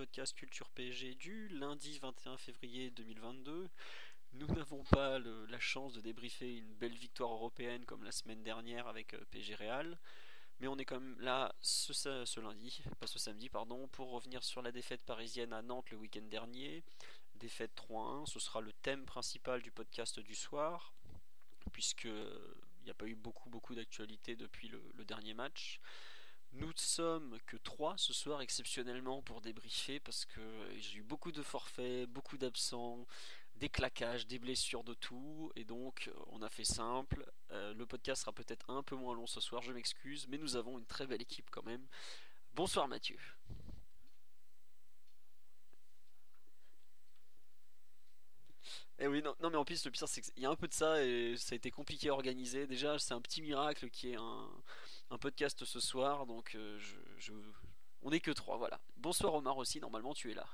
Podcast Culture PSG du lundi 21 février 2022, nous n'avons pas la chance de débriefer une belle victoire européenne comme la semaine dernière avec euh, PSG Real. Mais on est quand même là ce, lundi, pas ce samedi, pardon, pour revenir sur la défaite parisienne à Nantes le week-end dernier. Défaite 3-1, ce sera le thème principal du podcast du soir, puisque euh, il n'y a pas eu beaucoup beaucoup d'actualité depuis le dernier match. Nous ne sommes que 3 ce soir exceptionnellement pour débriefer parce que j'ai eu beaucoup de forfaits, beaucoup d'absents, des claquages, des blessures de tout, et donc euh, on a fait simple. Euh, le podcast sera peut-être un peu moins long ce soir, je m'excuse, mais nous avons une très belle équipe quand même. Bonsoir Mathieu. Eh oui, non, non, mais en plus, le pire, c'est qu'il y a un peu de ça et ça a été compliqué à organiser. Déjà, c'est un petit miracle qui est un, un podcast ce soir, donc euh, on n'est que trois, voilà. Bonsoir Omar aussi, normalement tu es là.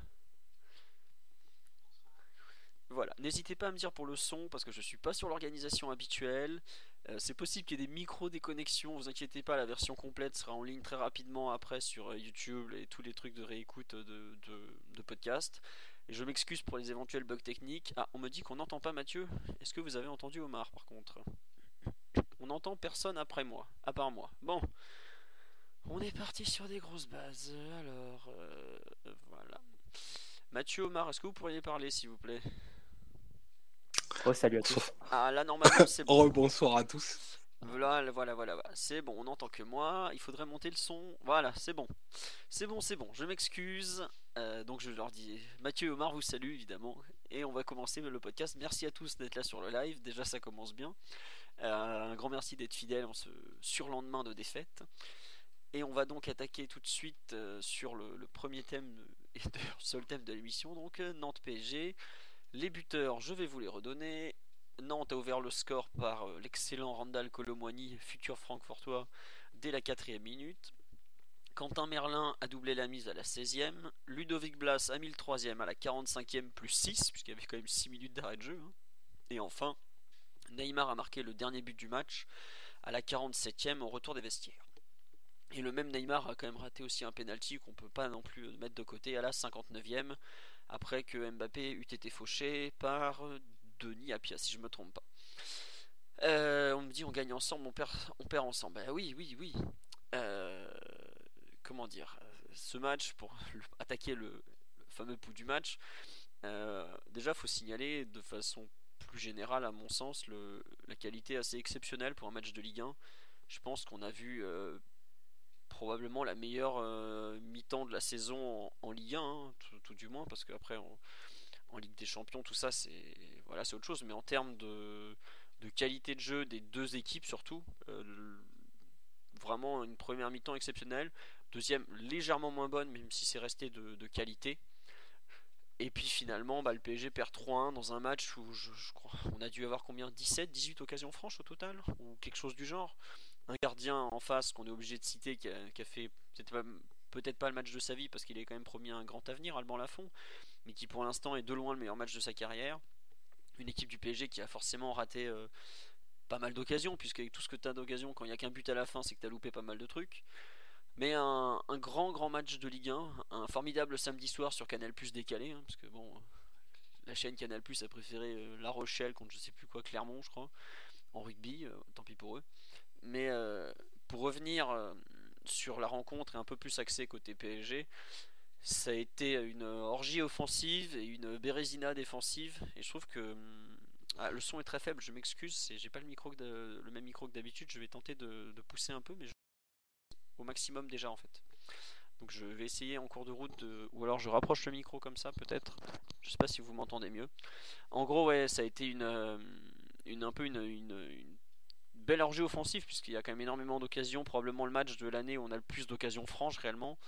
Voilà, n'hésitez pas à me dire pour le son parce que je suis pas sur l'organisation habituelle. Euh, c'est possible qu'il y ait des micro déconnexions, vous inquiétez pas, la version complète sera en ligne très rapidement après sur euh, YouTube et tous les trucs de réécoute de podcast. Et je m'excuse pour les éventuels bugs techniques. Ah, on me dit qu'on n'entend pas Mathieu. Est-ce que vous avez entendu Omar par contre? On n'entend personne après moi, à part moi. Bon, on est parti sur des grosses bases. Alors, euh, voilà. Mathieu Omar, est-ce que vous pourriez parler s'il vous plaît? Oh, salut à tous. Ah là normalement c'est bon. Oh, bonsoir à tous. Voilà, voilà, voilà, voilà. c'est bon, on n'entend que moi, il faudrait monter le son, voilà, c'est bon. C'est bon, c'est bon, je m'excuse. Euh, donc je leur dis, Mathieu et Omar vous saluent évidemment, et on va commencer le podcast. Merci à tous d'être là sur le live, déjà ça commence bien. Euh, un grand merci d'être fidèles en ce surlendemain de défaite. Et on va donc attaquer tout de suite euh, sur le, le premier thème, et d'ailleurs seul thème de l'émission, donc euh, Nantes PSG. Les buteurs, je vais vous les redonner. Nantes a ouvert le score par l'excellent Randall Colomwani, futur Francfortois, dès la quatrième minute. Quentin Merlin a doublé la mise à la 16e. Ludovic Blas a mis le troisième à la 45e plus 6, puisqu'il y avait quand même 6 minutes d'arrêt de jeu. hein. Et enfin, Neymar a marqué le dernier but du match à la 47e au retour des vestiaires. Et le même Neymar a quand même raté aussi un penalty qu'on peut pas non plus mettre de côté à la 59e, après que Mbappé eût été fauché par Denis Apia, si je me trompe pas. Euh, on me dit on gagne ensemble, on perd, ensemble. Bah oui, oui, oui. Euh, comment dire Ce match, pour attaquer le, le fameux pouls du match, euh, déjà faut signaler de façon plus générale, à mon sens, le- la qualité assez exceptionnelle pour un match de Ligue 1. Je pense qu'on a vu euh, probablement la meilleure euh, mi-temps de la saison en, Ligue 1, hein, tout, du moins, parce qu'après en, Ligue des Champions, tout ça, c'est voilà, c'est autre chose. Mais en termes de, qualité de jeu des deux équipes, surtout, euh, vraiment une première mi-temps exceptionnelle, deuxième légèrement moins bonne, même si c'est resté de qualité. Et puis finalement, bah, le PSG perd 3-1 dans un match où je, crois on a dû avoir combien? 17, 18 occasions franches au total? Ou quelque chose du genre? Un gardien en face qu'on est obligé de citer qui a, fait peut-être pas, peut-être pas le match de sa vie parce qu'il est quand même promis un grand avenir, Alban Lafont, mais qui pour l'instant est de loin le meilleur match de sa carrière. Une équipe du PSG qui a forcément raté euh, pas mal d'occasions, puisqu'avec tout ce que tu as d'occasions, quand il n'y a qu'un but à la fin, c'est que tu as loupé pas mal de trucs. Mais un, grand grand match de Ligue 1, un formidable samedi soir sur Canal Plus décalé, hein, parce que bon, la chaîne Canal Plus a préféré euh, La Rochelle contre je sais plus quoi, Clermont, je crois, en rugby, euh, tant pis pour eux. Mais euh, pour revenir sur la rencontre et un peu plus axé côté PSG, ça a été une orgie offensive et une bérésina défensive. Et je trouve que hum, ah, le son est très faible. Je m'excuse, j'ai pas le micro le même micro que d'habitude. Je vais tenter de, de pousser un peu, mais je- au maximum déjà en fait. Donc je vais essayer en cours de route ou alors je rapproche le micro comme ça peut-être. Je sais pas si vous m'entendez mieux. En gros ouais, ça a été une, euh, une un peu une, une- une bel orgie offensif, puisqu'il y a quand même énormément d'occasions, probablement le match de l'année où on a le plus d'occasions franches réellement.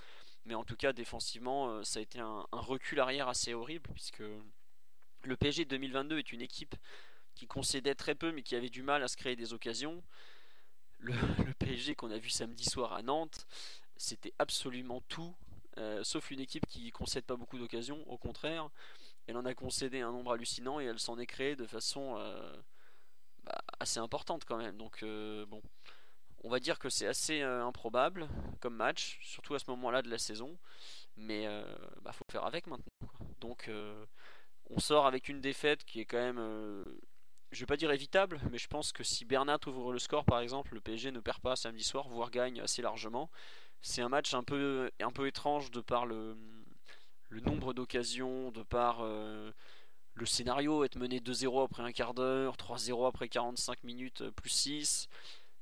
Mais en tout cas, défensivement, euh, ça a été un, recul arrière assez horrible, puisque le PSG 2022 est une équipe qui concédait très peu, mais qui avait du mal à se créer des occasions. Le, PSG qu'on a vu samedi soir à Nantes, c'était absolument tout, euh, sauf une équipe qui concède pas beaucoup d'occasions, au contraire. Elle en a concédé un nombre hallucinant et elle s'en est créée de façon euh, bah, assez importante quand même. Donc euh, bon, on va dire que c'est assez improbable comme match, surtout à ce moment-là de la saison. Mais bah, faut faire avec maintenant. Donc on sort avec une défaite qui est quand même je vais pas dire évitable, mais je pense que si Bernat ouvre le score par exemple, le PSG ne perd pas samedi soir, voire gagne assez largement. C'est un match un peu, un peu étrange de par le, nombre d'occasions, de par euh, le scénario, être mené 2-0 après un quart d'heure, 3-0 après 45 minutes euh, plus 6.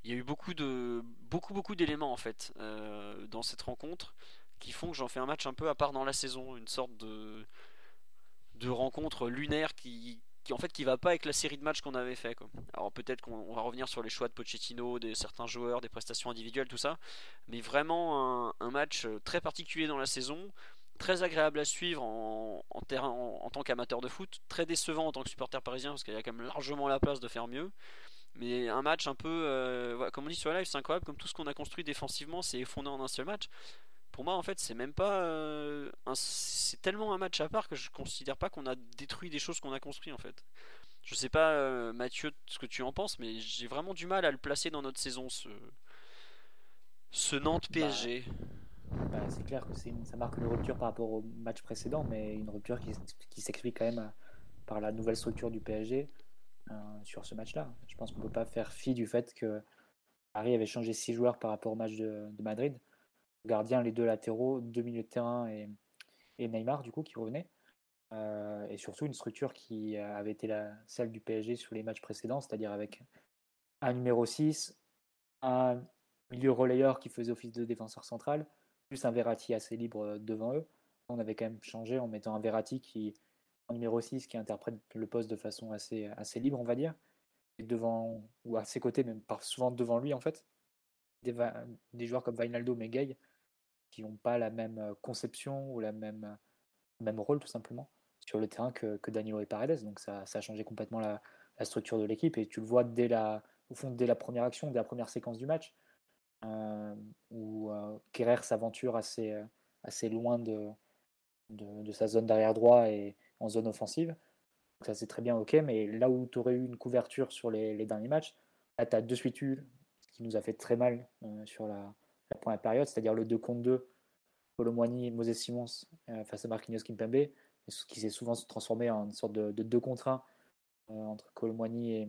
Il y a eu beaucoup de beaucoup beaucoup d'éléments en fait euh, dans cette rencontre qui font que j'en fais un match un peu à part dans la saison, une sorte de de rencontre lunaire qui, qui en fait qui va pas avec la série de matchs qu'on avait fait. Alors peut-être qu'on va revenir sur les choix de Pochettino, des certains joueurs, des prestations individuelles, tout ça, mais vraiment un, match très particulier dans la saison très agréable à suivre en, en, tant qu'amateur de foot, très décevant en tant que supporter parisien parce qu'il y a quand même largement la place de faire mieux. Mais un match un peu, euh, comme on dit sur la live, c'est incroyable, comme tout ce qu'on a construit défensivement s'est effondré en un seul match. Pour moi, en fait, c'est même pas. Euh, c'est tellement un match à part que je considère pas qu'on a détruit des choses qu'on a construit en fait. Je sais pas, euh, Mathieu, ce que tu en penses, mais j'ai vraiment du mal à le placer dans notre saison, ce, ce Nantes PSG. Bah, c'est clair que ça marque une rupture par rapport au match précédent, mais une rupture qui, s'explique quand même euh, par la nouvelle structure du PSG euh, sur ce match-là. Je pense qu'on ne peut pas faire fi du fait que Paris avait changé six joueurs par rapport au match de, Madrid. Gardien, les deux latéraux, deux milieux de terrain et, Neymar, du coup, qui revenait. Euh, et surtout une structure qui avait été la, celle du PSG sur les matchs précédents, c'est-à-dire avec un numéro 6, un milieu relayeur qui faisait office de défenseur central, plus un Verratti assez libre euh, devant eux. On avait quand même changé en mettant un Verratti qui, en numéro 6 qui interprète le poste de façon assez, assez libre, on va dire. Et devant, ou à ses côtés, même souvent devant lui en fait. Des, joueurs comme Vainaldo mais qui n'ont pas la même conception ou la même, même rôle tout simplement sur le terrain que, que Danilo et Paredes. Donc ça, ça a changé complètement la, structure de l'équipe et tu le vois dès la, au fond, dès la première action, dès la première séquence du match. Où euh, Kerrer s'aventure assez, assez loin de, de, sa zone d'arrière droit et en zone offensive. Donc ça c'est très bien ok, mais là où tu aurais eu une couverture sur les, derniers matchs, là tu as deux suites ce qui nous a fait très mal sur la, première période, c'est-à-dire le 2 contre 2, Colomboigny et Moses Simons face à Marquinhos Kimpembe, qui s'est souvent transformé en une sorte de, 2 contre 1 entre Colomboigny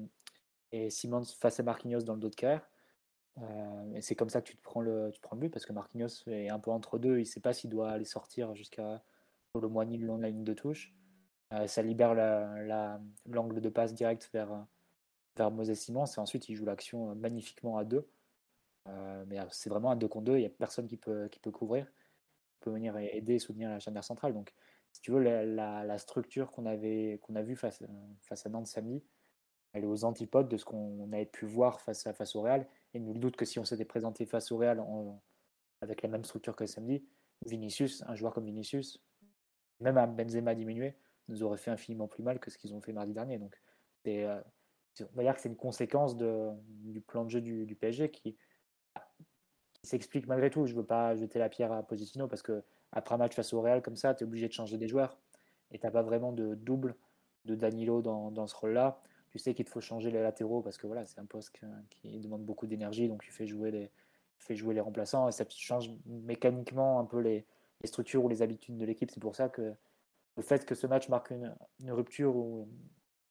et, Simons face à Marquinhos dans le dos de carrière. Euh, et c'est comme ça que tu te prends le, but parce que Marquinhos est un peu entre deux. Il ne sait pas s'il doit aller sortir jusqu'à le moigny le long de la ligne de touche. Euh, ça libère l'angle la, de passe direct vers, vers Moses Simons et ensuite il joue l'action magnifiquement à deux. Euh, mais c'est vraiment un deux contre deux. Il n'y a personne qui peut, qui peut couvrir. Il peut venir aider et soutenir la charnière centrale. Donc, si tu veux, la, la structure qu'on qu'on a vue face, face à Nantes samedi, elle est aux antipodes de ce qu'on avait pu voir face, à, face au Real. Et nul doute que si on s'était présenté face au Real avec la même structure que samedi, Vinicius, un joueur comme Vinicius, même un Benzema diminué, nous aurait fait infiniment plus mal que ce qu'ils ont fait mardi dernier. Donc, euh, on va dire que c'est une conséquence de, du plan de jeu du, PSG qui, s'explique malgré tout. Je ne veux pas jeter la pierre à Positino parce que après un match face au Real comme ça, tu es obligé de changer des joueurs et tu n'as pas vraiment de double de Danilo dans, dans ce rôle-là tu sais qu'il te faut changer les latéraux parce que voilà, c'est un poste qui demande beaucoup d'énergie, donc tu fais jouer les, fais jouer les remplaçants et ça change mécaniquement un peu les, structures ou les habitudes de l'équipe. C'est pour ça que le fait que ce match marque une, rupture ou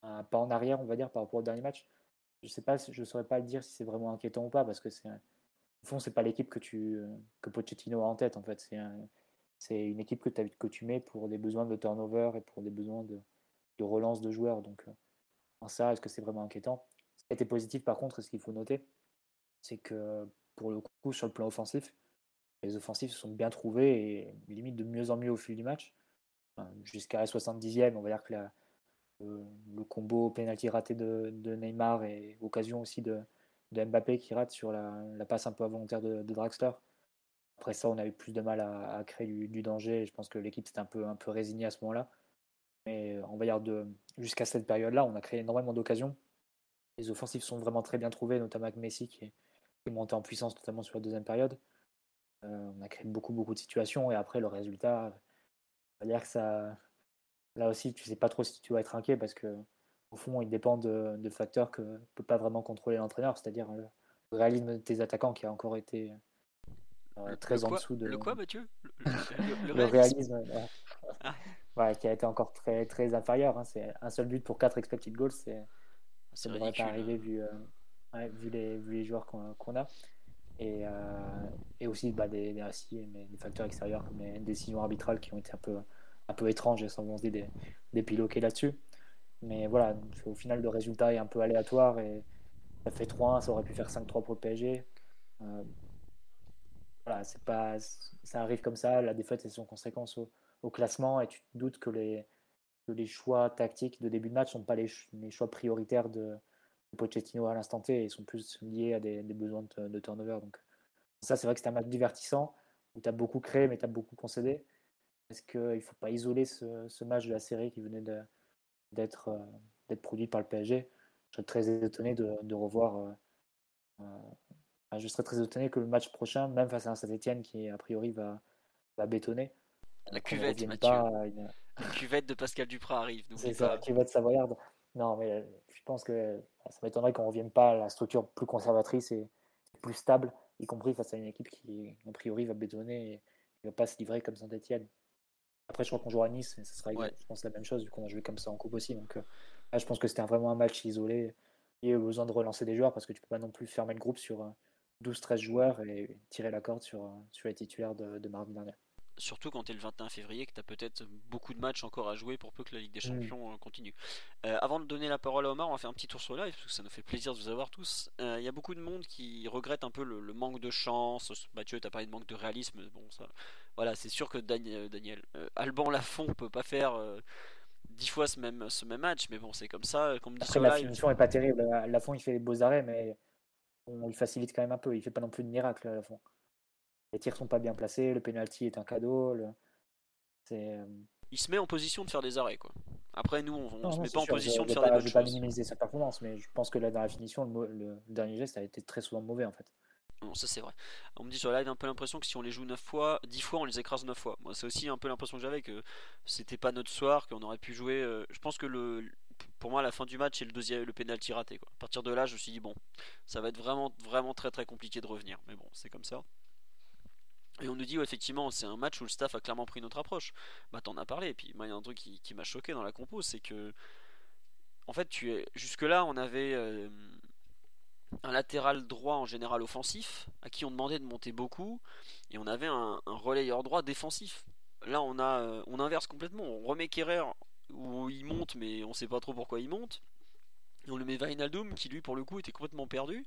un pas en arrière, on va dire, par rapport au dernier match, je sais pas, je saurais pas le dire si c'est vraiment inquiétant ou pas parce que c'est fond c'est pas l'équipe que tu que Pochettino a en tête en fait. C'est c'est une équipe que, as, que tu mets pour des besoins de turnover et pour des besoins de, de relance de joueurs. Donc euh, ça, est-ce que c'est vraiment inquiétant? Été positif, par contre, ce qu'il faut noter, c'est que pour le coup, sur le plan offensif, les offensifs sont bien trouvés et limite de mieux en mieux au fil du match. Jusqu'à la 70e, on va dire que le, combo penalty raté de, Neymar et occasion aussi de, de Mbappé qui rate sur la, passe un peu involontaire de, de, Draxler. Après ça, on a eu plus de mal à, créer du, danger. je pense que l'équipe s'était un peu, un peu résignée à ce moment-là. Mais on va dire de jusqu'à cette période-là, on a créé énormément d'occasions. Les offensifs sont vraiment très bien trouvés, notamment avec Messi qui est, monté en puissance, notamment sur la deuxième période. Euh, on a créé beaucoup, beaucoup de situations. Et après, le résultat, dire que ça. Là aussi, tu sais pas trop si tu vas être inquiet parce que au fond, il dépend de, facteurs que ne peut pas vraiment contrôler l'entraîneur, c'est-à-dire le, réalisme de tes attaquants qui a encore été euh, très en dessous de. Le quoi, Mathieu? Le, réalisme, ah. qui a été encore très, très inférieur. Hein. C'est un seul but pour 4 expected goals, c'est, ça ne devrait pas arriver vu, euh, vu, les, vu les joueurs qu'on, a. Et, euh, et aussi bah, des, des, mais des facteurs extérieurs comme les décisions arbitrales qui ont été un peu, un peu étranges et sans des, des, des piloqués là-dessus. Mais voilà, au final, le résultat est un peu aléatoire et ça fait 3-1, ça aurait pu faire 5-3 pour le PSG. Euh, voilà, c'est pas, ça arrive comme ça, la défaite est son conséquence au, classement et tu te doutes que les, les choix tactiques de début de match ne sont pas les, les, choix prioritaires de, Pochettino à l'instant T et sont plus liés à des, besoins de, de, turnover. Donc, ça, c'est vrai que c'est un match divertissant où tu as beaucoup créé mais tu as beaucoup concédé. Est-ce qu'il ne faut pas isoler ce, ce, match de la série qui venait de, d'être euh, d'être produit par le PSG. Je serais très étonné de, revoir. Euh, euh, je serais très étonné que le match prochain, même face à un Saint-Etienne qui a priori va, va bétonner. La cuvette, Mathieu. La cuvette de Pascal Duprat arrive. C'est ça, la cuvette savoyarde. Non, mais je pense que ça m'étonnerait qu'on ne revienne pas à la structure plus conservatrice et plus stable, y compris face à une équipe qui, a priori, va bétonner et ne va pas se livrer comme Saint-Etienne. Après, je crois qu'on jouera à Nice, et ce sera, je pense, la même chose, vu qu'on a joué comme ça en coupe aussi. Donc, euh, là, je pense que c'était vraiment un match isolé. Il y a eu besoin de relancer des joueurs parce que tu peux pas non plus fermer le groupe sur 12-13 euh, joueurs et tirer la corde sur, euh, sur les titulaires de, de mardi dernier surtout quand tu es le 21 février, que tu as peut-être beaucoup de matchs encore à jouer pour peu que la Ligue des mm. Champions continue. Euh, avant de donner la parole à Omar, on va faire un petit tour sur live, parce que ça nous fait plaisir de vous avoir tous. Il euh, y a beaucoup de monde qui regrette un peu le, manque de chance. Mathieu, tu as parlé de manque de réalisme. Bon, ça, voilà, c'est sûr que Daniel, Daniel Alban Lafont peut pas faire. 10 fois ce même, ce même match, mais bon, c'est comme ça. Comme dit la finition est pas terrible. Lafont, il fait les beaux arrêts, mais on lui facilite quand même un peu. Il fait pas non plus de miracle, Lafont les tirs sont pas bien placés, le penalty est un cadeau. C'est, euh, Il se met en position de faire des arrêts. Quoi. Après, nous, on, ne se met pas en position de faire des bonnes choses. Je vais pas minimiser sa performance, mais je pense que là, dans la finition, le, dernier geste a été très souvent mauvais en fait. Non, ça c'est vrai. On me dit sur live un peu l'impression que si on les joue 9 fois, 10 fois, on les écrase 9 fois. Moi, c'est aussi un peu l'impression que j'avais que c'était pas notre soir, qu'on aurait pu jouer. Euh, je pense que le, pour moi, la fin du match, c'est le deuxième, le penalty raté. Quoi. À partir de là, je me suis dit bon, ça va être vraiment, vraiment très, très compliqué de revenir. Mais bon, c'est comme ça. Et on nous dit, effectivement, c'est un match où le staff a clairement pris notre approche. Bah, t'en as parlé. Et puis, moi, il y a un truc qui, m'a choqué dans la compo, c'est que, en fait, tu es... jusque-là, on avait euh, un latéral droit en général offensif, à qui on demandait de monter beaucoup, et on avait un, relayeur droit défensif. Là, on, a, euh, on inverse complètement. On remet Kerrer où il monte, mais on sait pas trop pourquoi il monte. Et on le met Vainaldum, qui lui, pour le coup, était complètement perdu.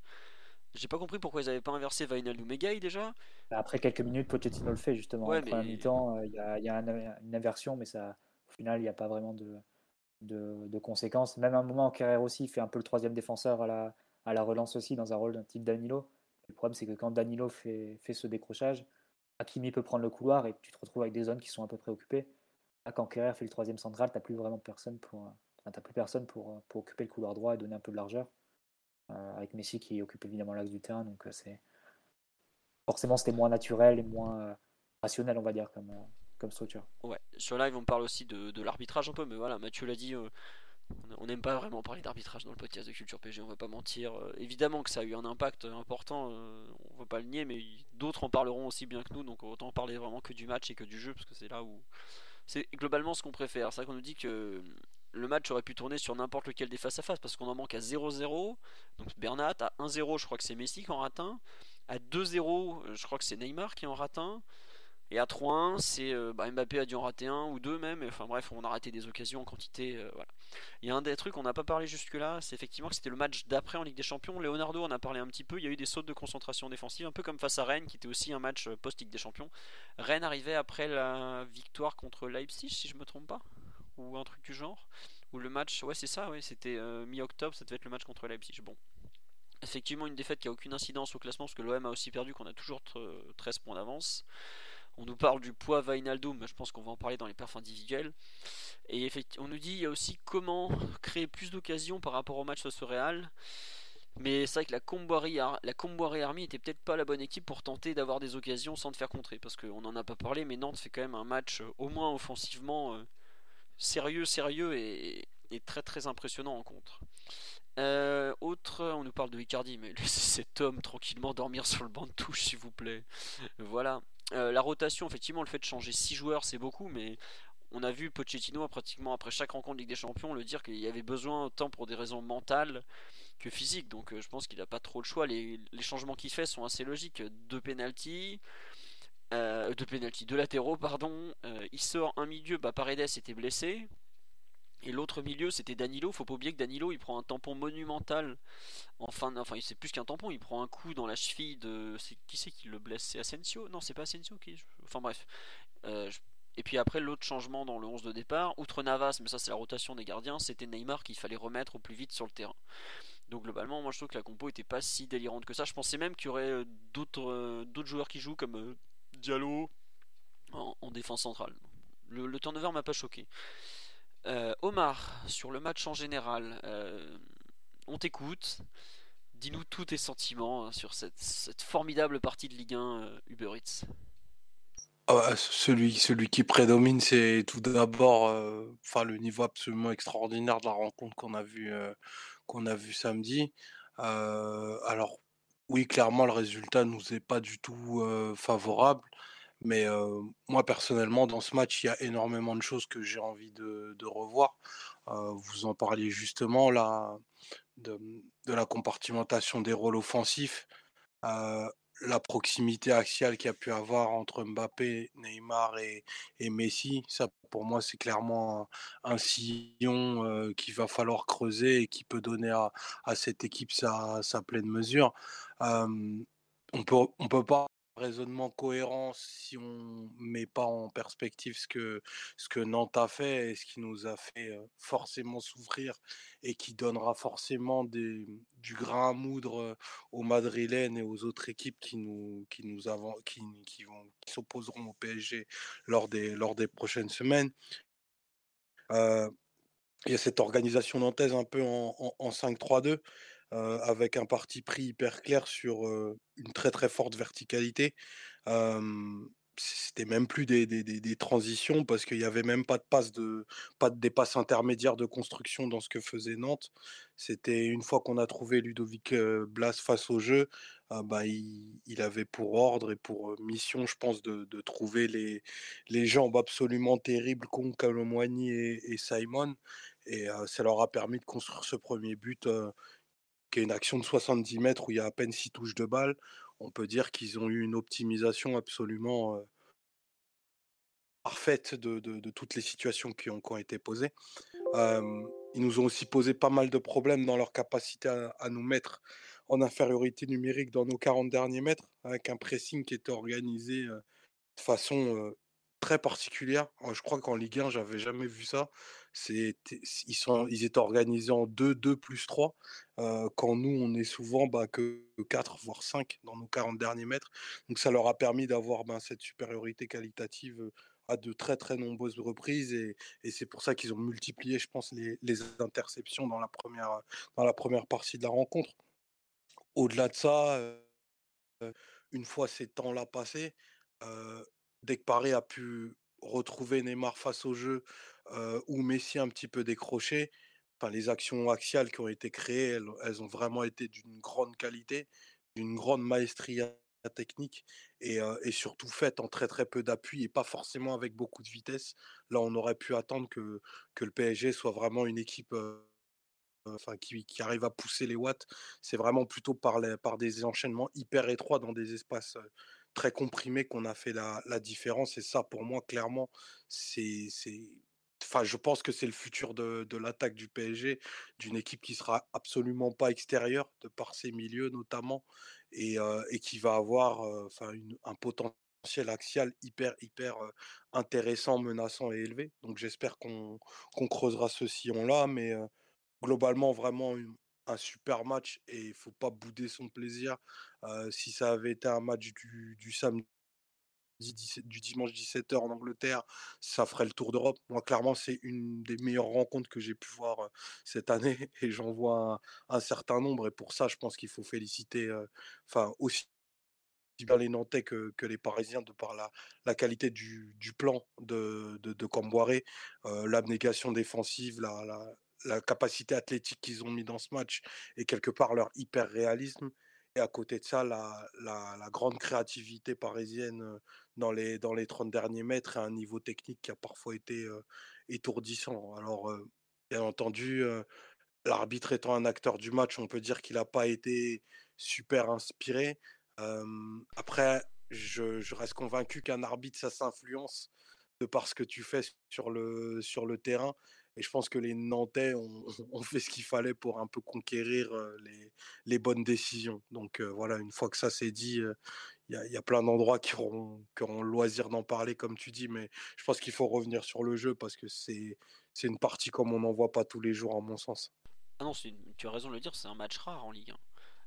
J'ai pas compris pourquoi ils n'avaient pas inversé Vainaldum Gay déjà. Bah, après quelques minutes, Pochettino le fait justement. Ouais, Après mais... mi-temps, euh, il y a, y a une inversion, mais ça, au final, il n'y a pas vraiment de, de, conséquences. Même à un moment, Kerrer aussi fait un peu le troisième défenseur à la, à la relance aussi, dans un rôle d'un type Danilo. Le problème, c'est que quand Danilo fait, fait ce décrochage, Hakimi peut prendre le couloir et tu te retrouves avec des zones qui sont à peu près occupées. quand Kerrer fait le troisième central, tu n'as plus vraiment personne pour, plus personne pour, pour occuper le couloir droit et donner un peu de largeur. Euh, avec Messi qui occupe évidemment l'axe du terrain. Donc euh, c'est forcément c'était moins naturel et moins euh, rationnel, on va dire, comme, comme structure. Ouais, sur live on parle aussi de, de l'arbitrage un peu, mais voilà, Mathieu l'a dit, on n'aime pas vraiment parler d'arbitrage dans le podcast de Culture PG, on va pas mentir. évidemment que ça a eu un impact important, on ne va pas le nier, mais d'autres en parleront aussi bien que nous, donc autant parler vraiment que du match et que du jeu, parce que c'est là où. C'est globalement ce qu'on préfère. C'est vrai qu'on nous dit que le match aurait pu tourner sur n'importe lequel des face à face parce qu'on en manque à 0-0. Donc Bernat, à 1-0, je crois que c'est Messi qui en rate un. À 2-0, je crois que c'est Neymar qui en rate un. Et à 3-1, c'est euh, bah, Mbappé a dû en rater un ou deux même. Enfin bref, on a raté des occasions en quantité. Euh, voilà. Il y a un des trucs qu'on n'a pas parlé jusque-là, c'est effectivement que c'était le match d'après en Ligue des Champions. Leonardo en a parlé un petit peu. Il y a eu des sautes de concentration défensive, un peu comme face à Rennes, qui était aussi un match euh, post-Ligue des Champions. Rennes arrivait après la victoire contre Leipzig, si je me trompe pas, ou un truc du genre. Ou le match, ouais, c'est ça, ouais, c'était mi-octobre, ça devait être le match contre Leipzig. Bon, Effectivement, une défaite qui a aucune incidence au classement parce que l'OM a aussi perdu, qu'on a toujours 13 points d'avance. On nous parle du poids Vainaldo, mais je pense qu'on va en parler dans les perfs individuels. Et on nous dit il y a aussi comment créer plus d'occasions par rapport au match face au Real. Mais c'est vrai que la Comboiré, la Army était peut-être pas la bonne équipe pour tenter d'avoir des occasions sans te faire contrer. Parce qu'on n'en a pas parlé, mais Nantes fait quand même un match euh, au moins offensivement euh, sérieux, sérieux et, très très impressionnant en contre. Euh, autre, on nous parle de Icardi, mais laissez cet homme tranquillement dormir sur le banc de touche, s'il vous plaît. Voilà. La rotation, effectivement, le fait de changer 6 joueurs, c'est beaucoup, mais on a vu Pochettino pratiquement après chaque rencontre de Ligue des Champions le dire qu'il y avait besoin tant pour des raisons mentales que physiques. Donc euh, je pense qu'il n'a pas trop le choix. Les, changements qu'il fait sont assez logiques. Deux pénalties. Euh, deux pénalties, latéraux, pardon. Euh, il sort un milieu, bah Paredes était blessé. Et l'autre milieu, c'était Danilo. Faut pas oublier que Danilo, il prend un tampon monumental. Enfin, enfin, c'est plus qu'un tampon. Il prend un coup dans la cheville de. Qui c'est qui le blesse? C'est Asensio? Non, c'est pas Asensio qui. Enfin bref. Et puis après, l'autre changement dans le 11 de départ, outre Navas, mais ça c'est la rotation des gardiens, c'était Neymar qu'il fallait remettre au plus vite sur le terrain. Donc globalement, moi je trouve que la compo était pas si délirante que ça. Je pensais même qu'il y aurait euh, euh, d'autres joueurs qui jouent comme euh, Diallo en, défense centrale. Le, le turnover m'a pas choqué. Omar, sur le match en général, on t'écoute. Dis-nous tous tes sentiments hein, sur cette, formidable partie de Ligue 1 Uber Eats. Ah celui, celui qui prédomine, c'est tout d'abord euh, le niveau absolument extraordinaire de la rencontre qu'on a vu, euh, samedi. Euh, alors, oui, clairement, le résultat nous est pas du tout favorable. Mais moi, personnellement, dans ce match, il y a énormément de choses que j'ai envie de, revoir. vous en parliez justement là, de, la compartimentation des rôles offensifs la proximité axiale qu'il y a pu avoir entre Mbappé, Neymar et, Messi, ça pour moi c'est clairement un, sillon qu'il va falloir creuser et qui peut donner à, cette équipe sa, pleine mesure. on peut, on peut pas raisonnement cohérent si on met pas en perspective ce que, ce que Nantes a fait et ce qui nous a fait forcément s'ouvrir et qui donnera forcément du grain à moudre aux Madrilènes et aux autres équipes qui nous, qui nous avons, qui, qui vont, s'opposeront au PSG lors des, lors des prochaines semaines. il y a cette organisation nantaise un peu en, en, en 5-3-2 avec un parti pris hyper clair sur une très très forte verticalité. c'était même plus des, des, des, transitions parce qu'il n'y avait même pas de passe de pas de dépasse intermédiaire de construction dans ce que faisait Nantes. C'était une fois qu'on a trouvé Ludovic Blas face au jeu, bah, il, avait pour ordre et pour mission, je pense, de, de trouver les, les jambes absolument terribles qu'ont Calomwani et, Simon. Et ça leur a permis de construire ce premier but qui est une action de 70 mètres où il y a à peine 6 touches de balle, on peut dire qu'ils ont eu une optimisation absolument parfaite de, toutes les situations qui ont, été posées. ils nous ont aussi posé pas mal de problèmes dans leur capacité à, nous mettre en infériorité numérique dans nos 40 derniers mètres, avec un pressing qui était organisé de façon très particulière. Je crois qu'en Ligue 1, j'avais jamais vu ça. Ils, sont, ils étaient organisés en 2, 2 plus 3, quand nous, on est souvent bah, que 4, voire 5 dans nos 40 derniers mètres. Donc ça leur a permis d'avoir ben, cette supériorité qualitative à de très très nombreuses reprises et, c'est pour ça qu'ils ont multiplié, je pense, les, interceptions dans la, première, dans la première partie de la rencontre. Au-delà de ça, une fois ces temps-là passés, dès que Paris a pu retrouver Neymar face au jeu ou Messi un petit peu décroché, enfin, les actions axiales qui ont été créées, elles, ont vraiment été d'une grande qualité, d'une grande maestria technique et, surtout faites en très très peu d'appui et pas forcément avec beaucoup de vitesse. Là, on aurait pu attendre que, que le PSG soit vraiment une équipe enfin, qui, arrive à pousser les watts. C'est vraiment plutôt par, les, par des enchaînements hyper étroits dans des espaces très comprimé qu'on a fait la, différence. Et ça, pour moi, clairement, c'est. Enfin, je pense que c'est le futur de, l'attaque du PSG, d'une équipe qui sera absolument pas extérieure, de par ses milieux notamment, et, qui va avoir enfin, un potentiel axial hyper, hyper intéressant, menaçant et élevé. Donc j'espère qu'on creusera ce sillon-là, mais globalement, vraiment un super match et il faut pas bouder son plaisir. si ça avait été un match du samedi du dimanche 17h en Angleterre, ça ferait le tour d'Europe. Moi, clairement, c'est une des meilleures rencontres que j'ai pu voir cette année et j'en vois un, certain nombre. Et pour ça, je pense qu'il faut féliciter enfin aussi bien les Nantais que, les Parisiens de par la, qualité du, plan de, de, Camboiré, l'abnégation défensive, la, la capacité athlétique qu'ils ont mis dans ce match et quelque part leur hyper réalisme. Et à côté de ça, la, grande créativité parisienne dans les, dans les 30 derniers mètres et un niveau technique qui a parfois été étourdissant. Alors, bien entendu, l'arbitre étant un acteur du match, on peut dire qu'il n'a pas été super inspiré. après, je, je, reste convaincu qu'un arbitre, ça s'influence de par ce que tu fais sur le, sur le terrain. Et je pense que les Nantais ont, fait ce qu'il fallait pour un peu conquérir les, bonnes décisions. Donc voilà, une fois que ça c'est dit, il y, a plein d'endroits qui auront, le loisir d'en parler, comme tu dis. Mais je pense qu'il faut revenir sur le jeu parce que c'est une partie comme on n'en voit pas tous les jours, à mon sens. Ah non, tu as raison de le dire, c'est un match rare en Ligue 1.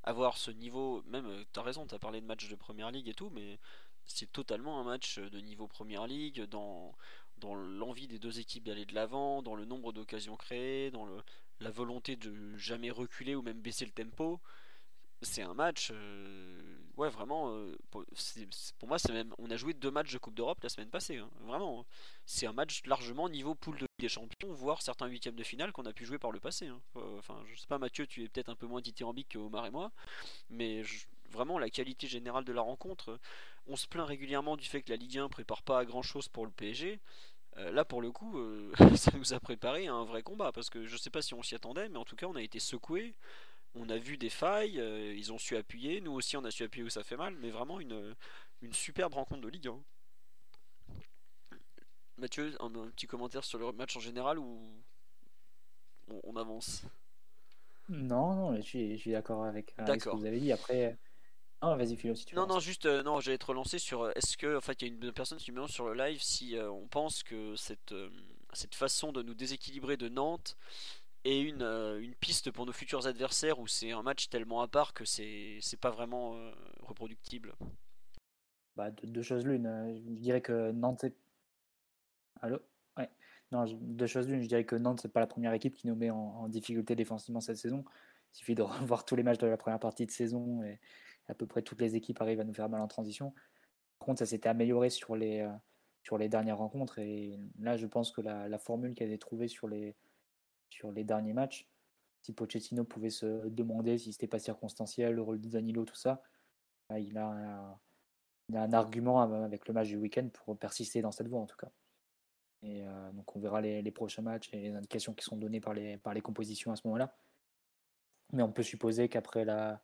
Avoir ce niveau, même, tu as raison, tu as parlé de match de Première Ligue et tout, mais c'est totalement un match de niveau Première Ligue dans dans l'envie des deux équipes d'aller de l'avant, dans le nombre d'occasions créées, dans la volonté de jamais reculer ou même baisser le tempo. C'est un match, euh, ouais, vraiment. Euh, pour, moi, c'est même. On a joué deux matchs de Coupe d'Europe la semaine passée, hein, vraiment. C'est un match largement niveau poule de des Champions, voire certains huitièmes de finale qu'on a pu jouer par le passé. Hein. Euh, enfin, je sais pas, Mathieu, tu es peut-être un peu moins dithyrambique que Omar et moi, mais vraiment la qualité générale de la rencontre. On se plaint régulièrement du fait que la Ligue 1 prépare pas grand chose pour le PSG. Euh, là, pour le coup, euh, ça nous a préparé un vrai combat parce que je sais pas si on s'y attendait, mais en tout cas, on a été secoué. On a vu des failles, euh, ils ont su appuyer. Nous aussi, on a su appuyer où ça fait mal, mais vraiment une, une superbe rencontre de Ligue 1. Mathieu, un, petit commentaire sur le match en général ou on, avance? Non, non, je suis, je suis d'accord avec, avec, ce que vous avez dit. Après, non, vas-y, Philo, si tu Non, non, juste, euh, non, j'allais te relancer sur. Euh, est-ce que, en fait, il y a une personne qui me demande sur le live si euh, on pense que cette, cette façon de nous déséquilibrer de Nantes est une, une piste pour nos futurs adversaires ou c'est un match tellement à part que c'est pas vraiment reproductible? Bah, deux, choses l'une. Je dirais que Nantes. Allô? Ouais. Non, deux choses l'une. Je dirais que Nantes, c'est pas la première équipe qui nous met en, en difficulté défensivement cette saison. Il suffit de revoir tous les matchs de la première partie de saison et à peu près toutes les équipes arrivent à nous faire mal en transition. Par contre, ça s'était amélioré sur les, euh, sur les dernières rencontres. Et là, je pense que la, formule qui a été trouvée sur les, sur les derniers matchs, si Pochettino pouvait se demander si c'était pas circonstanciel, le rôle de Danilo, tout ça, bah, il a, un, argument avec le match du week-end pour persister dans cette voie en tout cas. Et euh, donc on verra les, les, prochains matchs et les indications qui sont données par les, par les compositions à ce moment-là. Mais on peut supposer qu'après la,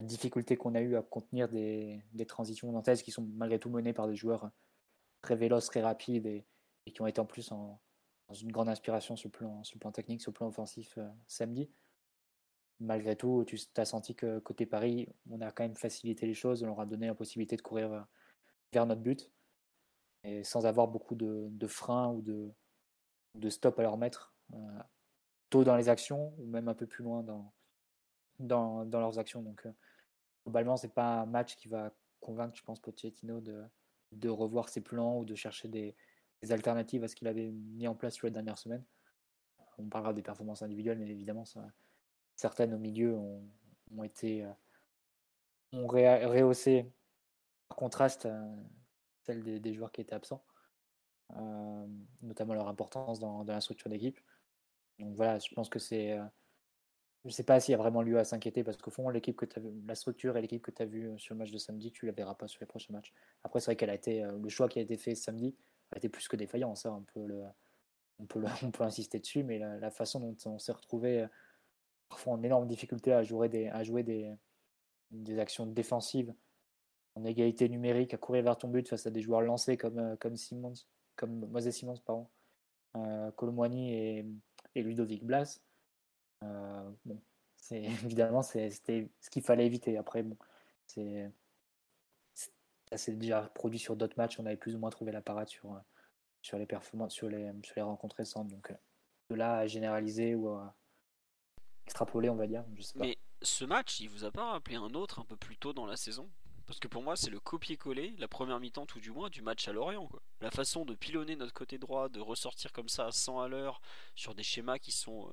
difficulté qu'on a eu à contenir des, transitions nantaises qui sont malgré tout menées par des joueurs très véloces, très rapides et, qui ont été en plus dans une grande inspiration sur le plan, technique, sur le plan offensif euh, samedi. Malgré tout, tu as senti que côté Paris, on a quand même facilité les choses, on leur a donné la possibilité de courir euh, vers notre but et sans avoir beaucoup de, freins ou de, stop à leur mettre euh, tôt dans les actions ou même un peu plus loin dans leurs actions. Donc, globalement, c'est pas un match qui va convaincre, je pense, Pochettino de, de revoir ses plans ou de chercher des, alternatives à ce qu'il avait mis en place sur les dernières semaines. On parlera des performances individuelles, mais évidemment, certaines au milieu ont, été euh, ont rehaussé par contraste euh, celle des, joueurs qui étaient absents, euh, notamment leur importance dans la structure d'équipe. Donc voilà, je pense que c'est je ne sais pas s'il y a vraiment lieu à s'inquiéter parce qu'au fond, l'équipe que la structure et l'équipe que tu as vue euh, sur le match de samedi, tu ne la verras pas sur les prochains matchs. Après, c'est vrai qu'elle a été, euh, le choix qui a été fait samedi a été plus que défaillant. Ça, on peut, on peut, insister dessus, mais la, façon dont on s'est retrouvé euh, parfois en énorme difficulté à jouer des, à jouer des, des actions défensives en égalité numérique, à courir vers ton but face à des joueurs lancés comme, comme Simons, comme Moses Simons, pardon, et, et Ludovic Blas euh, bon, c'est évidemment c'était ce qu'il fallait éviter. Après, bon, c'est ça s'est déjà produit sur d'autres matchs. On avait plus ou moins trouvé la parade sur euh, sur les performances, sur les sur les rencontres récentes. Donc euh, de là à généraliser ou à, extrapoler, on va dire. Mais ce match, il vous a pas rappelé un autre un peu plus tôt dans la saison? Parce que pour moi, c'est le copier-coller, la première mi-temps tout du moins, du match à Lorient. Quoi. La façon de pilonner notre côté droit, de ressortir comme ça à 100 à l'heure sur des schémas qui sont,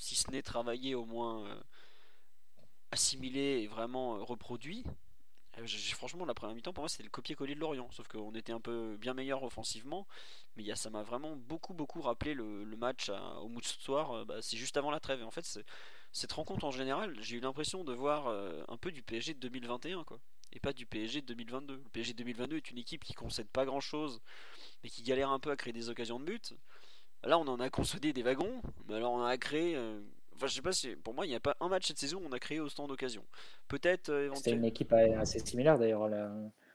si ce n'est travaillés, au moins euh, assimilés et vraiment euh, reproduits. Euh, franchement, la première mi-temps, pour moi, c'était le copier-coller de Lorient. Sauf qu'on était un peu bien meilleur offensivement. Mais ça m'a vraiment beaucoup, beaucoup rappelé le, match à- au Moustoir. bah, c'est juste avant la trêve. Et en fait, cette rencontre en général, j'ai eu l'impression de voir un peu du PSG de 2021, quoi. Et pas du PSG de 2022. Le PSG de 2022 est une équipe qui concède pas grand chose, mais qui galère un peu à créer des occasions de but. Là, on en a concédé des wagons, mais alors on en a créé. euh, Enfin, je sais pas si. Pour moi, il n'y a pas un match cette saison où on a créé autant d'occasions. Peut-être euh, C'était une éventuellement. équipe assez similaire d'ailleurs. là.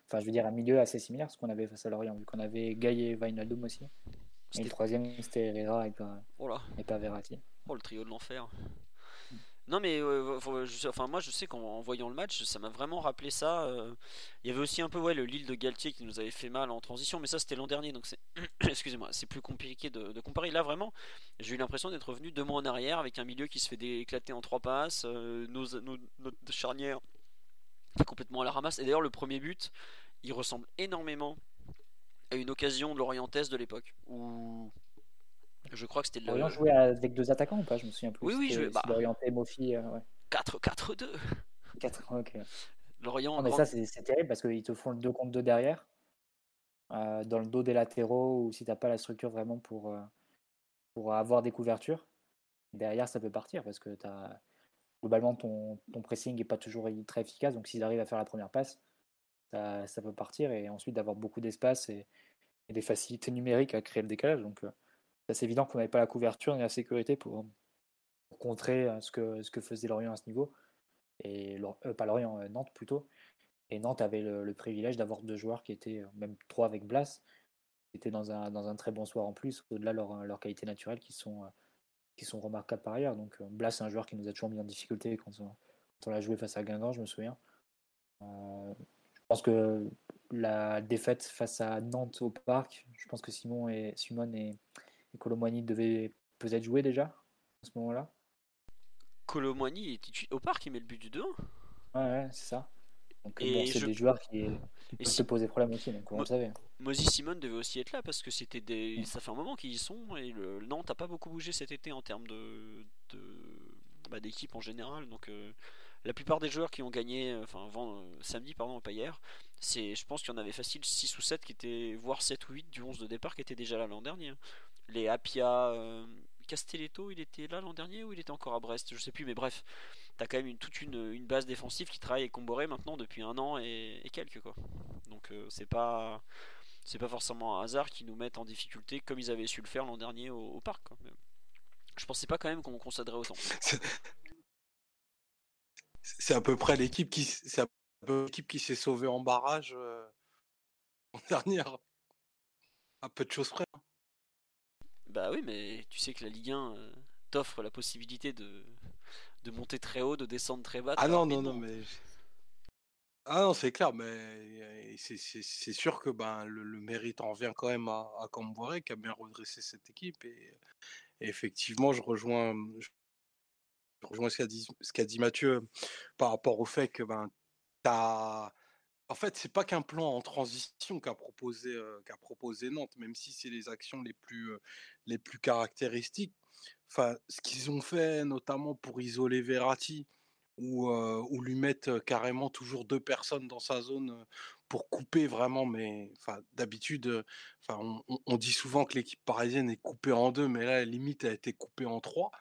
Enfin, je veux dire, un milieu assez similaire ce qu'on avait face à Lorient, vu qu'on avait Gaillet et Wijnaldum aussi. Et le troisième, c'était Herrera et pas, Oh là. et pas Verratti. Oh, le trio de l'enfer. Non, mais enfin, moi je sais qu'en en voyant le match, ça m'a vraiment rappelé ça. euh, Il y avait aussi un peu le Lille de Galtier qui nous avait fait mal en transition, mais ça c'était l'an dernier, donc c'est. Excusez-moi, c'est plus compliqué de, comparer. Là vraiment, j'ai eu l'impression d'être revenu deux mois en arrière avec un milieu qui se fait éclater en trois passes, euh, nos, notre charnière complètement à la ramasse. Et d'ailleurs, le premier but, il ressemble énormément à une occasion de l'Orientaise de l'époque, où je crois que c'était le Lorient jouait avec deux attaquants ou pas Je me souviens plus. Oui, oui, je- bah. c'était orienté Mofi. euh, ouais. 4-4-2. 4, ok. Lorient, Non, mais grand- ça, c'est terrible parce qu'ils te font le 2 contre 2 derrière, euh, dans le dos des latéraux, ou si t'as pas la structure vraiment pour, euh, pour avoir des couvertures. Derrière, ça peut partir parce que t'as globalement ton, ton pressing n'est pas toujours très efficace. Donc, s'ils arrivent à faire la première passe, ça, ça peut partir et ensuite d'avoir beaucoup d'espace et, et des facilités numériques à créer le décalage. Donc, euh, c'est évident qu'on n'avait pas la couverture ni la sécurité pour, contrer euh, ce que, ce que faisait Lorient à ce niveau. Et euh, pas Lorient, euh, Nantes plutôt. Et Nantes avait le, privilège d'avoir deux joueurs qui étaient, même trois avec Blas, qui étaient dans un, dans un très bon soir en plus, au-delà de leur, leur qualité naturelle, qui sont, qui sont remarquables par ailleurs. Donc Blas, c'est un joueur qui nous a toujours mis en difficulté quand on, l'a joué face à Guingamp, je me souviens. Je pense que la défaite face à Nantes au parc, je pense que Simon et, Simon et, et devaient peut-être jouer déjà à ce moment-là. Colomboigny est au parc, il met le but du 2-1. Ouais, ouais, c'est ça. Donc Et bon, c'est je- des joueurs qui, qui Et peuvent si- se poser problème aussi, donc on Moi- le savait. Moses Simon devait aussi être là parce que c'était des. Mm. Ça fait un moment qu'ils y sont et le Nantes n'a pas beaucoup bougé cet été en termes de, de- bah, d'équipe en général. Donc euh, la plupart des joueurs qui ont gagné, enfin avant, euh, samedi pardon, pas hier, c'est, je pense qu'il y en avait facile 6 ou 7 qui étaient, voire 7 ou 8 du 11 de départ qui étaient déjà là l'an dernier. Les Apia, euh, Castelletto, il était là l'an dernier ou il était encore à Brest, je sais plus, mais bref, t'as quand même une, toute une, base défensive qui travaille avec Comboré maintenant depuis un an et, quelques. Donc euh, c'est pas c'est pas forcément un hasard qu'ils nous mettent en difficulté comme ils avaient su le faire l'an dernier au, parc. quoi. Je pensais pas quand même qu'on concéderait autant. C'est c'est à peu près l'équipe qui, s- c'est à peu près l'équipe qui s'est sauvée en barrage euh, en dernière. À peu de choses près. Bah oui, mais tu sais que la Ligue 1 euh, t'offre la possibilité de, de monter très haut, de descendre très bas. Ah non, non, non, mais. Ah non, c'est clair, mais c'est sûr que ben, le, le mérite en revient quand même à, à Camboire qui a bien redressé cette équipe. Et, et effectivement, je rejoins, je rejoins ce qu'a dit, ce qu'a dit Mathieu par rapport au fait que ben, t'as. En fait, c'est pas qu'un plan en transition qu'a proposé, proposé Nantes, même si c'est les actions les plus, les plus caractéristiques. Enfin, ce qu'ils ont fait, notamment pour isoler Verratti, ou, lui mettre carrément toujours deux personnes dans sa zone pour couper vraiment. Mais enfin, d'habitude, on, on- dit souvent que l'équipe parisienne est coupée en deux, mais là, limite, elle a été coupée en trois.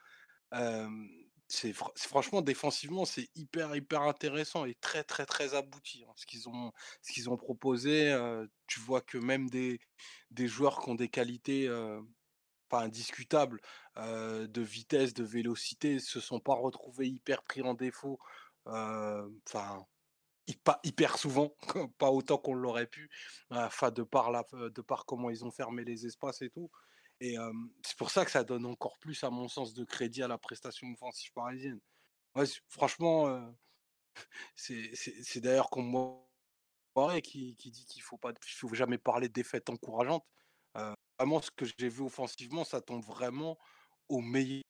C'est fr- c'est- franchement défensivement c'est hyper hyper intéressant et très très très abouti hein, ce qu'ils ont proposé tu vois que même des joueurs qui ont des qualités pas indiscutables de vitesse de vélocité se sont pas retrouvés hyper pris en défaut pas hyper souvent pas autant qu'on l'aurait pu enfin de par la de par comment ils ont fermé les espaces et tout et c'est pour ça que ça donne encore plus, à mon sens, de crédit à la prestation offensive parisienne. Franchement, c'est d'ailleurs moi qui, qui dit qu'il faut pas, il faut jamais parler de défaite encourageante. Vraiment, ce que j'ai vu offensivement, ça tombe vraiment au meilleur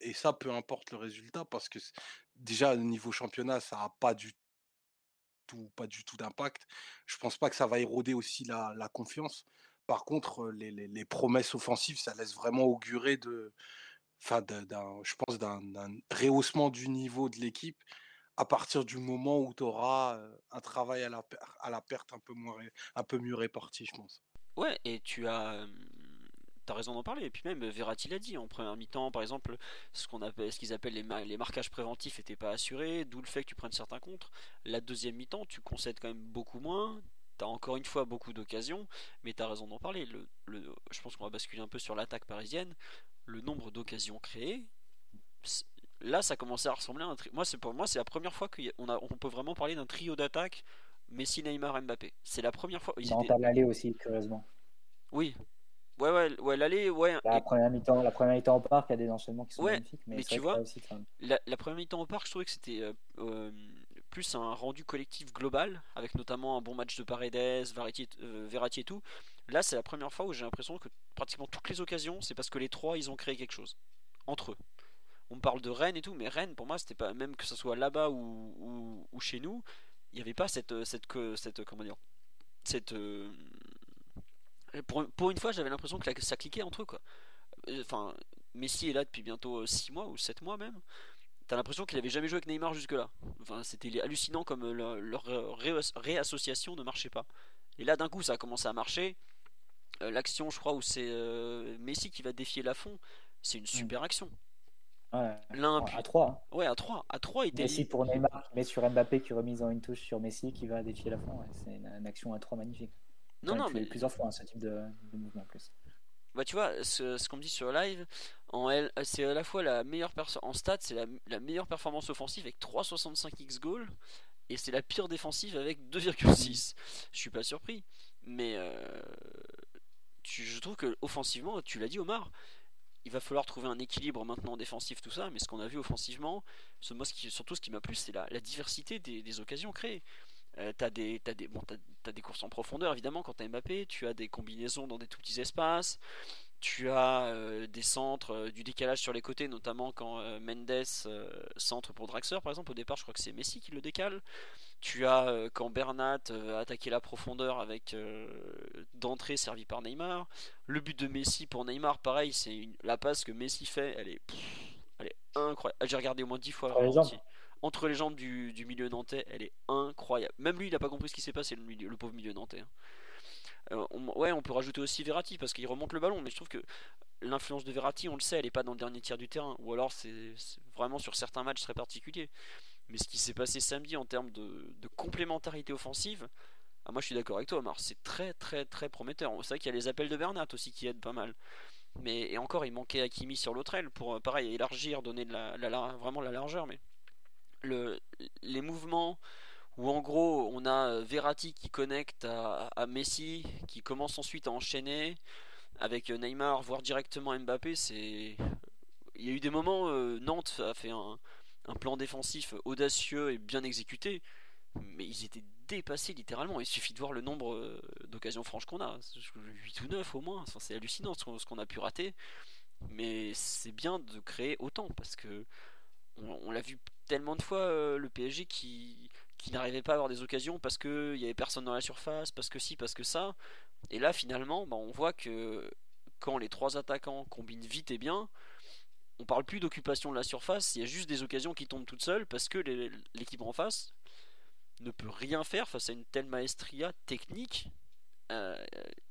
et ça, peu importe le résultat, parce que déjà, au niveau championnat, ça n'a pas du tout, tout d'impact. Je pense pas que ça va éroder aussi la confiance. Par contre, les, promesses offensives, ça laisse vraiment augurer de, enfin, d'un, je pense, d'un rehaussement du niveau de l'équipe à partir du moment où tu auras un travail à la, perte un peu, mieux réparti, je pense. Ouais, et tu as, as raison d'en parler. Et puis même Verratti l'a dit en première mi-temps, par exemple, ce qu'on appelle, ce qu'ils appellent les, les, marquages préventifs n'étaient pas assurés, d'où le fait que tu prennes certains contres. La deuxième mi-temps, tu concèdes quand même beaucoup moins. Tu as encore une fois beaucoup d'occasions, mais tu as raison d'en parler. Le, le, je pense qu'on va basculer un peu sur l'attaque parisienne. Le nombre d'occasions créées, là ça commençait à ressembler à un trio. Moi, c'est pour moi, c'est la première fois qu'on a, on peut vraiment parler d'un trio d'attaque Messi, Neymar, Mbappé. C'est la première fois. Ils étaient... l'aller aussi, curieusement. Oui. Ouais, ouais, ouais l'aller, ouais. La première mi-temps, la première mi-temps au parc, il y a des enchaînements qui sont magnifiques. Mais, tu vois, aussi, la, la, première mi-temps au parc, je trouvais que c'était euh, euh, un rendu collectif global, avec notamment un bon match de Paredes, Verratti, euh, Verratti et tout. Là, c'est la première fois où j'ai l'impression que pratiquement toutes les occasions, c'est parce que les trois, ils ont créé quelque chose entre eux on parle de Rennes et tout, mais Rennes, pour moi, c'était pas même que ce soit là-bas ou, chez nous, il n'y avait pas cette, cette, cette, comment dire, cette, euh, pour, une fois, j'avais l'impression que ça cliquait entre eux, quoi. Euh, enfin, Messi est là depuis bientôt 6 mois ou 7 mois même. T'as l'impression qu'il avait jamais joué avec Neymar jusque-là. Enfin, c'était hallucinant comme leur, réassociation ne marchait pas. Et là, d'un coup, ça a commencé à marcher. Euh, l'action, je crois, où c'est Messi qui va défier Lafont, c'est une mm. super action. L'un à 3. Hein. Ouais, à 3. À 3 était Messi pour Neymar mais sur Mbappé qui remise en une touche sur Messi qui va défier la fin. c'est une, action à 3 magnifique. Non, non, mais plusieurs fois hein, ce type de, mouvement en plus. Bah tu vois, ce, qu'on me dit sur live, en c'est à la fois la meilleure en stats, c'est la, meilleure performance offensive avec 3,65 x goal et c'est la pire défensive avec 2,6. Je suis pas surpris, mais euh, je trouve que offensivement, tu l'as dit Omar, il va falloir trouver un équilibre maintenant défensif, tout ça, mais ce qu'on a vu offensivement, ce, moi, surtout ce qui m'a plu, c'est la, diversité des, occasions créées. Euh, t'as des, as des, bon, des courses en profondeur évidemment quand t'as Mbappé, tu as des combinaisons dans des tout petits espaces, tu as euh, des centres, euh, du décalage sur les côtés, notamment quand Mendes centre pour Draxler par exemple. Au départ, je crois que c'est Messi qui le décale. Tu as quand Bernat a attaqué la profondeur avec d'entrée servi par Neymar. Le but de Messi pour Neymar, pareil, c'est la passe que Messi fait, elle est, elle est incroyable. J'ai regardé au moins 10 fois entre les jambes du, milieu nantais, elle est incroyable. Même lui, il n'a pas compris ce qui s'est passé, le, pauvre milieu nantais. Hein. ouais, on peut rajouter aussi Verratti parce qu'il remonte le ballon, mais je trouve que l'influence de Verratti, on le sait, elle n'est pas dans le dernier tiers du terrain, ou alors c'est vraiment sur certains matchs très particuliers. Mais ce qui s'est passé samedi en termes de, complémentarité offensive, ah, moi je suis d'accord avec toi, Omar, c'est très très très prometteur. C'est vrai qu'il y a les appels de Bernat aussi qui aident pas mal. Mais encore, il manquait Hakimi sur l'autre aile pour euh, pareil élargir, donner vraiment la largeur. Mais le, les mouvements où en gros on a euh, Verratti qui connecte à, Messi, qui commence ensuite à enchaîner avec euh, Neymar, voire directement Mbappé, c'est il y a eu des moments Nantes a fait un, un plan défensif audacieux et bien exécuté, mais ils étaient dépassés littéralement. Il suffit de voir le nombre euh, d'occasions franches qu'on a, 8 ou 9 au moins, c'est hallucinant ce qu'on a pu rater, mais c'est bien de créer autant parce que on, l'a vu tellement de fois euh, le PSG qui, qui n'arrivait pas à avoir des occasions parce qu'il n'y avait personne dans la surface, parce que si, parce que ça. Et là finalement, bah, on voit que quand les trois attaquants combinent vite et bien, on parle plus d'occupation de la surface, il y a juste des occasions qui tombent toutes seules parce que l'équipe en face ne peut rien faire face à une telle maestria technique, euh,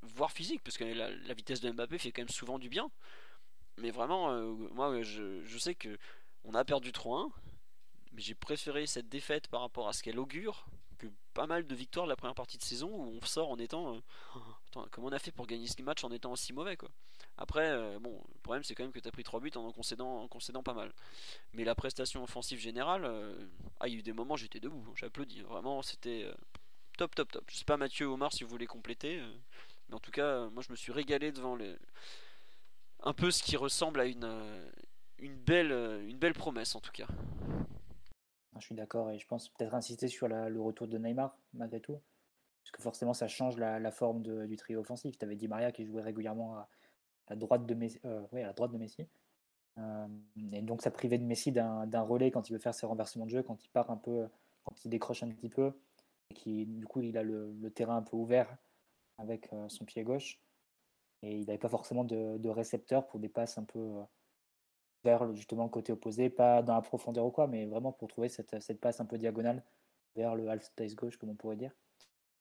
voire physique, parce que la, vitesse de Mbappé fait quand même souvent du bien. Mais vraiment, euh, moi je, je, sais que on a perdu 3-1, mais j'ai préféré cette défaite par rapport à ce qu'elle augure que pas mal de victoires de la première partie de saison où on sort en étant. Euh, comment on a fait pour gagner ce match en étant aussi mauvais quoi Après, euh, bon, le problème c'est quand même que tu as pris 3 buts en en concédant, concédant pas mal. Mais la prestation offensive générale, euh, ah, il y a eu des moments j'étais debout, hein, j'ai applaudi. Vraiment, c'était top, top, top. Je sais pas Mathieu Omar si vous voulez compléter, mais en tout cas, moi je me suis régalé devant. Un peu ce qui ressemble à une, une, belle, une belle promesse en tout cas. Je suis d'accord et je pense peut-être insister sur le retour de Neymar malgré tout. Parce que forcément ça change la, forme du trio offensif. Tu avais dit Maria qui jouait régulièrement à, droite de Messi, euh, à droite de Messi. et donc ça privait de Messi d'un relais quand il veut faire ses renversements de jeu, quand il part un peu, quand il décroche un petit peu, et qui du coup il a le, terrain un peu ouvert avec son pied gauche. Et il n'avait pas forcément de, récepteur pour des passes un peu vers justement le côté opposé, pas dans la profondeur ou quoi, mais vraiment pour trouver cette, cette passe un peu diagonale vers le half space gauche, comme on pourrait dire.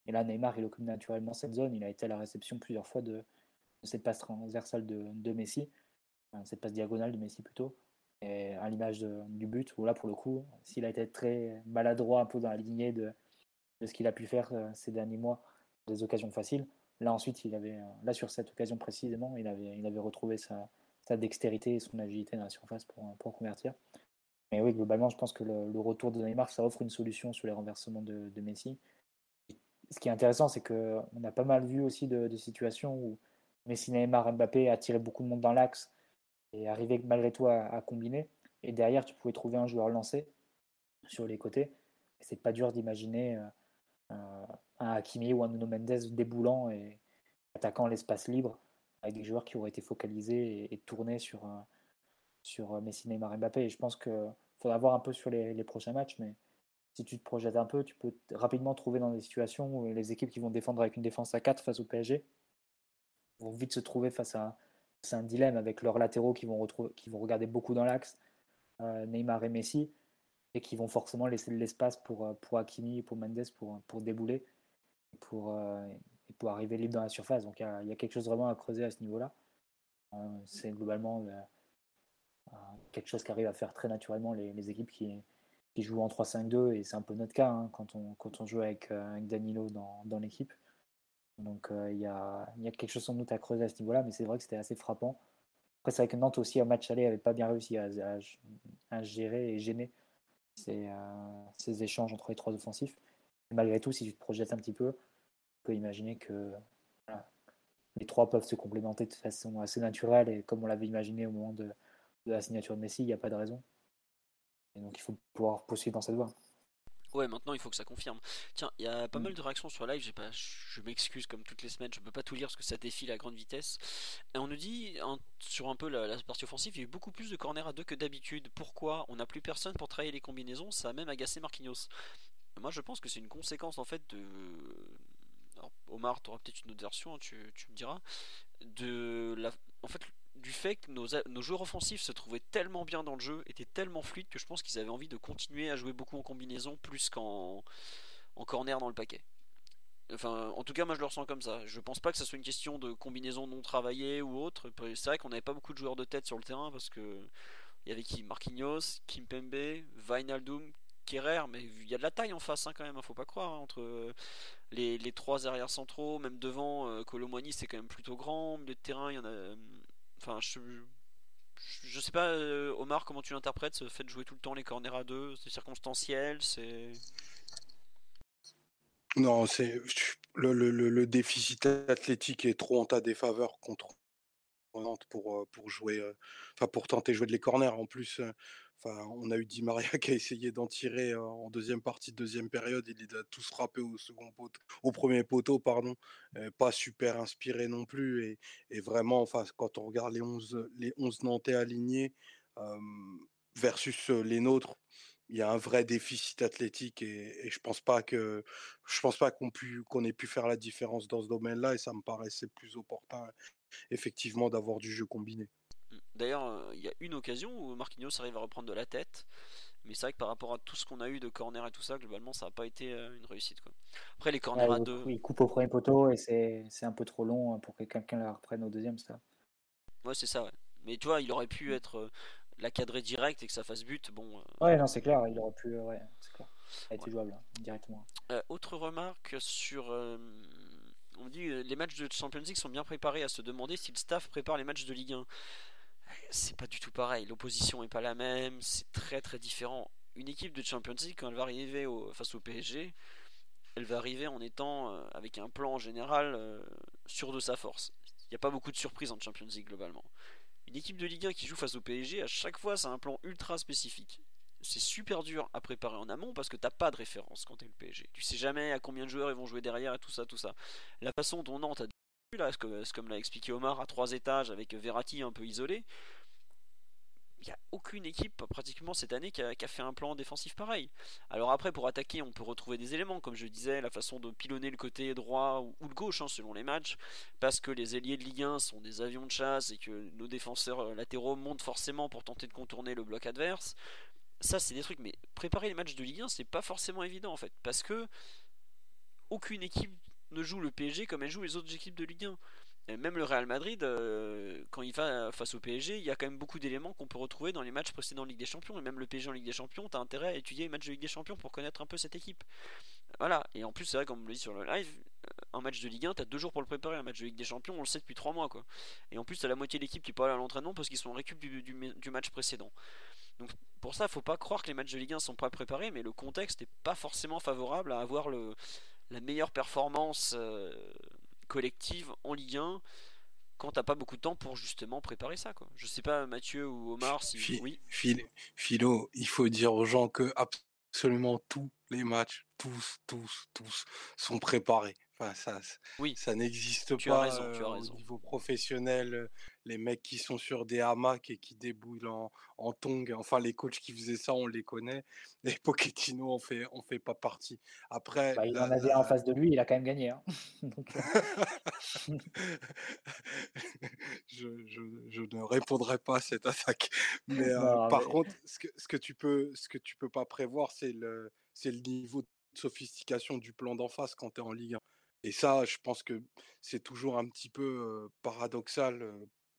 Et là, Neymar, il occupe naturellement cette zone. Il a été à la réception plusieurs fois de, cette passe transversale de, Messi, cette passe diagonale de Messi plutôt. Et à l'image du but, où là, pour le coup, s'il a été très maladroit un peu dans la lignée de, de ce qu'il a pu faire euh, ces derniers mois, des occasions faciles, là ensuite, il avait, euh, là sur cette occasion précisément, il avait, il avait retrouvé sa, sa dextérité et son agilité dans la surface pour, pour convertir. Mais oui, globalement, je pense que le, retour de Neymar, ça offre une solution sur les renversements de, Messi. Ce qui est intéressant, c'est qu'on a pas mal vu aussi de, situations où Messi, Neymar, Mbappé attiraient beaucoup de monde dans l'axe et arrivaient malgré tout à, combiner. Et derrière, tu pouvais trouver un joueur lancé sur les côtés. C'est pas dur d'imaginer euh, un Hakimi ou un Nuno Mendes déboulant et attaquant l'espace libre avec des joueurs qui auraient été focalisés et, tournés sur, euh, sur Messi, Neymar, Mbappé. Et je pense qu'il faudra voir un peu sur les, les, prochains matchs, mais si tu te projettes un peu, tu peux rapidement trouver dans des situations où les équipes qui vont défendre avec une défense à 4 face au PSG vont vite se trouver face à, un dilemme avec leurs latéraux qui vont, qui vont regarder beaucoup dans l'axe, euh, Neymar et Messi, et qui vont forcément laisser de l'espace pour, euh, pour Hakimi et pour Mendes pour, pour débouler pour, euh, et pour arriver libre dans la surface. Donc il y, a, quelque chose vraiment à creuser à ce niveau-là. C'est globalement quelque chose qui arrive à faire très naturellement les, équipes qui, qui jouent en 3-5-2 et c'est un peu notre cas hein, quand, on, quand on joue avec, Danilo dans, dans l'équipe. Donc il y, a, y, a, quelque chose sans doute à creuser à ce niveau-là, mais c'est vrai que c'était assez frappant. Après, c'est vrai que Nantes aussi, en match aller, n'avait pas bien réussi à, à, gérer et gêner ces, ces, échanges entre les trois offensifs. malgré tout, si tu te projettes un petit peu, tu peux imaginer que les trois peuvent se complémenter de façon assez naturelle et comme on l'avait imaginé au moment de, de la signature de Messi, il n'y a pas de raison. Et donc il faut pouvoir poursuivre dans cette voie. Ouais, maintenant il faut que ça confirme. Tiens, il y a pas mm. mal de réactions sur live. J'ai pas, je m'excuse comme toutes les semaines, je peux pas tout lire parce que ça défile à grande vitesse. Et on nous dit sur un peu la, partie offensive, il y a eu beaucoup plus de corners à deux que d'habitude. Pourquoi On n'a plus personne pour travailler les combinaisons? Ça a même agacé Marquinhos. Moi, je pense que c'est une conséquence en fait de. Omar, tu auras peut-être une autre version, hein, tu, me diras. En fait, du fait que nos, joueurs offensifs se trouvaient tellement bien dans le jeu, étaient tellement fluides que je pense qu'ils avaient envie de continuer à jouer beaucoup en combinaison plus qu'en en corner dans le paquet. Enfin, en tout cas, moi je le ressens comme ça. Je pense pas que ça soit une question de combinaison non travaillée ou autre. C'est vrai qu'on n'avait pas beaucoup de joueurs de tête sur le terrain parce que il y avait qui? Marquinhos, Kimpembe, Wijnaldum, Kerrer, mais il y a de la taille en face hein, quand même, hein, faut pas croire. Hein, entre les, les, trois arrières centraux, même devant, euh, c'est quand même plutôt grand. Le terrain, il y en a Enfin, je, je sais pas, euh, Omar, comment tu l'interprètes, ce fait de jouer tout le temps les corners à deux C'est circonstanciel C'est. Non, c'est le, le, le, déficit athlétique est trop en ta défaveur contre pour, euh, pour jouer, euh, enfin pour tenter de jouer de les corners. En plus, on a eu Di Maria qui a essayé d'en tirer en deuxième partie de deuxième période. Il les a tous frappés au second poteau, au premier poteau, pardon. pas super inspiré non plus. Et, vraiment, enfin, quand on regarde les 11, les 11 Nantais alignés versus les nôtres, il y a un vrai déficit athlétique et, je pense pas que je pense pas qu'on ait pu faire la différence dans ce domaine-là et ça me paraissait plus opportun effectivement d'avoir du jeu combiné. D'ailleurs, euh, il y a une occasion où Marquinhos arrive à reprendre de la tête. Mais c'est vrai que par rapport à tout ce qu'on a eu de corner et tout ça, globalement, ça n'a pas été euh, une réussite. Quoi. Après, les corners à deux. Il coupe au premier poteau et c'est un peu trop long pour que quelqu'un la reprenne au deuxième, ça. Ouais, c'est ça, ouais. Mais tu vois, il aurait pu être euh, la cadrée directe et que ça fasse but. Bon. Ouais, non, c'est clair, il aurait pu. ouais, c'est clair. Ça a été jouable, hein, directement. autre remarque sur. on dit les matchs de Champions League sont bien préparés à se demander si le staff prépare les matchs de Ligue 1 c'est pas du tout pareil. L'opposition est pas la même, c'est très très différent. Une équipe de Champions League, quand elle va arriver face au PSG, elle va arriver en étant euh, avec un plan général euh, sûr de sa force. Il n'y a pas beaucoup de surprises en Champions League globalement. Une équipe de Ligue 1 qui joue face au PSG, à chaque fois, c'est un plan ultra spécifique. C'est super dur à préparer en amont parce que t'as pas de référence quand t'es le PSG. Tu sais jamais à combien de joueurs ils vont jouer derrière et tout ça, tout ça. La façon dont Nantes a là, comme, l'a expliqué Omar, à trois étages avec Verratti un peu isolé, il n'y a aucune équipe pratiquement cette année qui a, fait un plan défensif pareil. Alors après pour attaquer on peut retrouver des éléments comme je disais la façon de pilonner le côté droit ou, le gauche hein, selon les matchs parce que les ailiers de Ligue 1 sont des avions de chasse et que nos défenseurs euh, latéraux montent forcément pour tenter de contourner le bloc adverse. Ça c'est des trucs mais préparer les matchs de Ligue 1 c'est pas forcément évident en fait parce que aucune équipe ne joue le PSG comme elle joue les autres équipes de Ligue 1 même le Real Madrid, euh, quand il va face au PSG, il y a quand même beaucoup d'éléments qu'on peut retrouver dans les matchs précédents de Ligue des Champions. Et même le PSG en Ligue des Champions, tu as intérêt à étudier les matchs de Ligue des Champions pour connaître un peu cette équipe. Voilà, et en plus, c'est vrai, comme on le dit sur le live, un match de Ligue 1, tu as deux jours pour le préparer. Un match de Ligue des Champions, on le sait depuis trois mois. quoi. Et en plus, tu as la moitié de l'équipe qui là à l'entraînement parce qu'ils sont en récup du, match précédent. Donc pour ça, faut pas croire que les matchs de Ligue 1 sont pas préparés, mais le contexte n'est pas forcément favorable à avoir le, la meilleure performance euh, collective en Ligue 1 quand t'as pas beaucoup de temps pour justement préparer ça. Quoi. Je sais pas, Mathieu ou Omar, si oui. Philo, il faut dire aux gens que absolument tous les matchs, tous, tous, tous, sont préparés. Enfin, ça, oui. ça n'existe pas au niveau professionnel. Les mecs qui sont sur des hamacs et qui déboulent en, en tongs, enfin les coachs qui faisaient ça, on les connaît. Les Pochettino, on fait, on fait pas partie. Après, bah, il en avait en face de lui, il a quand même gagné. Hein. je, je, je, ne répondrai pas à cette attaque. Mais par contre, ce que, ce que tu peux, ce que tu peux pas prévoir, c'est le, c'est le niveau de sophistication du plan d'en face quand tu es en Ligue 1. Et ça, je pense que c'est toujours un petit peu paradoxal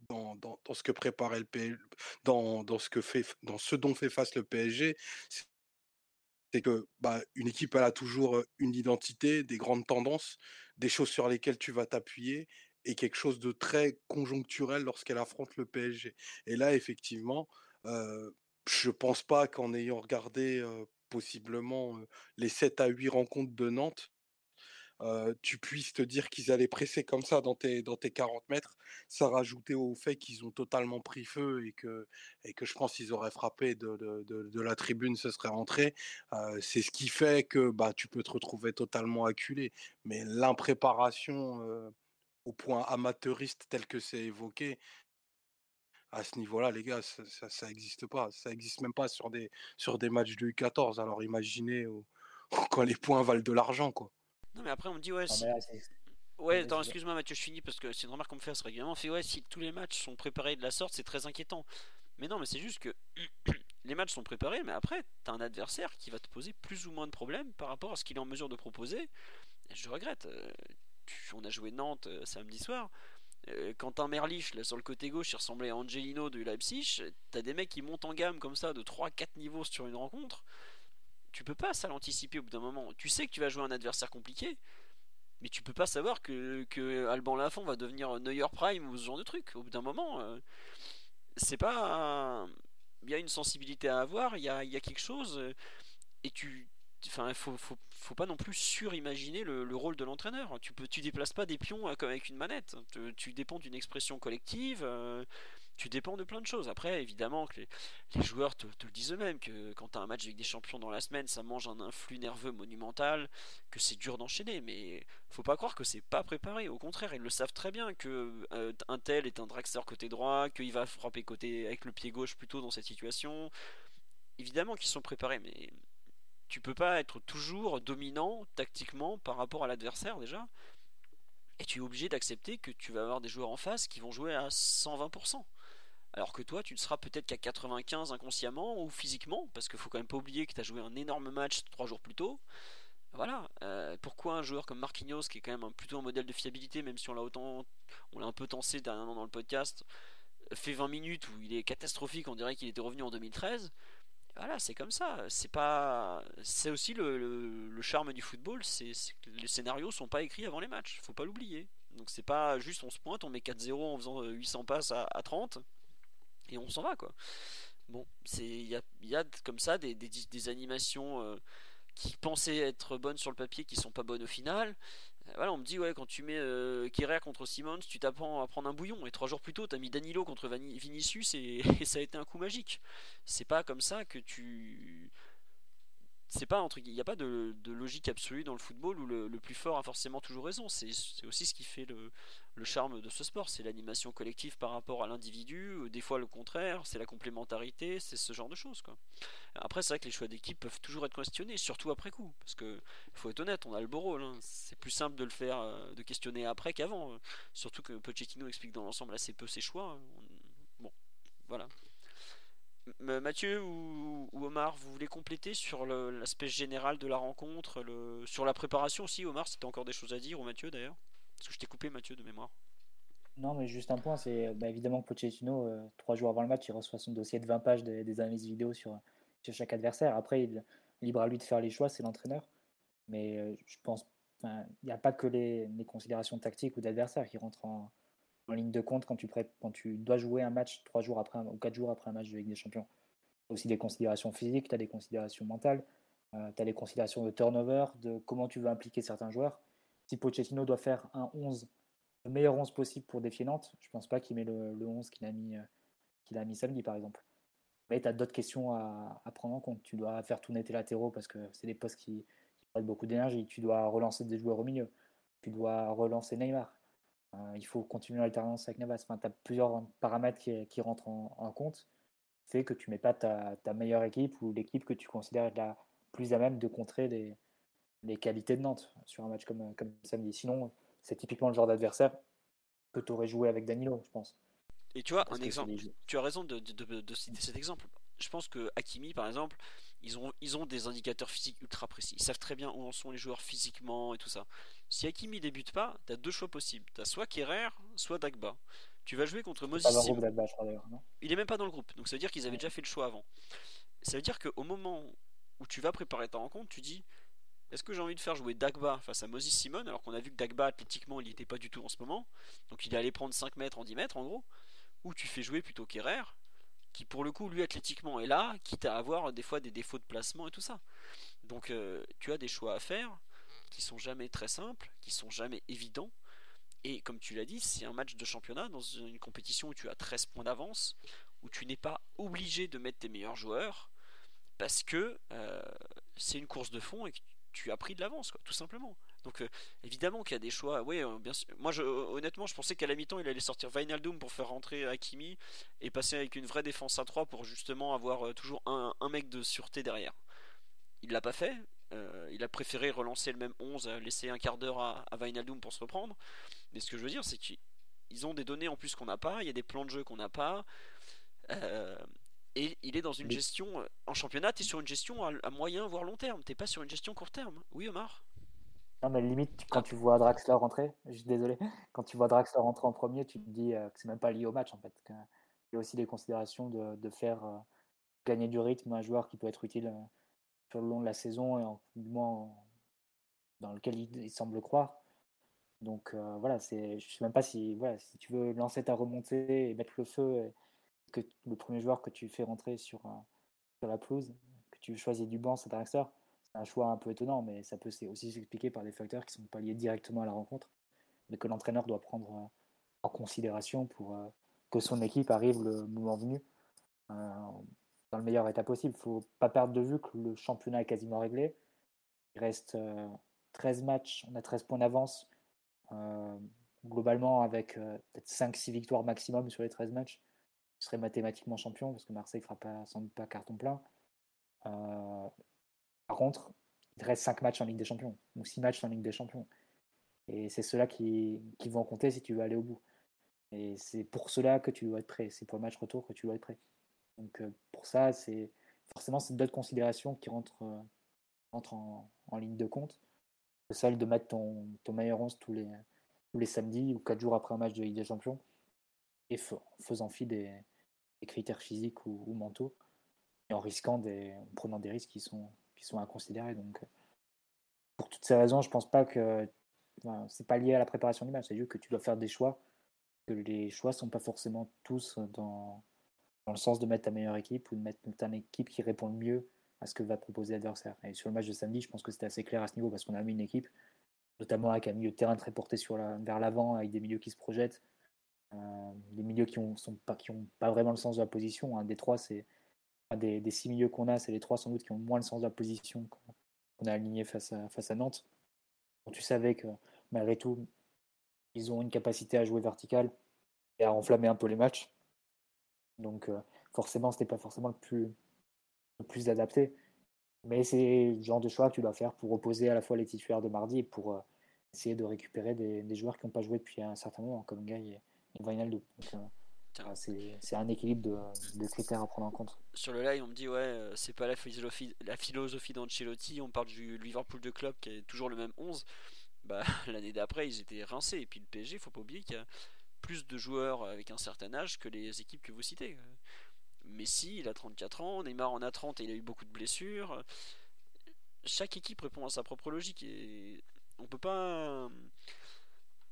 dans, ce que préparait le PSG, dans, ce que fait, dans ce dont fait face le PSG. C'est que bah, une équipe a toujours une identité, des grandes tendances, des choses sur lesquelles tu vas t'appuyer et quelque chose de très conjoncturel lorsqu'elle affronte le PSG. Et là, effectivement, euh, je pense pas qu'en ayant regardé possiblement les 7 à 8 rencontres de Nantes, tu puisses te dire qu'ils allaient presser comme ça dans tes, dans tes 40 mètres, ça rajoutait au fait qu'ils ont totalement pris feu et que, et que je pense qu'ils auraient frappé de, de, la tribune, ce serait rentré. c'est ce qui fait que bah, tu peux te retrouver totalement acculé. Mais l'impréparation au point amateuriste tel que c'est évoqué, à ce niveau-là, les gars, ça n'existe pas. Ça n'existe même pas sur des, sur des matchs de U14. Alors imaginez quand les points valent de l'argent, quoi. Non, mais après, on me dit, ouais. Ouais, attends, excuse-moi Mathieu, je finis parce que c'est une remarque qu'on me fait assez régulièrement. On fait, ouais, si tous les matchs sont préparés de la sorte, c'est très inquiétant. Mais non, mais c'est juste que les matchs sont préparés, mais après, t'as un adversaire qui va te poser plus ou moins de problèmes par rapport à ce qu'il est en mesure de proposer. je regrette. Euh, on a joué Nantes euh, samedi soir. Euh, Quentin Merlich, là, sur le côté gauche, il ressemblait à Angelino de Leipzig. T'as des mecs qui montent en gamme comme ça de 3-4 niveaux sur une rencontre. Tu peux pas ça l'anticiper au bout d'un moment. Tu sais que tu vas jouer un adversaire compliqué, mais tu peux pas savoir que, que Alban Lafont va devenir Neuer Prime ou ce genre de truc. Au bout d'un moment, euh, c'est pas. Il y a une sensibilité à avoir, il y a, quelque chose, euh, et tu, enfin, faut, pas non plus surimaginer le, le rôle de l'entraîneur. Tu peux, tu déplaces pas des pions euh, comme avec une manette. Tu, dépends d'une expression collective. Tu dépends de plein de choses. Après, évidemment, que les, joueurs te, le disent eux-mêmes que quand tu as un match avec des champions dans la semaine, ça mange un influx nerveux monumental, que c'est dur d'enchaîner. Mais faut pas croire que c'est pas préparé. Au contraire, ils le savent très bien que euh, un tel est un dragster côté droit, qu'il va frapper côté avec le pied gauche plutôt dans cette situation. Évidemment qu'ils sont préparés, mais tu peux pas être toujours dominant tactiquement par rapport à l'adversaire déjà. Et tu es obligé d'accepter que tu vas avoir des joueurs en face qui vont jouer à 120%. Alors que toi, tu ne seras peut-être qu'à 95 inconsciemment ou physiquement, parce qu'il faut quand même pas oublier que tu as joué un énorme match trois jours plus tôt. Voilà. Euh, pourquoi un joueur comme Marquinhos, qui est quand même plutôt un modèle de fiabilité, même si on l'a autant, on l'a un peu tensé dernièrement dans le podcast, fait 20 minutes où il est catastrophique, on dirait qu'il était revenu en 2013 voilà, c'est comme ça. C'est pas, c'est aussi le, charme du football, c'est que les scénarios sont pas écrits avant les matchs. Faut pas l'oublier. Donc c'est pas juste on se pointe, on met 4-0 en faisant 800 euh, passes à, 30 et on s'en va quoi. Bon, c'est il y a, comme ça des, animations euh, qui pensaient être bonnes sur le papier qui sont pas bonnes au final. Euh, voilà, on me dit, ouais, quand tu mets euh, contre Simmons, tu t'apprends à prendre un bouillon. Et trois jours plus tôt, tu as mis Danilo contre Vinicius et, ça a été un coup magique. C'est pas comme ça que tu. C'est pas il n'y a pas de, logique absolue dans le football où le, plus fort a forcément toujours raison. C'est aussi ce qui fait le, charme de ce sport, c'est l'animation collective par rapport à l'individu. Des fois le contraire, c'est la complémentarité, c'est ce genre de choses. Quoi. Après, c'est vrai que les choix d'équipe peuvent toujours être questionnés, surtout après coup, parce que faut être honnête, on a le beau. Hein. C'est plus simple de le faire, euh, de questionner après qu'avant. Surtout que Pochettino explique dans l'ensemble assez peu ses choix. Bon, voilà. Mathieu ou, Omar, vous voulez compléter sur l'aspect général de la rencontre, sur la préparation aussi, Omar, c'était encore des choses à dire, ou Mathieu d'ailleurs? Parce que je t'ai coupé, Mathieu, de mémoire. Non, mais juste un point, c'est bah, évidemment que Pochettino, euh, trois jours avant le match, il reçoit son dossier de 20 pages des, analyses vidéo sur, chaque adversaire. Après, il, libre à lui de faire les choix, c'est l'entraîneur. Mais euh, je pense, il n'y a pas que les, les considérations tactiques ou d'adversaire qui rentrent en, en ligne de compte quand tu, dois jouer un match trois jours après ou quatre jours après un match de Ligue des Champions. Tu as aussi des considérations physiques, tu as des considérations mentales, euh, tu as des considérations de turnover, de comment tu veux impliquer certains joueurs. Si Pochettino doit faire un 11, le meilleur 11 possible pour défier Nantes, je pense pas qu'il met le, 11 qu'il a, mis, euh, a mis samedi par exemple. Mais tu as d'autres questions à, prendre en compte. Tu dois faire tourner tes latéraux parce que c'est des postes qui, qui prennent beaucoup d'énergie. Tu dois relancer des joueurs au milieu. Tu dois relancer Neymar. Euh, il faut continuer l'alternance avec Navas. Enfin, tu as plusieurs paramètres qui, rentrent en, compte. C'est que tu mets pas ta, meilleure équipe ou l'équipe que tu considères la plus à même de contrer les, les qualités de Nantes sur un match comme, comme samedi. Sinon, c'est typiquement le genre d'adversaire que tu aurais joué avec Danilo, je pense. Et tu vois, un exemple, tu as raison de, de, citer cet exemple. Je pense que Hakimi, par exemple, ils ont, ils ont des indicateurs physiques ultra précis. Ils savent très bien où en sont les joueurs physiquement et tout ça. Si Hakimi débute pas, tu as deux choix possibles. Tu as soit Kerrer, soit Dagba. Tu vas jouer contre Moses Il est même pas dans le groupe. Donc ça veut dire qu'ils avaient déjà fait le choix avant. Ça veut dire qu'au moment où tu vas préparer ta rencontre, tu dis est-ce que j'ai envie de faire jouer Dagba face à Moses Simon alors qu'on a vu que Dagba athlétiquement il n'y était pas du tout en ce moment donc il allait prendre 5 mètres en 10 mètres en gros ou tu fais jouer plutôt Kerrer qui pour le coup lui athlétiquement est là, quitte à avoir des fois des défauts de placement et tout ça. Donc euh, tu as des choix à faire qui sont jamais très simples, qui sont jamais évidents. Et comme tu l'as dit, c'est un match de championnat dans une compétition où tu as 13 points d'avance, où tu n'es pas obligé de mettre tes meilleurs joueurs, parce que euh, c'est une course de fond et que tu as pris de l'avance, tout simplement. Donc euh, évidemment qu'il y a des choix. Oui, euh, bien sûr. Moi, je, honnêtement, je pensais qu'à la mi-temps, il allait sortir Vinaldoom pour faire rentrer Hakimi et passer avec une vraie défense à 3 pour justement avoir euh, toujours un, mec de sûreté derrière. Il l'a pas fait. il a préféré relancer le même 11, laisser un quart d'heure à, à Vinaldoom pour se reprendre. Mais ce que je veux dire, c'est qu'ils ont des données en plus qu'on n'a pas. Il y a des plans de jeu qu'on n'a pas. et il est dans une gestion en championnat, tu es sur une gestion à, à moyen voire long terme, t'es pas sur une gestion court terme. Oui Omar non, mais limite, quand tu vois Draxler rentrer, je suis désolé, quand tu vois Draxler rentrer en premier, tu te dis euh, que c'est même pas lié au match en fait. Il y a aussi des considérations de, de faire euh, gagner du rythme un joueur qui peut être utile euh, sur le long de la saison et en, du moins dans lequel il, semble croire. Donc voilà, c'est, je sais même pas si, voilà, si tu veux lancer ta remontée et mettre le feu, et que le premier joueur que tu fais rentrer sur, sur la pelouse, que tu choisis du banc, c'est Draxler un choix un peu étonnant, mais ça peut aussi s'expliquer par des facteurs qui ne sont pas liés directement à la rencontre, mais que l'entraîneur doit prendre euh, en considération pour euh, que son équipe arrive le moment venu euh, dans le meilleur état possible. Il faut pas perdre de vue que le championnat est quasiment réglé. Il reste 13 matchs, on a 13 points d'avance. globalement, avec peut-être 5-6 victoires maximum sur les 13 matchs, je serait mathématiquement champion parce que Marseille ne fera pas, sans doute pas carton plein. Par contre, il reste 5 matchs en Ligue des Champions, ou 6 matchs en Ligue des Champions. Et c'est ceux-là qui, vont compter si tu veux aller au bout. Et c'est pour cela que tu dois être prêt. C'est pour le match retour que tu dois être prêt. Donc euh, pour ça, c'est forcément c'est d'autres considérations qui rentrent, euh, en, ligne de compte. Celle de mettre ton, ton meilleur 11 tous les, tous les samedis ou 4 jours après un match de Ligue des Champions et faisant fi des, critères physiques ou, mentaux et en risquant des, en prenant des risques qui sont, qui sont à considérer. Donc, euh, pour toutes ces raisons, je pense pas que c'est pas lié à la préparation du match. C'est juste que tu dois faire des choix, que les choix sont pas forcément tous dans, dans le sens de mettre ta meilleure équipe ou de mettre ta équipe qui répond le mieux à ce que va proposer l'adversaire. Et sur le match de samedi, je pense que c'était assez clair à ce niveau parce qu'on a mis une équipe, notamment avec un milieu de terrain très porté sur la, vers l'avant, avec des milieux qui se projettent, euh, des milieux qui ont, sont pas, qui ont pas vraiment le sens de la position. Un des trois, c'est des, six milieux qu'on a, c'est les trois sans doute qui ont moins le sens de la position qu'on a aligné face à, face à Nantes. tu savais que malgré tout, ils ont une capacité à jouer vertical et à enflammer un peu les matchs. Donc euh, forcément, c'était pas forcément le plus, le plus adapté. Mais c'est le genre de choix que tu dois faire pour opposer à la fois les titulaires de mardi et pour euh, essayer de récupérer des, joueurs qui n'ont pas joué depuis un certain moment, comme Guy et, et Vinaldo. Euh, c'est un équilibre de, critères à prendre en compte. Sur le live, on me dit ouais, c'est pas la philosophie, la philosophie d'Ancelotti. On parle du Liverpool de club qui est toujours le même 11. Bah, l'année d'après, ils étaient rincés. Et puis le PSG, faut pas oublier qu'il y a plus de joueurs avec un certain âge que les équipes que vous citez. Messi, il a 34 ans, Neymar en a 30 et il a eu beaucoup de blessures. Chaque équipe répond à sa propre logique et on peut pas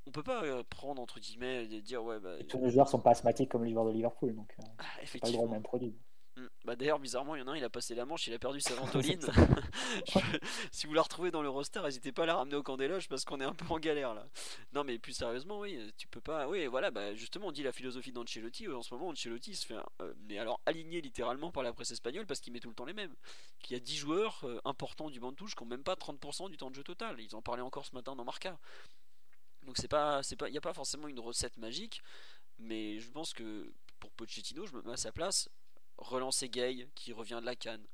on peut pas euh, prendre entre guillemets et dire ouais bah, tous les joueurs sont pas asthmatiques comme les joueurs de Liverpool donc euh, ah, pas le même produit. Mm. Bah d'ailleurs, bizarrement, il y en a un, il a passé la manche, il a perdu sa ventoline. si vous la retrouvez dans le roster, n'hésitez pas à la ramener au camp des loges parce qu'on est un peu en galère là. Non, mais plus sérieusement, oui, tu peux pas. Oui, voilà, bah justement, on dit la philosophie d'Ancelotti. En ce moment, Ancelotti se fait, euh, mais alors aligné littéralement par la presse espagnole parce qu'il met tout le temps les mêmes. Qu'il y a 10 joueurs euh, importants du banc de touche qui n'ont même pas 30% du temps de jeu total. Ils en parlaient encore ce matin dans Marca. Donc c'est pas, c'est pas, il n'y a pas forcément une recette magique, mais je pense que pour Pochettino, je me mets à sa place relancer Gay qui revient de la canne,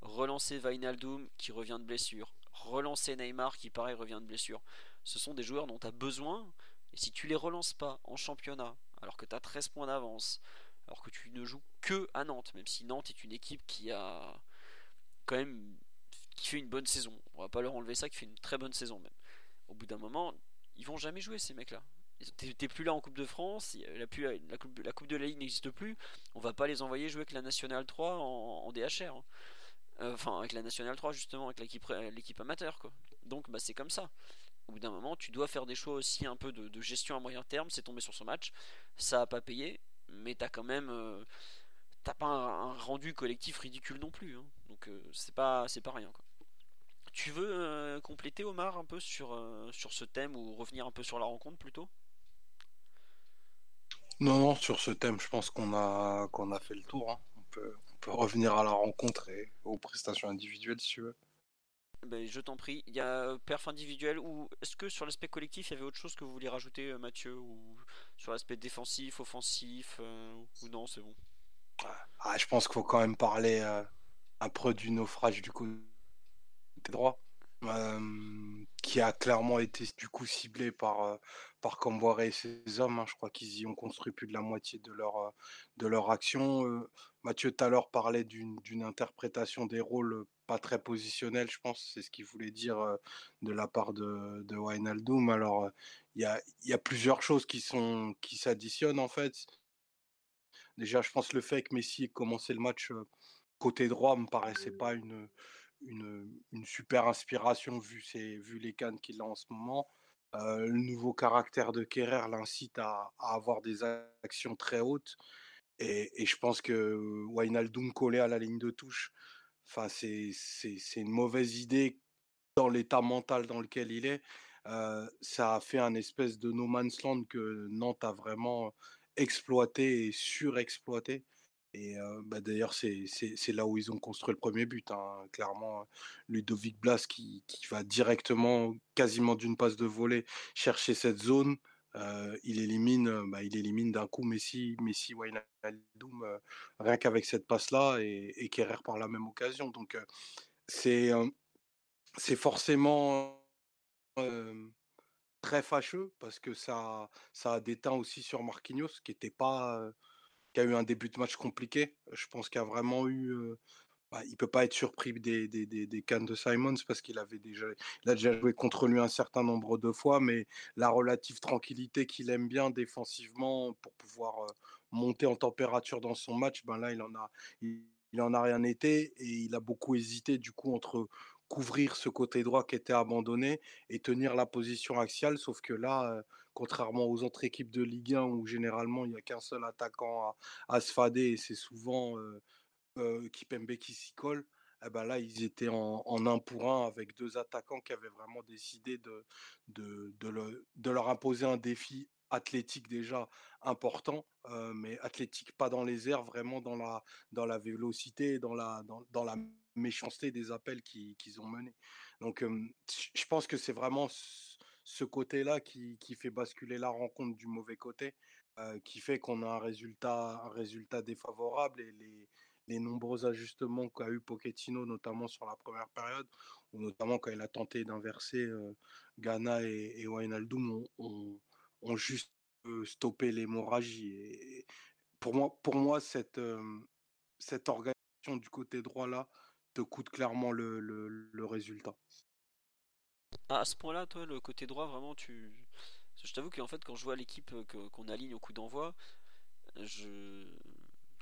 relancer Vainaldoum qui revient de blessure, relancer Neymar qui pareil revient de blessure. Ce sont des joueurs dont tu as besoin et si tu les relances pas en championnat alors que tu as 13 points d'avance, alors que tu ne joues que à Nantes, même si Nantes est une équipe qui a quand même qui fait une bonne saison. On va pas leur enlever ça, qui fait une très bonne saison même. Au bout d'un moment, ils vont jamais jouer ces mecs-là. T'es plus là en Coupe de France, la, coupe, de la Ligue n'existe plus, on va pas les envoyer jouer avec la Nationale 3 en, DHR. Hein. Euh, enfin, avec la Nationale 3 justement, avec l'équipe amateur quoi. Donc bah, c'est comme ça. Au bout d'un moment, tu dois faire des choix aussi un peu de, gestion à moyen terme, c'est tombé sur ce match, ça a pas payé, mais t'as quand même... Euh, t'as pas un, rendu collectif ridicule non plus. Hein. Donc euh, c'est pas, pas rien quoi. Tu veux compléter Omar un peu sur, sur ce thème ou revenir un peu sur la rencontre plutôt? Non, non, sur ce thème, je pense qu'on a, qu'on a fait le tour. Hein. On, peut, on, peut, revenir à la rencontre et aux prestations individuelles si tu veux. Ben, je t'en prie. Il y a perf individuel ou est-ce que sur l'aspect collectif, il y avait autre chose que vous vouliez rajouter, euh, Mathieu Ou sur l'aspect défensif, offensif euh, Ou non, c'est bon? Ah, Je pense qu'il faut quand même parler euh, un peu du naufrage du côté droit. qui a clairement été du coup ciblé par, par Camboire et ses hommes. Hein. Je crois qu'ils y ont construit plus de la moitié de leur, de leur action. Mathieu tout à l'heure parlait d'une interprétation des rôles pas très positionnelle, je pense. C'est ce qu'il voulait dire de la part de, de Wijnaldum. Alors, il y a, y, a, plusieurs choses qui sont qui s'additionnent en fait. Déjà, je pense le fait que Messi ait commencé le match côté droit me paraissait pas une, une, une super inspiration vu, vu les cannes qu'il a en ce moment. Euh, le nouveau caractère de Kerrer l'incite à, avoir des actions très hautes. Et, je pense que Wijnaldum collé à la ligne de touche, c'est une mauvaise idée dans l'état mental dans lequel il est. Euh, ça a fait un espèce de no man's land que Nantes a vraiment exploité et surexploité. Et bah, d'ailleurs, c'est là où ils ont construit le premier but. Hein. Clairement, Ludovic Blas qui, va directement, quasiment d'une passe de volée, chercher cette zone. il élimine, bah, élimine d'un coup Messi, Messi Wijnaldum, rien qu'avec cette passe-là, et, et par la même occasion. Donc, c'est c'est forcément très fâcheux parce que ça, ça a déteint aussi sur Marquinhos, qui n'était pas qui a eu un début de match compliqué. Je pense qu'il a vraiment eu. bah, il peut pas être surpris des, des, des, des cannes de Simons parce qu'il avait déjà, il a déjà joué contre lui un certain nombre de fois, mais la relative tranquillité qu'il aime bien défensivement pour pouvoir monter en température dans son match, ben là, il en a, il, en a rien été et il a beaucoup hésité du coup entre couvrir ce côté droit qui était abandonné et tenir la position axiale. Sauf que là, contrairement aux autres équipes de Ligue 1 où généralement il n'y a qu'un seul attaquant à, se fader et c'est souvent euh, Kipembe qui s'y colle, eh ben là ils étaient en, un pour un avec deux attaquants qui avaient vraiment décidé de, de, leur imposer un défi athlétique déjà important, mais athlétique pas dans les airs, vraiment dans la, dans la vélocité, dans la, dans la méchanceté des appels qu'ils ont menés. Donc je pense que c'est vraiment ce côté-là qui, qui, fait basculer la rencontre du mauvais côté, qui fait qu'on a un résultat, un résultat défavorable et les, les nombreux ajustements qu'a eu Pochettino, notamment sur la première période, ou notamment quand il a tenté d'inverser Ghana et, et Wijnaldum, ont, juste stoppé l'hémorragie. Et pour moi, pour moi cette, cette organisation du côté droit là te coûte clairement le, le résultat. Ah, à ce point-là, toi, le côté droit, vraiment, tu. Je t'avoue qu'en fait, quand je vois l'équipe qu'on aligne au coup d'envoi, je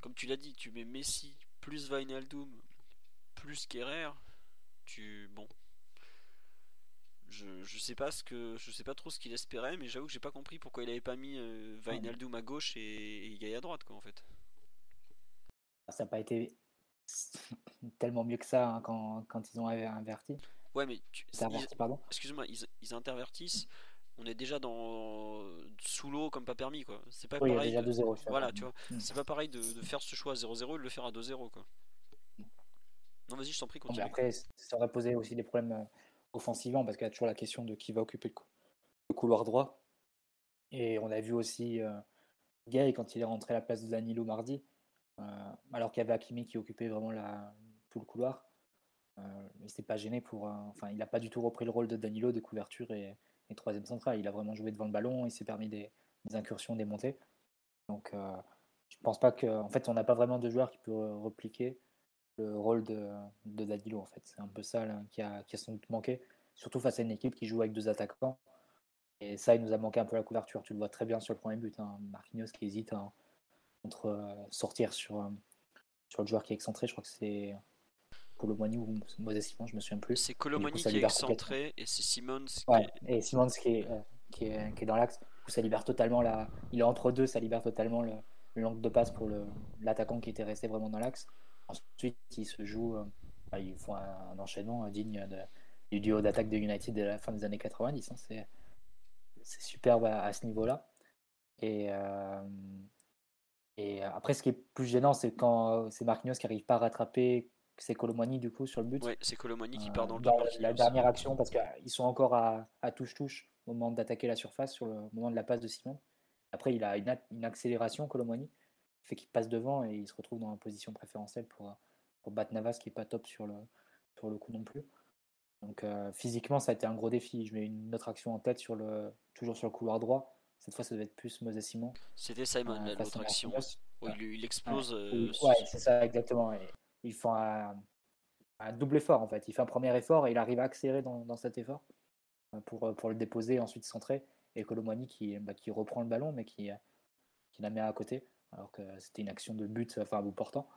comme tu l'as dit, tu mets Messi plus Vinaldoom plus Kerrer, tu bon. Je, je sais pas ce que je sais pas trop ce qu'il espérait, mais j'avoue que j'ai pas compris pourquoi il avait pas mis euh, à gauche et, et à droite quoi en fait. Ça n'a pas été tellement mieux que ça hein, quand, quand, ils ont inverti. Ouais mais tu, Excuse-moi, ils, ils intervertissent on est déjà dans sous l'eau comme pas permis quoi. C'est pas pareil. Voilà, tu vois. Mm. C'est pas pareil de, faire ce choix à 0-0 et de le faire à 2-0 quoi. Non, vas-y, je t'en prie, continue. après, ça aurait posé aussi des problèmes euh, offensivement parce qu'il y a toujours la question de qui va occuper le couloir droit. Et on a vu aussi euh, Gay quand il est rentré à la place de Danilo mardi, euh, alors qu'il y avait Hakimi qui occupait vraiment la, tout le couloir. Euh, il s'est pas gêné pour. enfin, il n'a pas du tout repris le rôle de Danilo de couverture et, troisième central. Il a vraiment joué devant le ballon, il s'est permis des, incursions, des montées. Donc euh, je pense pas que. En fait, on n'a pas vraiment de joueur qui peut repliquer le rôle de, Danilo. En fait. C'est un peu ça qui, a, qui a sans doute manqué, surtout face à une équipe qui joue avec deux attaquants. Et ça, il nous a manqué un peu la couverture. Tu le vois très bien sur le premier but. Hein. Marquinhos qui hésite à, entre euh, sortir sur, sur le joueur qui est excentré. Je crois que c'est Colomani ou modestement, je me souviens plus. C'est Colomani qui est excentré et c'est Simons qui est... Et Simons qui est, euh, qui est, qui est dans l'axe, où ça libère totalement la. Il est entre deux, ça libère totalement le, l'angle de passe pour l'attaquant qui était resté vraiment dans l'axe. Ensuite, il se joue. Euh, bah, ils font un, enchaînement digne de, du duo d'attaque de United de la fin des années 90. Hein. C'est, c'est superbe à, ce niveau-là. Et, euh, et après, ce qui est plus gênant, c'est quand c'est Marquinhos qui n'arrive pas à rattraper c'est Colomani du coup sur le but. Oui, c'est Colomani qui part dans le euh, La dernière action, parce qu'ils sont encore à touche-touche au moment d'attaquer la surface, sur le moment de la passe de Simon. Après, il a une, accélération, Colomani, fait qu'il passe devant et il se retrouve dans une position préférentielle pour, pour battre Navas, qui n'est pas top sur le, sur le coup non plus. Donc euh, physiquement, ça a été un gros défi. Je mets une autre action en tête, sur le, toujours sur le couloir droit. Cette fois, ça devait être plus Moses Simon. C'était Simon, euh, l'autre action. il, explose. Ouais, c'est ça, exactement il fait un, double effort en fait. Il fait un premier effort et il arrive à accélérer dans, cet effort euh, pour, euh, pour le déposer et ensuite centrer. Et Colomani qui, bah, qui reprend le ballon mais qui, qui la met à côté alors que c'était une action de but enfin à bout portant.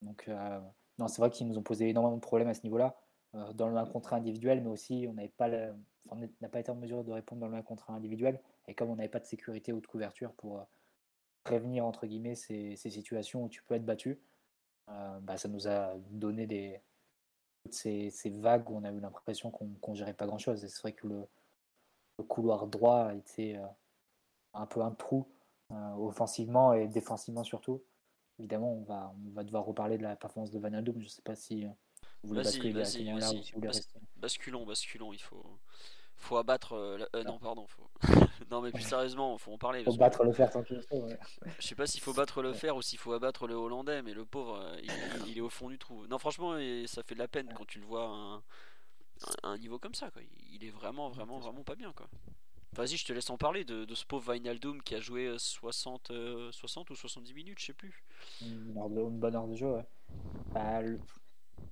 Donc euh, non, c'est vrai qu'ils nous ont posé énormément de problèmes à ce niveau-là. dans le 1 contre individuel, mais aussi on n'avait pas n'a pas été en mesure de répondre dans le 1 contre individuel. Et comme on n'avait pas de sécurité ou de couverture pour prévenir entre guillemets ces, ces situations où tu peux être battu, euh, bah, ça nous a donné des, toutes ces, vagues où on a eu l'impression qu'on ne gérait pas grand-chose. Et c'est vrai que le, couloir droit a été euh, un peu un trou, euh, offensivement et défensivement surtout. Évidemment, on va, on va devoir reparler de la performance de Van mais je ne sais pas si vous voulez basculer là ou si vous voulez rester. Basculons, basculons, il faut faut abattre. Euh, euh, non, pardon. Faut... non, mais plus sérieusement, faut en parler. Faut battre le fer tant qu'il faut. Je sais pas s'il faut battre le fer ou s'il faut abattre le Hollandais, mais le pauvre, euh, il, est au fond du trou. Non, franchement, ça fait de la peine quand tu le vois à un, niveau comme ça. Quoi. Il est vraiment, vraiment, vraiment pas bien. quoi. Vas-y, je te laisse en parler de, ce pauvre Vinaldoom qui a joué 60, 60 ou 70 minutes, je sais plus. Une, bonne heure de jeu, ouais. Bah,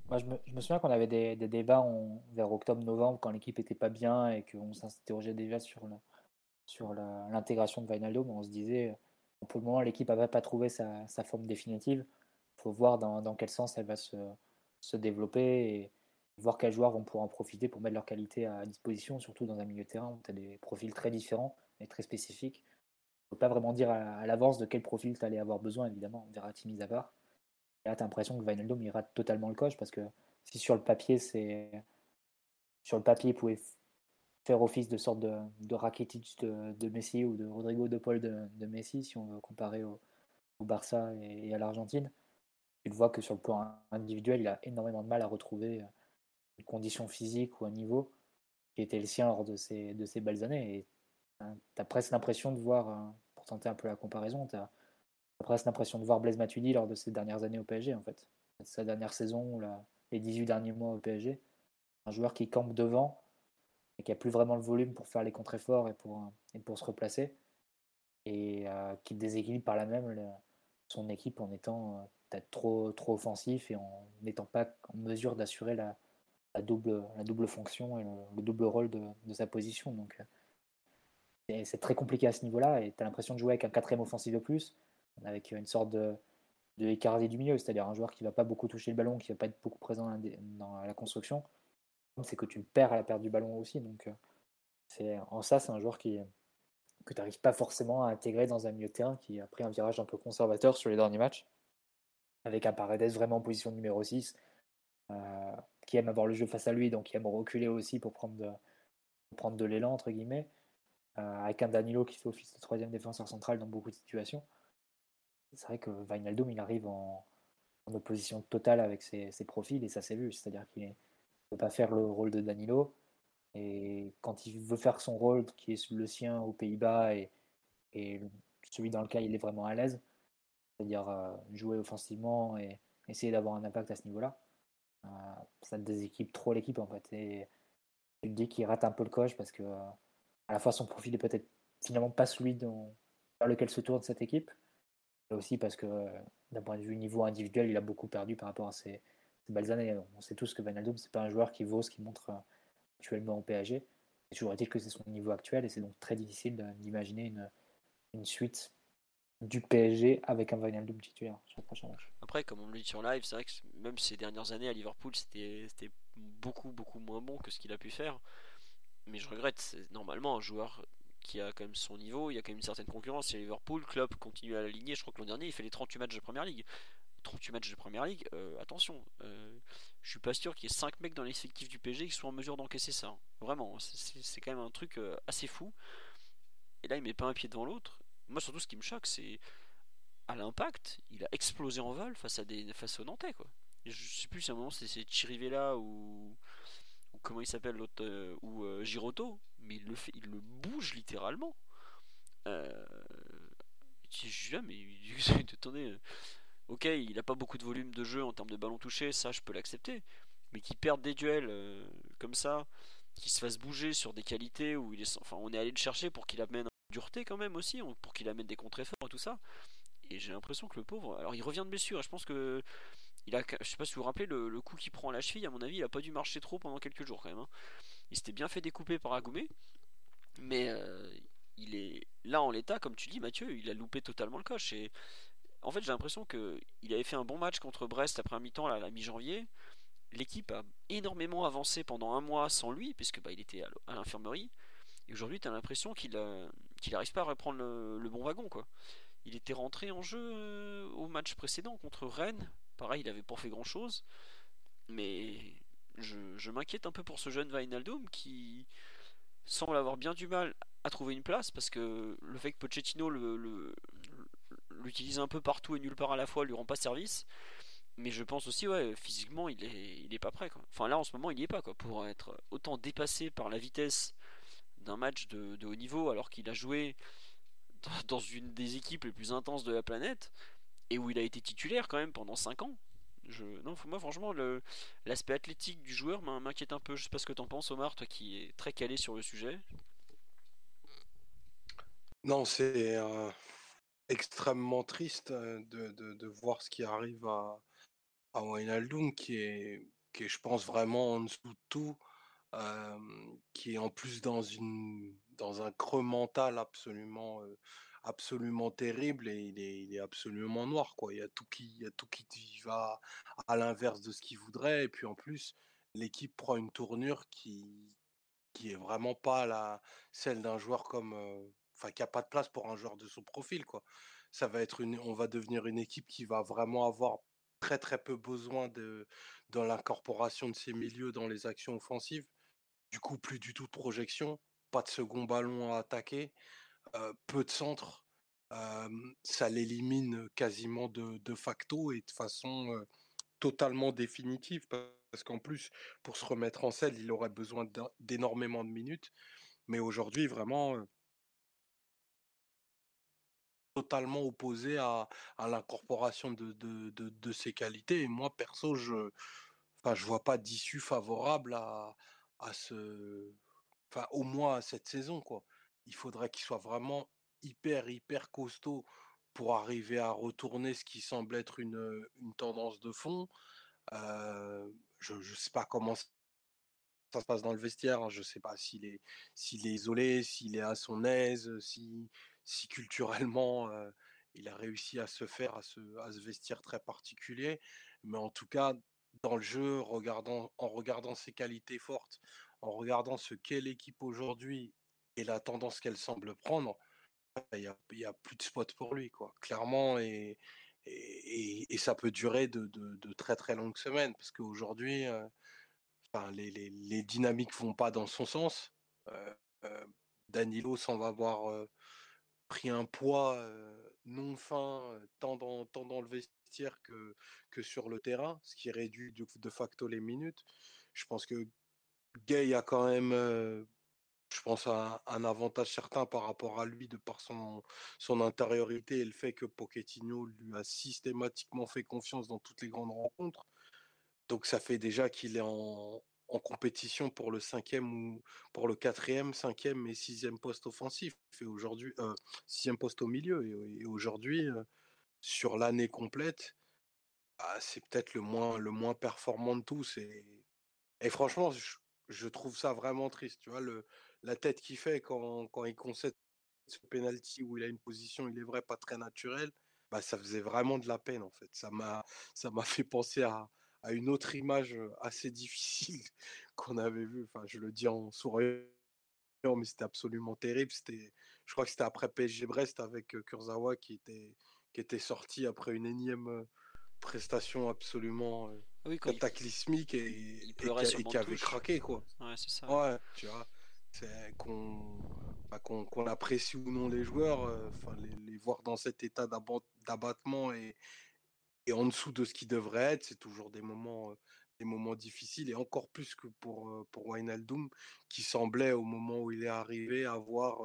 moi, je me, souviens qu'on avait des, débats vers octobre-novembre quand l'équipe était pas bien et qu'on s'interrogeait déjà sur, sur l'intégration de Vinaldo, on se disait, pour le moment, l'équipe n'avait pas trouvé sa, forme définitive. Il faut voir dans, quel sens elle va se, se, développer et voir quels joueurs vont pouvoir en profiter pour mettre leur qualité à disposition, surtout dans un milieu de terrain où tu as des profils très différents et très spécifiques. Il ne faut pas vraiment dire à, l'avance de quel profil tu allais avoir besoin, évidemment, on verra Timis à part. Et là, tu as l'impression que Vinaldum il rate totalement le coche parce que si sur le papier, c'est. Sur le papier, il pouvait faire office de sorte de, de Rakitic de, Messi ou de Rodrigo de Paul de, Messi, si on veut comparer au, Barça et, à l'Argentine. Tu vois que sur le plan individuel, il a énormément de mal à retrouver une condition physique ou un niveau qui était le sien lors de ces, de ces belles années. Et tu as presque l'impression de voir, pour tenter un peu la comparaison, tu presque l'impression de voir Blaise Matuidi lors de ses dernières années au PSG, en fait. Sa dernière saison, les 18 derniers mois au PSG. Un joueur qui campe devant et qui a plus vraiment le volume pour faire les contre-efforts et pour, et pour se replacer. Et euh, qui déséquilibre par là même son équipe en étant euh, peut-être trop, trop offensif et en n'étant pas en mesure d'assurer la, la, double, la double fonction et le, double rôle de, de, sa position. Donc euh, c'est très compliqué à ce niveau-là et tu as l'impression de jouer avec un quatrième offensif de plus, avec une sorte de, de Icardi du milieu, c'est-à-dire un joueur qui va pas beaucoup toucher le ballon, qui va pas être beaucoup présent dans la construction, c'est que tu perds à la perte du ballon aussi. Donc, euh, en ça, c'est un joueur qui, que tu n'arrives pas forcément à intégrer dans un milieu de terrain qui a pris un virage un peu conservateur sur les derniers matchs, avec un Paredes vraiment en position numéro 6, euh, qui aime avoir le jeu face à lui, donc qui aime reculer aussi pour prendre de, prendre de l'élan, entre guillemets, euh, avec un Danilo qui fait office de troisième défenseur central dans beaucoup de situations. C'est vrai que Wijnaldum, il arrive en, opposition totale avec ses, profils, et ça s'est vu, c'est-à-dire qu'il est peut pas faire le rôle de Danilo. Et quand il veut faire son rôle, qui est le sien aux Pays-Bas et, celui dans lequel il est vraiment à l'aise, c'est-à-dire euh, jouer offensivement et essayer d'avoir un impact à ce niveau-là, euh, ça déséquipe trop l'équipe en fait. Et tu te dis qu'il rate un peu le coche parce que euh, à la fois son profil est peut-être finalement pas celui dont, vers lequel se tourne cette équipe, aussi parce que d'un point de vue niveau individuel, il a beaucoup perdu par rapport à ses, belles années. On sait tous que Van c'est pas un joueur qui vaut ce qu'il montre euh, actuellement au PSG. Et toujours est-il que c'est son niveau actuel et c'est donc très difficile d'imaginer une, suite du PSG avec un Van titulaire sur le prochain match. Après, comme on le dit sur live, c'est vrai que même ces dernières années à Liverpool, c'était beaucoup beaucoup moins bon que ce qu'il a pu faire. Mais je regrette, normalement un joueur qui a quand même son niveau, il y a quand même une certaine concurrence. Il Liverpool, Klopp continue à l'aligner. Je crois que l'an dernier, il fait les 38 matchs de première ligue. 38 matchs de première ligue, euh, attention, euh, je suis pas sûr qu'il y ait 5 mecs dans l'effectif du PSG qui soient en mesure d'encaisser ça. Hein. Vraiment, c'est quand même un truc euh, assez fou. Et là, il met pas un pied devant l'autre. Moi, surtout, ce qui me choque, c'est à l'impact, il a explosé en vol face à des face aux Nantais, quoi. je sais plus si à un moment c'est Chirivella ou, ou comment il s'appelle l'autre ou Giroto, mais il le fait, il le bouge littéralement. Euh, là, mais attendez, ok, il n'a pas beaucoup de volume de jeu en termes de ballon touché, ça je peux l'accepter. Mais qu'il perde des duels euh, comme ça, qu'il se fasse bouger sur des qualités où il est, enfin, on est allé le chercher pour qu'il amène dureté quand même aussi, pour qu'il amène des contre-efforts et tout ça. Et j'ai l'impression que le pauvre, alors il revient de blessure. Je pense que il a, je sais pas si vous vous rappelez le, coup qu'il prend à la cheville. À mon avis, il a pas dû marcher trop pendant quelques jours quand même. Hein. Il s'était bien fait découper par Agoumé, mais euh, il est là en l'état, comme tu dis, Mathieu, il a loupé totalement le coche et en fait, j'ai l'impression qu'il avait fait un bon match contre Brest après un mi-temps à la mi-janvier. L'équipe a énormément avancé pendant un mois sans lui, puisque bah, il était à l'infirmerie. Et aujourd'hui, tu as l'impression qu'il n'arrive pas à reprendre le, bon wagon. quoi. Il était rentré en jeu euh, au match précédent contre Rennes. Pareil, il n'avait pas fait grand-chose. Mais je, m'inquiète un peu pour ce jeune Vainaldum qui semble avoir bien du mal à trouver une place parce que le fait que Pochettino le, l'utiliser un peu partout et nulle part à la fois lui rend pas service. Mais je pense aussi, ouais, physiquement, il est, pas prêt. Enfin, là, en ce moment, il y est pas, quoi. Pour être autant dépassé par la vitesse d'un match de, haut niveau, alors qu'il a joué dans une des équipes les plus intenses de la planète, et où il a été titulaire quand même pendant 5 ans. Non, moi, franchement, l'aspect athlétique du joueur m'inquiète un peu. Je sais pas ce que t'en penses, Omar, toi qui es très calé sur le sujet. Non, c'est. Euh, extrêmement triste de, de, voir ce qui arrive à, à Wijnaldum, qui est, qui est, je pense, vraiment en dessous de tout, qui est en plus dans, une, dans un creux mental absolument, absolument terrible et il est, absolument noir. Quoi. Il, y a tout qui, il y a tout qui va à l'inverse de ce qu'il voudrait. Et puis en plus, l'équipe prend une tournure qui, qui est vraiment pas la, celle d'un joueur comme enfin, qu'il n'y a pas de place pour un joueur de son profil, quoi. Ça va être une, on va devenir une équipe qui va vraiment avoir très très peu besoin de dans l'incorporation de ces milieux dans les actions offensives. du coup, plus du tout de projection, pas de second ballon à attaquer, peu de centre. ça l'élimine quasiment de, de, facto et de façon totalement définitive parce qu'en plus, pour se remettre en selle, il aurait besoin d'énormément de minutes. Mais aujourd'hui, vraiment, totalement opposé à, l'incorporation de, de, ses qualités. Et moi, perso, je ne je vois pas d'issue favorable à, à ce. Enfin, au moins à cette saison, quoi. Il faudrait qu'il soit vraiment hyper, hyper costaud pour arriver à retourner ce qui semble être une, une tendance de fond. je ne sais pas comment ça se passe dans le vestiaire. Hein. Je ne sais pas s'il est, s'il est isolé, s'il est à son aise, si, si culturellement il a réussi à se faire à ce, à ce vestiaire très particulier. Mais en tout cas, dans le jeu, en regardant ses qualités fortes, en regardant ce qu'est l'équipe aujourd'hui la tendance qu'elle semble prendre, il n'y a, a, plus de spot pour lui, quoi. Clairement, et, ça peut durer de, très très longues semaines, parce qu'aujourd'hui, les, les, les, dynamiques vont pas dans son sens. Danilo s'en va avoir pris un poids non fin tant dans, tant dans le vestiaire que, que sur le terrain, ce qui réduit de, facto les minutes. Je pense que Gay a quand même, je pense, un, un, avantage certain par rapport à lui de par son, son intériorité et le fait que Pochettino lui a systématiquement fait confiance dans toutes les grandes rencontres. Donc ça fait déjà qu'il est en, compétition pour le cinquième ou pour le quatrième, cinquième et sixième poste offensif. Et aujourd'hui, euh, sixième poste au milieu. Et, aujourd'hui, euh, sur l'année complète, bah, c'est peut-être le moins, le moins performant de tous. Et, et franchement, je, trouve ça vraiment triste. Tu vois, le, la tête qu'il fait quand, quand il concède ce penalty où il a une position, il est vrai, pas très naturelle, bah, ça faisait vraiment de la peine en fait. Ça m'a, ça m'a fait penser à, à une autre image assez difficile qu'on avait vue. Enfin, je le dis en souriant, mais c'était absolument terrible. C'était, je crois que c'était après PSG Brest avec Kurzawa qui était, qui était sorti après une énième prestation absolument ah cataclysmique et, et, qui, avait craqué quoi. Ouais, c'est ça. Ouais, tu vois. C'est qu'on, apprécie ou non les joueurs, enfin les, les, voir dans cet état d'abattement et, et en dessous de ce qui devrait être, c'est toujours des moments, des moments difficiles et encore plus que pour, pour Wijnaldum qui semblait au moment où il est arrivé avoir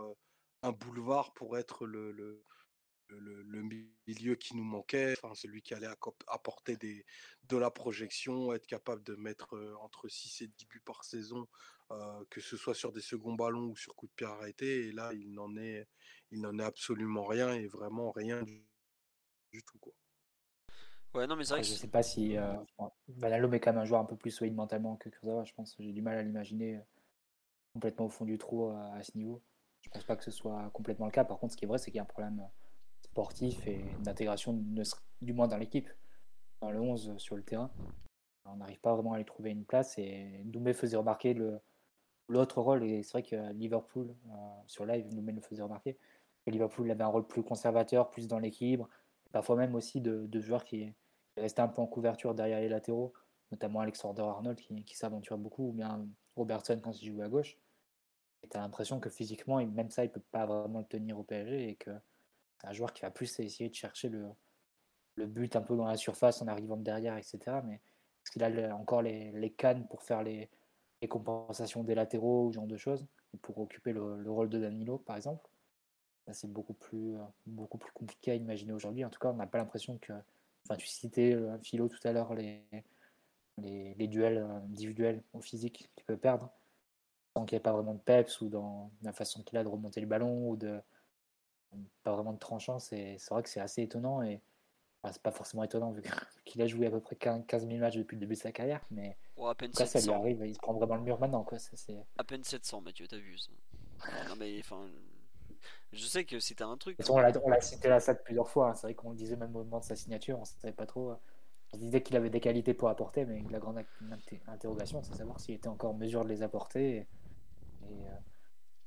un boulevard pour être le, le, le, milieu qui nous manquait, celui qui allait apporter des, de la projection, être capable de mettre entre 6 et 10 buts par saison, que ce soit sur des seconds ballons ou sur coup de pied arrêté. Et là, il n'en est, il n'en est absolument rien et vraiment rien du, du tout. Quoi. Ouais, non, mais c'est Je sais pas si. Euh, est quand même un joueur un peu plus solide mentalement que Kurzawa, je pense. J'ai du mal à l'imaginer euh, complètement au fond du trou euh, à, ce niveau. Je pense pas que ce soit complètement le cas. Par contre, ce qui est vrai, c'est qu'il y a un problème euh, sportif et d'intégration, du moins dans l'équipe, dans le 11 sur le terrain. On n'arrive pas vraiment à lui trouver une place. Et Doumbé faisait remarquer le, l'autre rôle. Et c'est vrai que Liverpool, sur live, Doumbé le faisait remarquer. Que Liverpool avait un rôle plus conservateur, plus dans l'équilibre. Parfois même aussi de, joueurs qui resté un peu en couverture derrière les latéraux, notamment Alexander Arnold qui, qui s'aventure beaucoup, ou bien Robertson quand il joue à gauche. Et tu as l'impression que physiquement, même ça, il peut pas vraiment le tenir au PSG et que c'est un joueur qui va plus essayer de chercher le, le but un peu dans la surface en arrivant de derrière, etc. Mais est-ce qu'il a encore les, les, cannes pour faire les, les, compensations des latéraux ou ce genre de choses, pour occuper le, le rôle de Danilo, par exemple c'est beaucoup plus, beaucoup plus compliqué à imaginer aujourd'hui. En tout cas, on n'a pas l'impression que Enfin, tu citais, euh, Philo, tout à l'heure, les, les, duels euh, individuels au physique qu'il peut perdre, sans qu'il n'y ait pas vraiment de peps ou dans la façon qu'il a de remonter le ballon ou de pas vraiment de tranchant. C'est vrai que c'est assez étonnant et c'est pas forcément étonnant vu qu'il a joué à peu près 15 000 matchs depuis le début de sa carrière, mais à peine ça lui arrive, il se prend vraiment le mur maintenant. Quoi. Ça, à peine 700, Mathieu, t'as vu ça non, mais enfin, je sais que c'était un truc. On l'a cité la SAD plusieurs fois. Hein. C'est vrai qu'on le disait même au moment de sa signature. On ne savait pas trop. Euh, on disait qu'il avait des qualités pour apporter, mais la grande interrogation, c'est savoir s'il était encore en mesure de les apporter et, euh,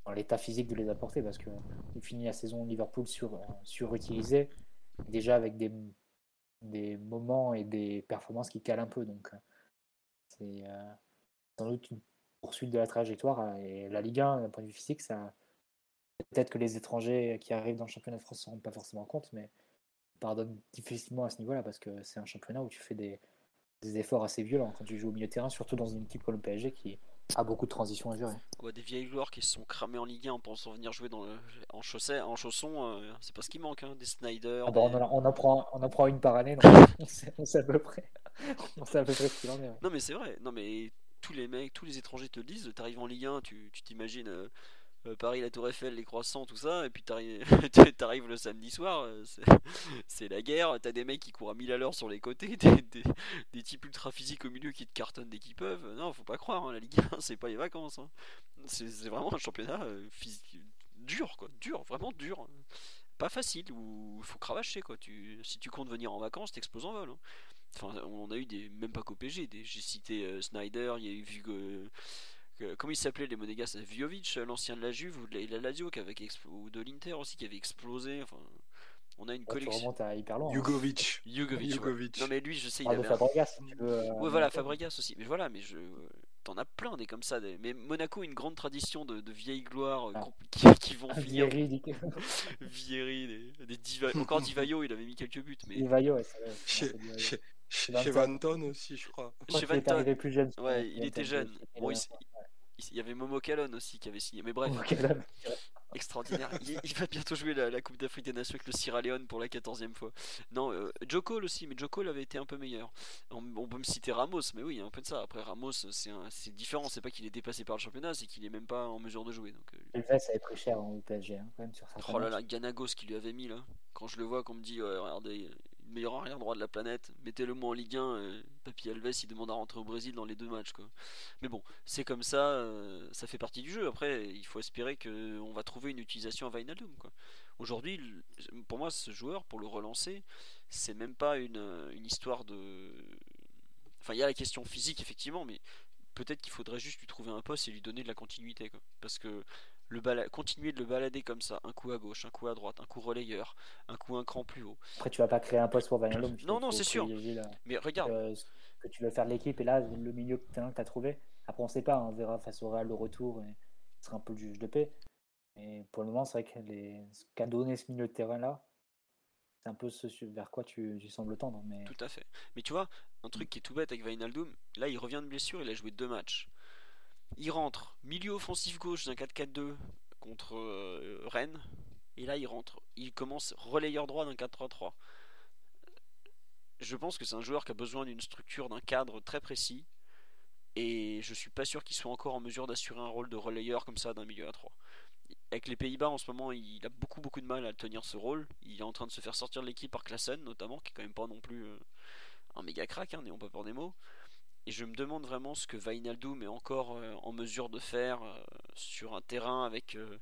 dans l'état physique de les apporter. Parce qu'il finit la saison Liverpool sur, euh, surutilisé, déjà avec des, des moments et des performances qui calent un peu. Donc, c'est sans doute poursuite de la trajectoire. Et la Ligue 1, d'un point de vue physique, ça. Peut-être que les étrangers qui arrivent dans le championnat de France ne se rendent pas forcément compte, mais on pardonne difficilement à ce niveau-là parce que c'est un championnat où tu fais des, des efforts assez violents quand tu joues au milieu de terrain, surtout dans une équipe comme le PSG qui a beaucoup de transitions à gérer. Ouais, des vieilles gloires qui se sont cramés en Ligue 1 en pensant venir jouer dans le, en, chausset, en chaussons, euh, c'est pas ce qui manque, hein, des Snyder. Ah bah, des- on, en, on en prend, on en prend une par année, donc on, sait, on sait à peu près. On sait à peu près ce qu'il en est. ouais. Non mais c'est vrai, non mais tous les mecs, tous les étrangers te le disent, t'arrives en Ligue 1, tu t'imagines euh, Paris, la Tour Eiffel, les croissants, tout ça, et puis t'arrives le samedi soir, euh, c'est- la guerre, t'as des mecs qui courent à 1000 à l'heure sur les côtés, des, types ultra physiques au milieu qui te cartonnent dès qu'ils peuvent, non faut pas croire, hein, la Ligue 1 c'est pas les vacances, hein. c'est vraiment un championnat euh, dur quoi, dur, vraiment dur, pas facile, où faut cravacher quoi, si tu comptes venir en vacances t'exploses en vol. hein. Enfin, on a eu des, même pas qu'au PG, j'ai cité euh, Snyder, il y a eu Vugo, que- comment il s'appelait les Monégas Vjovic, l'ancien de la Juve ou de la, la Lazio qui avait explo- ou de l'Inter aussi qui avait explosé. Enfin, on a une Ouais, tu collection. remontes à hyper loin. hein. Jugovic. Jugovic. ouais. Jugovic. Non mais lui, je sais, il un- Fabregas, si tu veux. euh, Ouais, voilà, Fabregas aussi. Mais voilà, mais je. T'en as plein des comme ça. des- Mais Monaco a une grande tradition de, de vieilles gloires euh, Ah. qui, qui vont finir. Vieri, Vieri, des, des Diva- encore Divayo, il avait mis quelques buts. Mais Di Vaio, ouais, c'est vrai, Chez, un peu Di Vaio. chez, chez- Van chez Ton. Van Ton aussi, je crois. Chez Van Ton, arrivé plus jeune. je Ouais, il était jeune. Bon, il, y avait Momo Kalon aussi qui avait signé. Mais bref, extraordinaire. Il, il va bientôt jouer la, la Coupe d'Afrique des Nations avec le Sierra Leone pour la 14e fois. Non, euh, Joe Cole aussi, mais Joe Cole avait été un peu meilleur. On, on peut me citer Ramos, mais oui, il y a un peu de ça. Après, Ramos, c'est un- c'est différent. C'est pas qu'il est dépassé par le championnat, c'est qu'il est même pas en mesure de jouer. Donc, euh, Alves avait pris cher au PSG, hein, quand même, sur Oh là là, Ganagos qui lui avait mis là. Quand je le vois, qu'on me dit, ouais, regardez, meilleur arrière droit de la planète, mettez-le moi en Ligue 1. euh, Papy Alves, il demande à rentrer au Brésil dans les deux matchs. Mais bon, c'est comme ça, euh, ça fait partie du jeu. Après, il faut espérer qu'on va trouver une utilisation à Wijnaldum. Quoi. Aujourd'hui, pour moi, ce joueur, pour le relancer, c'est même pas une, histoire de. Enfin, il y a la question physique, effectivement, mais peut-être qu'il faudrait juste lui trouver un poste et lui donner de la continuité. Parce que le bala- continuer de le balader comme ça, un coup à gauche, un coup à droite, un coup relayeur, un coup un cran plus haut. Après, tu vas pas créer un poste pour il Non, non, c'est sûr. la- Mais regarde, euh, ce que tu veux faire de l'équipe. Et là, le milieu de terrain que tu as trouvé, après, on sait pas, on verra face au Real le retour et ce sera un peu le juge de paix. Mais pour le moment, c'est vrai que les... ce qu'a donné ce milieu de terrain-là, c'est un peu ce vers quoi tu, tu sembles tendre. Mais tout à fait. Mais tu vois, un truc qui est tout bête avec Wijnaldum, là il revient de blessure, il a joué deux matchs. Il rentre milieu offensif gauche d'un 4-4-2 contre euh, Rennes. Et là il rentre, il commence relayeur droit d'un 4-3-3. Je pense que c'est un joueur qui a besoin d'une structure, d'un cadre très précis. Et je suis pas sûr qu'il soit encore en mesure d'assurer un rôle de relayeur comme ça d'un milieu à 3. Avec les Pays-Bas en ce moment, il a beaucoup beaucoup de mal à tenir ce rôle. Il est en train de se faire sortir de l'équipe par Klassen notamment, qui est quand même pas non plus euh, un méga crack, hein, n'ayons pas peur des mots. Et je me demande vraiment ce que Wijnaldum est encore euh, en mesure de faire euh, sur un terrain avec. euh,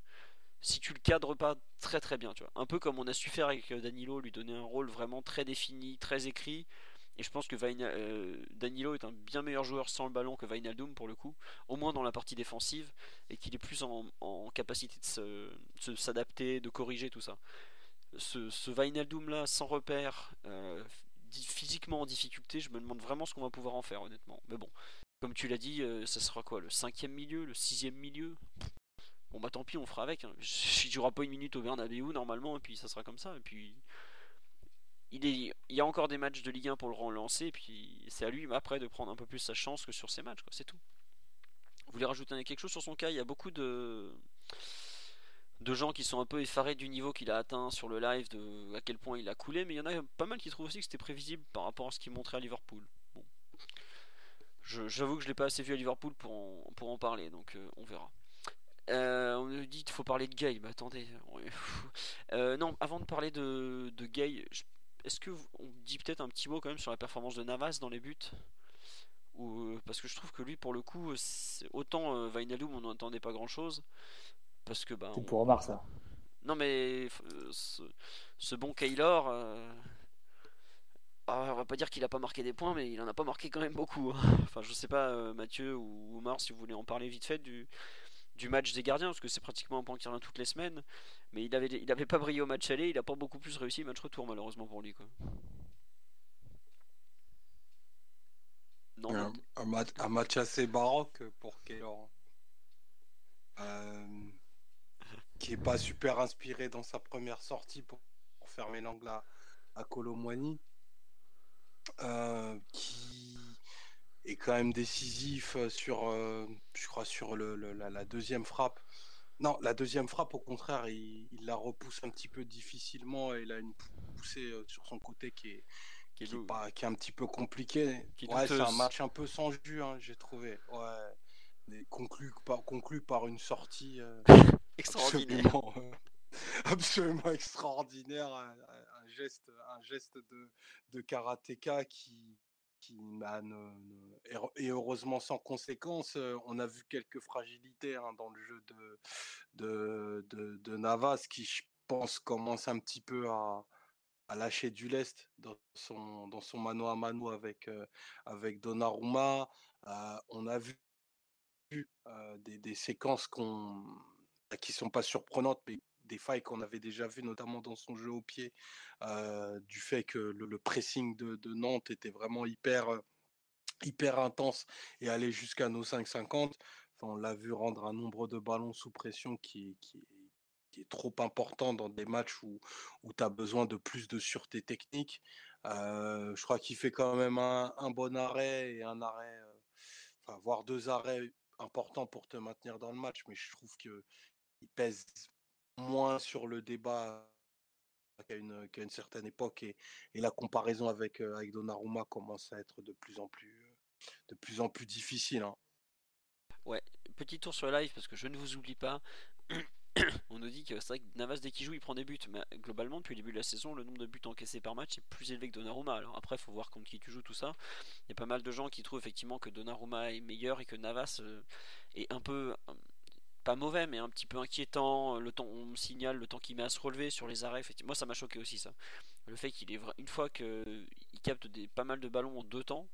si tu le cadres pas très très bien, tu vois. Un peu comme on a su faire avec Danilo, lui donner un rôle vraiment très défini, très écrit. Et je pense que Danilo est un bien meilleur joueur sans le ballon que Wijnaldum pour le coup, au moins dans la partie défensive, et qu'il est plus en, capacité de s'adapter, de corriger tout ça. Ce, ce Wijnaldum là, sans repère, physiquement en difficulté, je me demande vraiment ce qu'on va pouvoir en faire honnêtement. Mais bon, comme tu l'as dit, euh, ça sera quoi Le cinquième milieu Le sixième milieu? Bon bah tant pis, on fera avec. Hein. Il jouera pas une minute au Bernabeu normalement, et puis ça sera comme ça. Et puis il, est, il y a encore des matchs de Ligue 1 pour le relancer, et puis c'est à lui après de prendre un peu plus sa chance que sur ces matchs, quoi. C'est tout. Vous voulez rajouter quelque chose sur son cas? Il y a beaucoup de de gens qui sont un peu effarés du niveau qu'il a atteint sur le live, de à quel point il a coulé, mais il y en a pas mal qui trouvent aussi que c'était prévisible par rapport à ce qu'il montrait à Liverpool. Bon. J'avoue que je l'ai pas assez vu à Liverpool pour en, pour en parler, donc euh, on verra. Euh, on nous dit qu'il faut parler de Gay. Bah attendez. Euh, non, avant de parler de, Gay, est-ce que dit peut-être un petit mot quand même sur la performance de Navas dans les buts? Ou, Parce que je trouve que lui, pour le coup, autant Wijnaldum, on n'entendait pas grand-chose. Parce que bah, c'est on- pour Omar, ça. non mais euh, ce, ce bon Kaylor, euh, ah, on va pas dire qu'il a pas marqué des points, mais il en a pas marqué quand même beaucoup. hein. Enfin, je sais pas, euh, Mathieu ou Omar, si vous voulez en parler vite fait du, du match des gardiens, parce que c'est pratiquement un point qui revient toutes les semaines. Mais il avait, il avait pas brillé au match aller, il a pas beaucoup plus réussi au match retour malheureusement pour lui. Quoi. Non, un, match, assez baroque pour Keylor. Euh, qui est pas super inspiré dans sa première sortie pour, fermer l'angle à, à euh, qui est quand même décisif sur, euh, je crois, sur le, la, deuxième frappe. Non, la deuxième frappe, au contraire, il, la repousse un petit peu difficilement et il a une poussée euh, sur son côté qui est, qui est, pas, qui est un petit peu compliqué. ouais, c'est un match un peu sans jus, hein, j'ai trouvé. Ouais. Conclu par, conclu par une sortie extraordinaire. Absolument, absolument extraordinaire. Un, geste, un geste de, de karatéka qui, qui bah, est heureusement sans conséquence. On a vu quelques fragilités hein, dans le jeu de, de, de, Navas qui, je pense, commence un petit peu à, à lâcher du lest dans son, dans son mano à mano avec, avec Donnarumma. on a vu des, des, séquences qu'on, qui sont pas surprenantes, mais des failles qu'on avait déjà vues, notamment dans son jeu au pied, du fait que le, pressing de, Nantes était vraiment hyper, hyper intense et aller jusqu'à nos 5,50. on l'a vu rendre un nombre de ballons sous pression qui, qui, est trop important dans des matchs où, où tu as besoin de plus de sûreté technique. je crois qu'il fait quand même un, bon arrêt et un arrêt, enfin, voire deux arrêts importants pour te maintenir dans le match, mais je trouve qu'il pèse moins sur le débat qu'à une, certaine époque et, la comparaison avec, avec Donnarumma commence à être de plus en plus, de plus, en plus difficile. Hein. Ouais, petit tour sur le live parce que je ne vous oublie pas. On nous dit que c'est vrai que Navas dès qu'il joue il prend des buts, mais globalement depuis le début de la saison le nombre de buts encaissés par match est plus élevé que Donnarumma. Alors après il faut voir contre qui tu joues tout ça. Il y a pas mal de gens qui trouvent effectivement que Donnarumma est meilleur et que Navas est un peu pas mauvais, mais un petit peu inquiétant. Le temps, on signale le temps qu'il met à se relever sur les arrêts. Moi, ça m'a choqué aussi ça. Le fait qu'il est une fois qu'il capte des, pas mal de ballons en deux temps,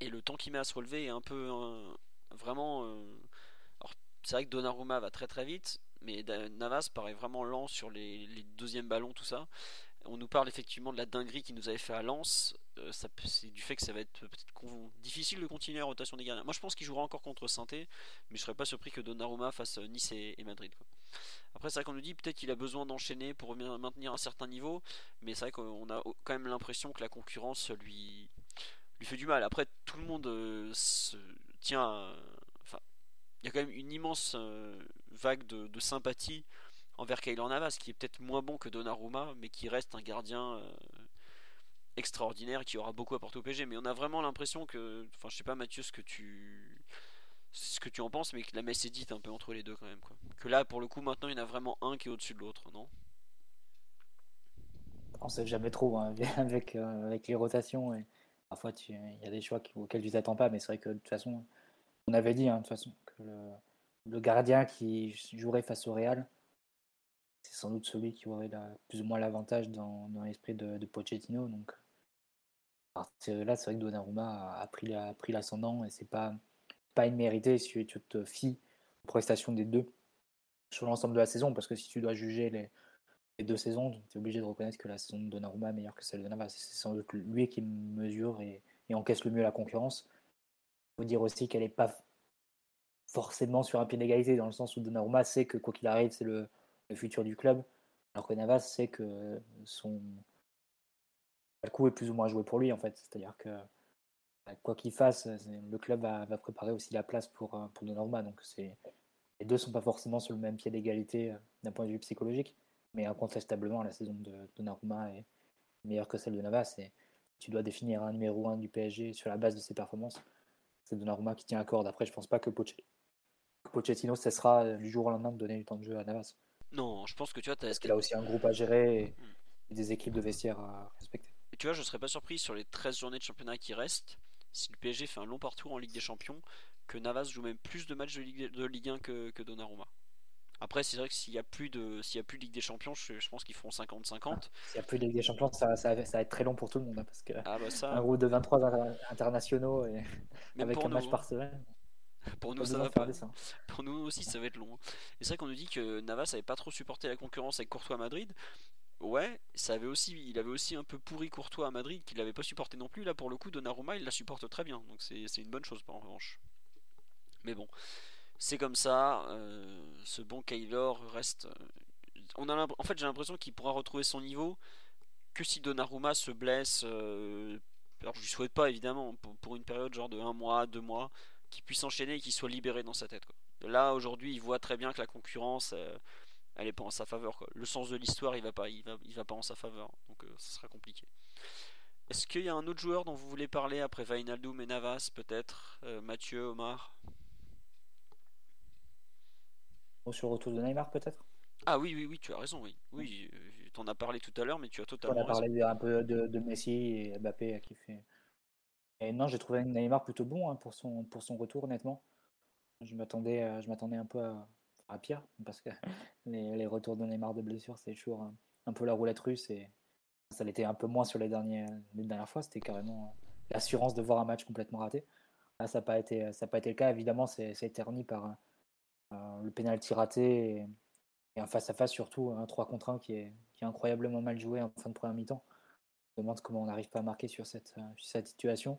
et le temps qu'il met à se relever est un peu vraiment. Euh, c'est vrai que Donnarumma va très très vite, mais Navas paraît vraiment lent sur les, les deuxièmes ballons, tout ça. On nous parle effectivement de la dinguerie qu'il nous avait fait à Lens. Euh, c'est du fait que ça va être peut-être difficile de continuer la rotation des gardiens. Moi je pense qu'il jouera encore contre saint mais je serais pas surpris que Donnarumma fasse euh, Nice et, Madrid. Après c'est vrai qu'on nous dit peut-être qu'il a besoin d'enchaîner pour maintenir un certain niveau, mais c'est vrai qu'on a quand même l'impression que la concurrence lui, lui fait du mal. Après tout le monde euh, se tient... Enfin, il y a quand même une immense vague de sympathie envers Kaylor Navas, qui est peut-être moins bon que Donnarumma, mais qui reste un gardien euh, extraordinaire qui aura beaucoup apporté au PSG. Mais on a vraiment l'impression que, enfin, je sais pas Mathieu ce que tu ce que tu en penses, mais que la messe est dite un peu entre les deux quand même. Que là, pour le coup, maintenant, il y en a vraiment un qui est au-dessus de l'autre, non? On sait jamais trop hein, avec, euh, avec les rotations. Parfois, il y a des choix auxquels tu t'attends pas, mais c'est vrai que de toute façon, on avait dit hein, de toute façon que le, gardien qui jouerait face au Real, c'est sans doute celui qui aurait la, plus ou moins l'avantage dans, l'esprit de, de, Pochettino. Donc, là, c'est vrai que Donnarumma a, pris, a pris l'ascendant et c'est pas, pas immérité si tu te fies aux prestations des deux sur l'ensemble de la saison. Parce que si tu dois juger les, les deux saisons, tu es obligé de reconnaître que la saison de Donnarumma est meilleure que celle de Navas. C'est sans doute lui qui mesure et, et encaisse le mieux la concurrence. Il faut dire aussi qu'elle n'est pas forcément sur un pied d'égalité, dans le sens où Donnarumma sait que quoi qu'il arrive, c'est le, le futur du club. Alors que Navas sait que son le coup est plus ou moins joué pour lui en fait. C'est-à-dire que bah, quoi qu'il fasse, le club va, préparer aussi la place pour, euh, pour Donnarumma. Donc c'est les deux sont pas forcément sur le même pied d'égalité euh, d'un point de vue psychologique, mais incontestablement la saison de Donnarumma est meilleure que celle de Navas. Et tu dois définir un numéro 1 du PSG sur la base de ses performances. C'est Donnarumma qui tient à corde. Après, je pense pas que Pochettino cessera euh, du jour au lendemain de donner du temps de jeu à Navas. Non, je pense que tu vois, Parce qu'il a aussi un groupe à gérer et, mm. des équipes de vestiaire à respecter. Et tu vois, je serais pas surpris sur les 13 journées de championnat qui restent, si le PSG fait un long parcours en Ligue des Champions, que Navas joue même plus de matchs de Ligue, de Ligue 1 que, que Donnarumma. Après, c'est vrai que s'il n'y a, plus de, s'il y a plus de Ligue des Champions, je, pense qu'ils feront 50-50. Ah, s'il n'y a plus de Ligue des Champions, ça, ça, va être très long pour tout le monde. Hein, parce que ah bah ça... un groupe de 23 internationaux et avec un match par semaine. Pour nous, ça va pas. Pour nous aussi, ça va être long. Hein. Et c'est vrai qu'on nous dit que Navas n'avait pas trop supporté la concurrence avec Courtois Madrid. ouais, ça avait aussi, il avait aussi un peu pourri Courtois à Madrid qu'il n'avait pas supporté non plus. Là, pour le coup, Donnarumma, il la supporte très bien. Donc c'est une bonne chose, en revanche. Mais bon, c'est comme ça. Euh, ce bon Kaylor reste. Euh, on a en fait, j'ai l'impression qu'il pourra retrouver son niveau que si Donnarumma se blesse. Euh, alors, je lui souhaite pas, évidemment, pour, une période genre de un mois, deux mois, qu'il puisse enchaîner et qu'il soit libéré dans sa tête. Là, aujourd'hui, il voit très bien que la concurrence elle est pas en sa faveur. Quoi. Le sens de l'histoire, il va pas, il va, il va pas en sa faveur. Donc, euh, ça sera compliqué. Est-ce qu'il y a un autre joueur dont vous voulez parler après Vainaldoum et Navas, peut-être euh, Mathieu, Omar? Sur le retour de Neymar, peut-être? Ah oui, oui, oui, tu as raison, oui. Oui, euh, t'en as parlé tout à l'heure, mais tu as totalement On a parlé un peu de, Messi et Mbappé qui fait. Et non, j'ai trouvé Neymar plutôt bon hein, pour, son, pour son retour, honnêtement. Je m'attendais, je m'attendais un peu à, à pire, parce que les, retours de Neymar de blessure, c'est toujours un, peu la roulette russe et ça l'était un peu moins sur les, derniers, les dernières fois. C'était carrément l'assurance de voir un match complètement raté. Là, ça n'a pas, été, pas été le cas. Évidemment, c'est éterni par euh, le pénalty raté et, un face-à-face, surtout un 3 contre 1 qui est, qui est incroyablement mal joué en fin de première mi-temps. On demande comment on n'arrive pas à marquer sur cette, cette situation.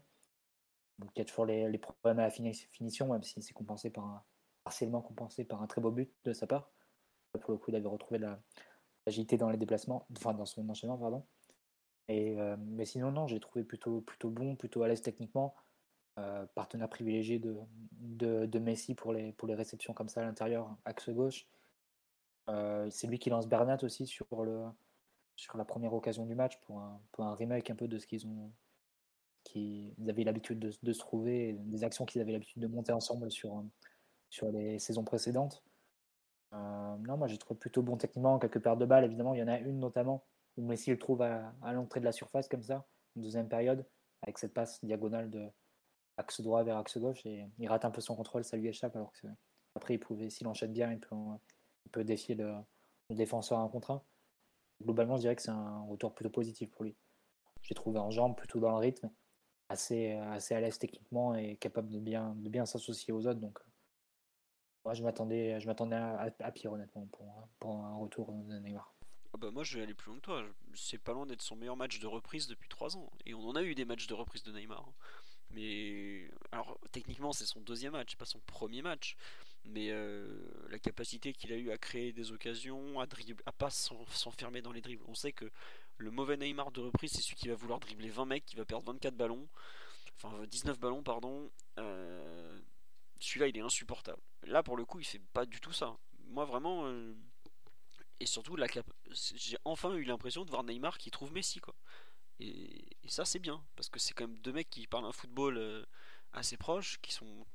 Il y a toujours les, problèmes à la finition, même si c'est compensé par un, partiellement compensé par un très beau but de sa part. Pour le coup, il avait retrouvé l'agilité dans les déplacements, enfin dans son enchaînement, pardon. Et, euh, mais sinon, non, j'ai trouvé plutôt, plutôt bon, plutôt à l'aise techniquement. Euh, partenaire privilégié de, de, Messi pour les, pour les réceptions comme ça à l'intérieur, axe gauche. Euh, c'est lui qui lance Bernat aussi sur, le, sur la première occasion du match pour un, pour un remake un peu de ce qu'ils ont. Qui, avaient l'habitude de, se trouver, des actions qu'ils avaient l'habitude de monter ensemble sur, sur les saisons précédentes. Euh, non, moi j'ai trouvé plutôt bon techniquement, quelques paires de balles, évidemment. Il y en a une notamment où Messi le trouve à, l'entrée de la surface, comme ça, en deuxième période, avec cette passe diagonale de axe droit vers axe gauche, et il rate un peu son contrôle, ça lui échappe, alors que après il pouvait, s'il enchaîne bien, il peut, il peut défier le, défenseur un contre un. Globalement, je dirais que c'est un retour plutôt positif pour lui. J'ai trouvé en jambes, plutôt dans le rythme, assez, assez à l'aise techniquement et capable de bien, de bien s'associer aux autres. Donc, moi, je m'attendais, je m'attendais à, pire, honnêtement, pour, un retour de Neymar. Ah bah moi, je vais aller plus loin que toi. C'est pas loin d'être son meilleur match de reprise depuis 3 ans. Et on en a eu des matchs de reprise de Neymar. Mais alors, techniquement, c'est son deuxième match, pas son premier match. Mais euh, la capacité qu'il a eu à créer des occasions, à, dribble, à pas s'enfermer dans les dribbles. On sait que le mauvais Neymar de reprise, c'est celui qui va vouloir dribbler 20 mecs, qui va perdre 24 ballons. Enfin, 19 ballons, pardon. Euh, celui-là, il est insupportable. Là, pour le coup, il fait pas du tout ça. Moi, vraiment. Euh, et surtout, j'ai enfin eu l'impression de voir Neymar qui trouve Messi, quoi. Et, ça, c'est bien. Parce que c'est quand même deux mecs qui parlent un football euh, assez proche, qui sont,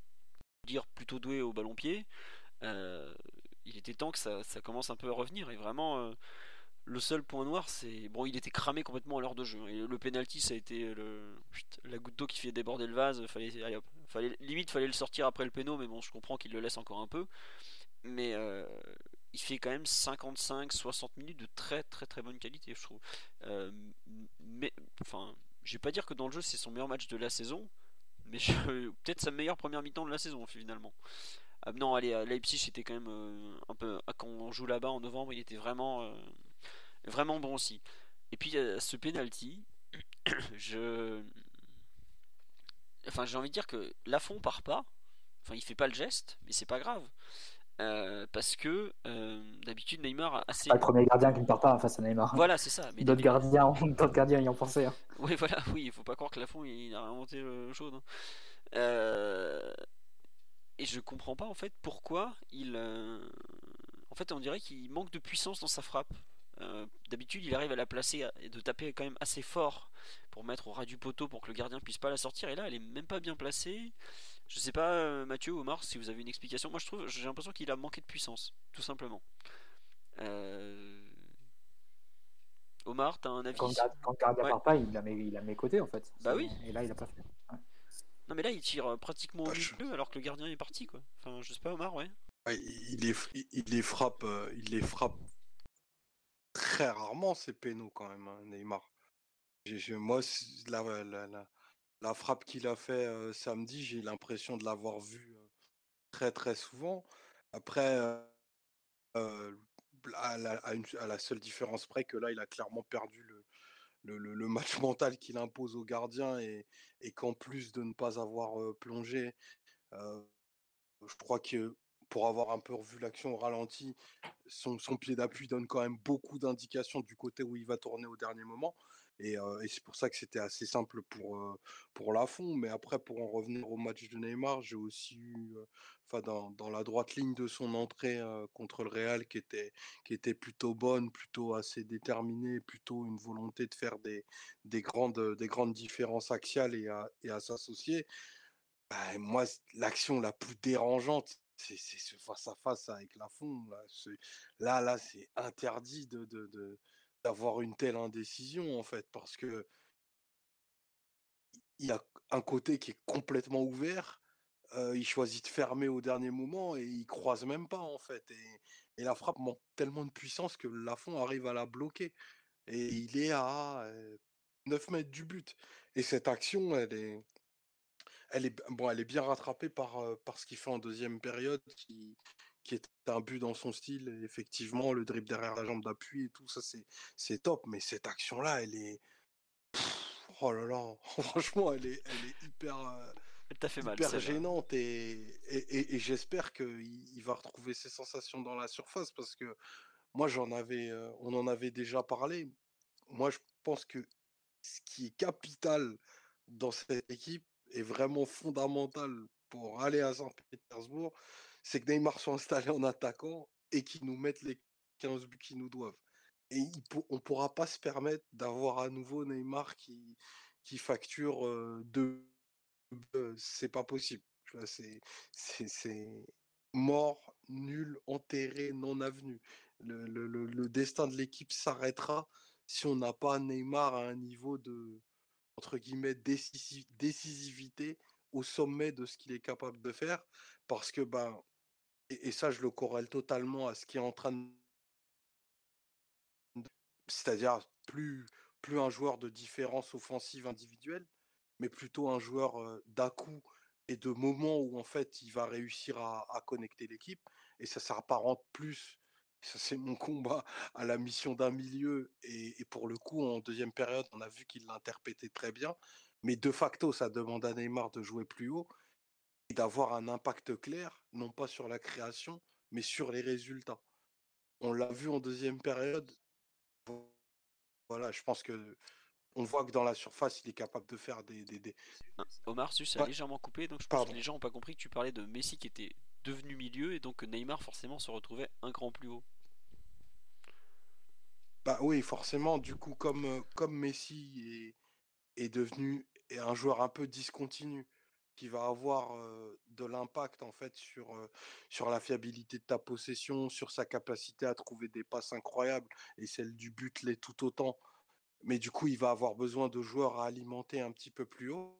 dire, plutôt doués au ballon-pied. Euh, il était temps que ça, commence un peu à revenir. Et vraiment le seul point noir, c'est bon, il était cramé complètement à l'heure de jeu. Et le penalty, ça a été le... la goutte d'eau qui fait déborder le vase. Fallait, fallait limite, fallait le sortir après le péno, mais bon, je comprends qu'il le laisse encore un peu. Mais euh, il fait quand même 55-60 minutes de très très très bonne qualité, je trouve. Euh, mais enfin, je vais pas dire que dans le jeu c'est son meilleur match de la saison, mais peut-être sa meilleure première mi-temps de la saison finalement. Ah, non, allez, Leipzig était quand même euh, un peu. Quand on joue là-bas en novembre, il était vraiment vraiment bon aussi. Et puis ce penalty, je, enfin j'ai envie de dire que Lafont part pas. Enfin il fait pas le geste, mais c'est pas grave. Euh, parce que euh, d'habitude Neymar a assez. Pas le premier gardien qui ne part pas face à Neymar. Voilà, c'est ça. D'autres gardiens, d'autres gardiens y ont pensé. Hein. Oui, voilà, oui, il faut pas croire que Lafont il a inventé le chose. Hein. Euh, et je comprends pas en fait pourquoi il. En fait, on dirait qu'il manque de puissance dans sa frappe. Euh, d'habitude, il arrive à la placer et de taper quand même assez fort pour mettre au ras du poteau pour que le gardien puisse pas la sortir. Et là, elle est même pas bien placée. Je sais pas, euh, Mathieu ou Omar, si vous avez une explication. Moi, je trouve, j'ai l'impression qu'il a manqué de puissance, tout simplement. Euh... Omar, t'as un avis Quand, le gardien part pas, il a, mis, il a mes côtés en fait. Bah oui. Et là, il a pas fait. Non, mais là, il tire pratiquement au milieu alors que le gardien est parti, quoi. Enfin, je sais pas, Omar, ouais. Il les, il les frappe, il les frappe très rarement ces pénaux quand même, hein, Neymar. moi, la, frappe qu'il a fait samedi, j'ai l'impression de l'avoir vu très très souvent. Après, à la, seule différence près que là, il a clairement perdu le, match mental qu'il impose aux gardiens et qu'en plus de ne pas avoir plongé, je crois que pour avoir un peu revu l'action au ralenti, son, pied d'appui donne quand même beaucoup d'indications du côté où il va tourner au dernier moment. Et, c'est pour ça que c'était assez simple pour, pour Lafont. Mais après, pour en revenir au match de Neymar, j'ai aussi eu, enfin, dans, dans, la droite ligne de son entrée contre le Real, qui était, qui était plutôt bonne, plutôt assez déterminée, plutôt une volonté de faire des, des, grandes, des grandes différences axiales et à, et à s'associer. Bah, moi, l'action la plus dérangeante, c'est ce face à face avec Lafont. Là, là, c'est interdit d'avoir une telle indécision en fait parce que il y a un côté qui est complètement ouvert il choisit de fermer au dernier moment et il croise même pas en fait et, la frappe manque tellement de puissance que Lafont arrive à la bloquer et il est à 9 mètres du but et cette action elle est elle est bon elle est bien rattrapée par, par ce qu'il fait en deuxième période qui, qui est un but dans son style. effectivement, le dribble derrière la jambe d'appui et tout, ça, c'est top. Mais cette action-là, elle est. oh là là, franchement, elle est, elle est hyper. Elle fait mal, hyper gênante et, et, et, j'espère qu'il il va retrouver ses sensations dans la surface parce que moi j'en avais, on en avait déjà parlé. Moi je pense que ce qui est capital dans cette équipe est vraiment fondamental pour aller à Saint-Pétersbourg, c'est que Neymar soit installé en attaquant et qu'il nous mette les 15 buts qu'ils nous doivent. Et on ne pourra pas se permettre d'avoir à nouveau Neymar qui, facture deux. C'est pas possible. C'est mort, nul, enterré, non avenu. Le destin de l'équipe s'arrêtera si on n'a pas Neymar à un niveau de entre guillemets décisivité au sommet de ce qu'il est capable de faire parce que ben et, ça, je le corrèle totalement à ce qui est en train de. C'est-à-dire plus, plus un joueur de différence offensive individuelle, mais plutôt un joueur d'un coup et de moments où en fait il va réussir à, connecter l'équipe. Et ça s'apparente plus, ça c'est mon combat, à la mission d'un milieu. Et, et, pour le coup, en deuxième période, on a vu qu'il l'interprétait très bien. Mais de facto, ça demande à Neymar de jouer plus haut d'avoir un impact clair, non pas sur la création, mais sur les résultats. On l'a vu en deuxième période. Voilà, je pense que on voit que dans la surface, il est capable de faire des. des, Omar, a légèrement coupé, donc je pense que les gens n'ont pas compris que tu parlais de Messi qui était devenu milieu et donc Neymar forcément se retrouvait un cran plus haut. Bah oui, forcément, du coup, comme, euh, comme Messi est, devenu un joueur un peu discontinu, qui va avoir de l'impact en fait sur, sur la fiabilité de ta possession, sur sa capacité à trouver des passes incroyables et celle du but l'est tout autant. Mais du coup, il va avoir besoin de joueurs à alimenter un petit peu plus haut.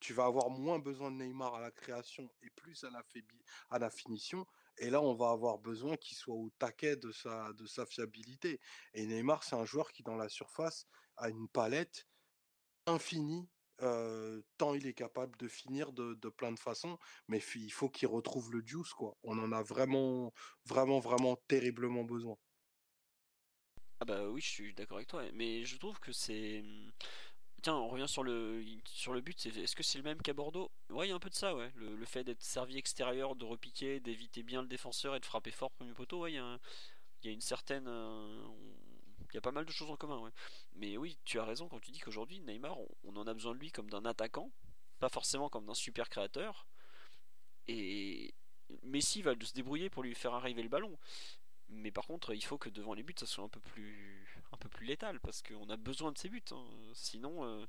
Tu vas avoir moins besoin de Neymar à la création et plus à la, finition. Et là, on va avoir besoin qu'il soit au taquet de sa, de sa fiabilité. Et Neymar, c'est un joueur qui, dans la surface, a une palette infinie tant il est capable de finir de, plein de façons, mais il faut qu'il retrouve le juice, quoi. On en a vraiment, vraiment, vraiment terriblement besoin. Ah bah oui, je suis d'accord avec toi, mais je trouve que c'est... Tiens, on revient sur le, sur le but, est-ce que c'est le même qu'à Bordeaux? Ouais, il y a un peu de ça, ouais. Le, fait d'être servi extérieur, de repiquer, d'éviter bien le défenseur et de frapper fort premier poteau, ouais, il y a, une certaine il y a pas mal de choses en commun. Mais oui, tu as raison quand tu dis qu'aujourd'hui, Neymar, on, en a besoin de lui comme d'un attaquant, pas forcément comme d'un super créateur. Et Messi va se débrouiller pour lui faire arriver le ballon. Mais par contre, il faut que devant les buts, ça soit un peu plus, un peu plus létal parce qu'on a besoin de ses buts. Hein. Sinon, euh,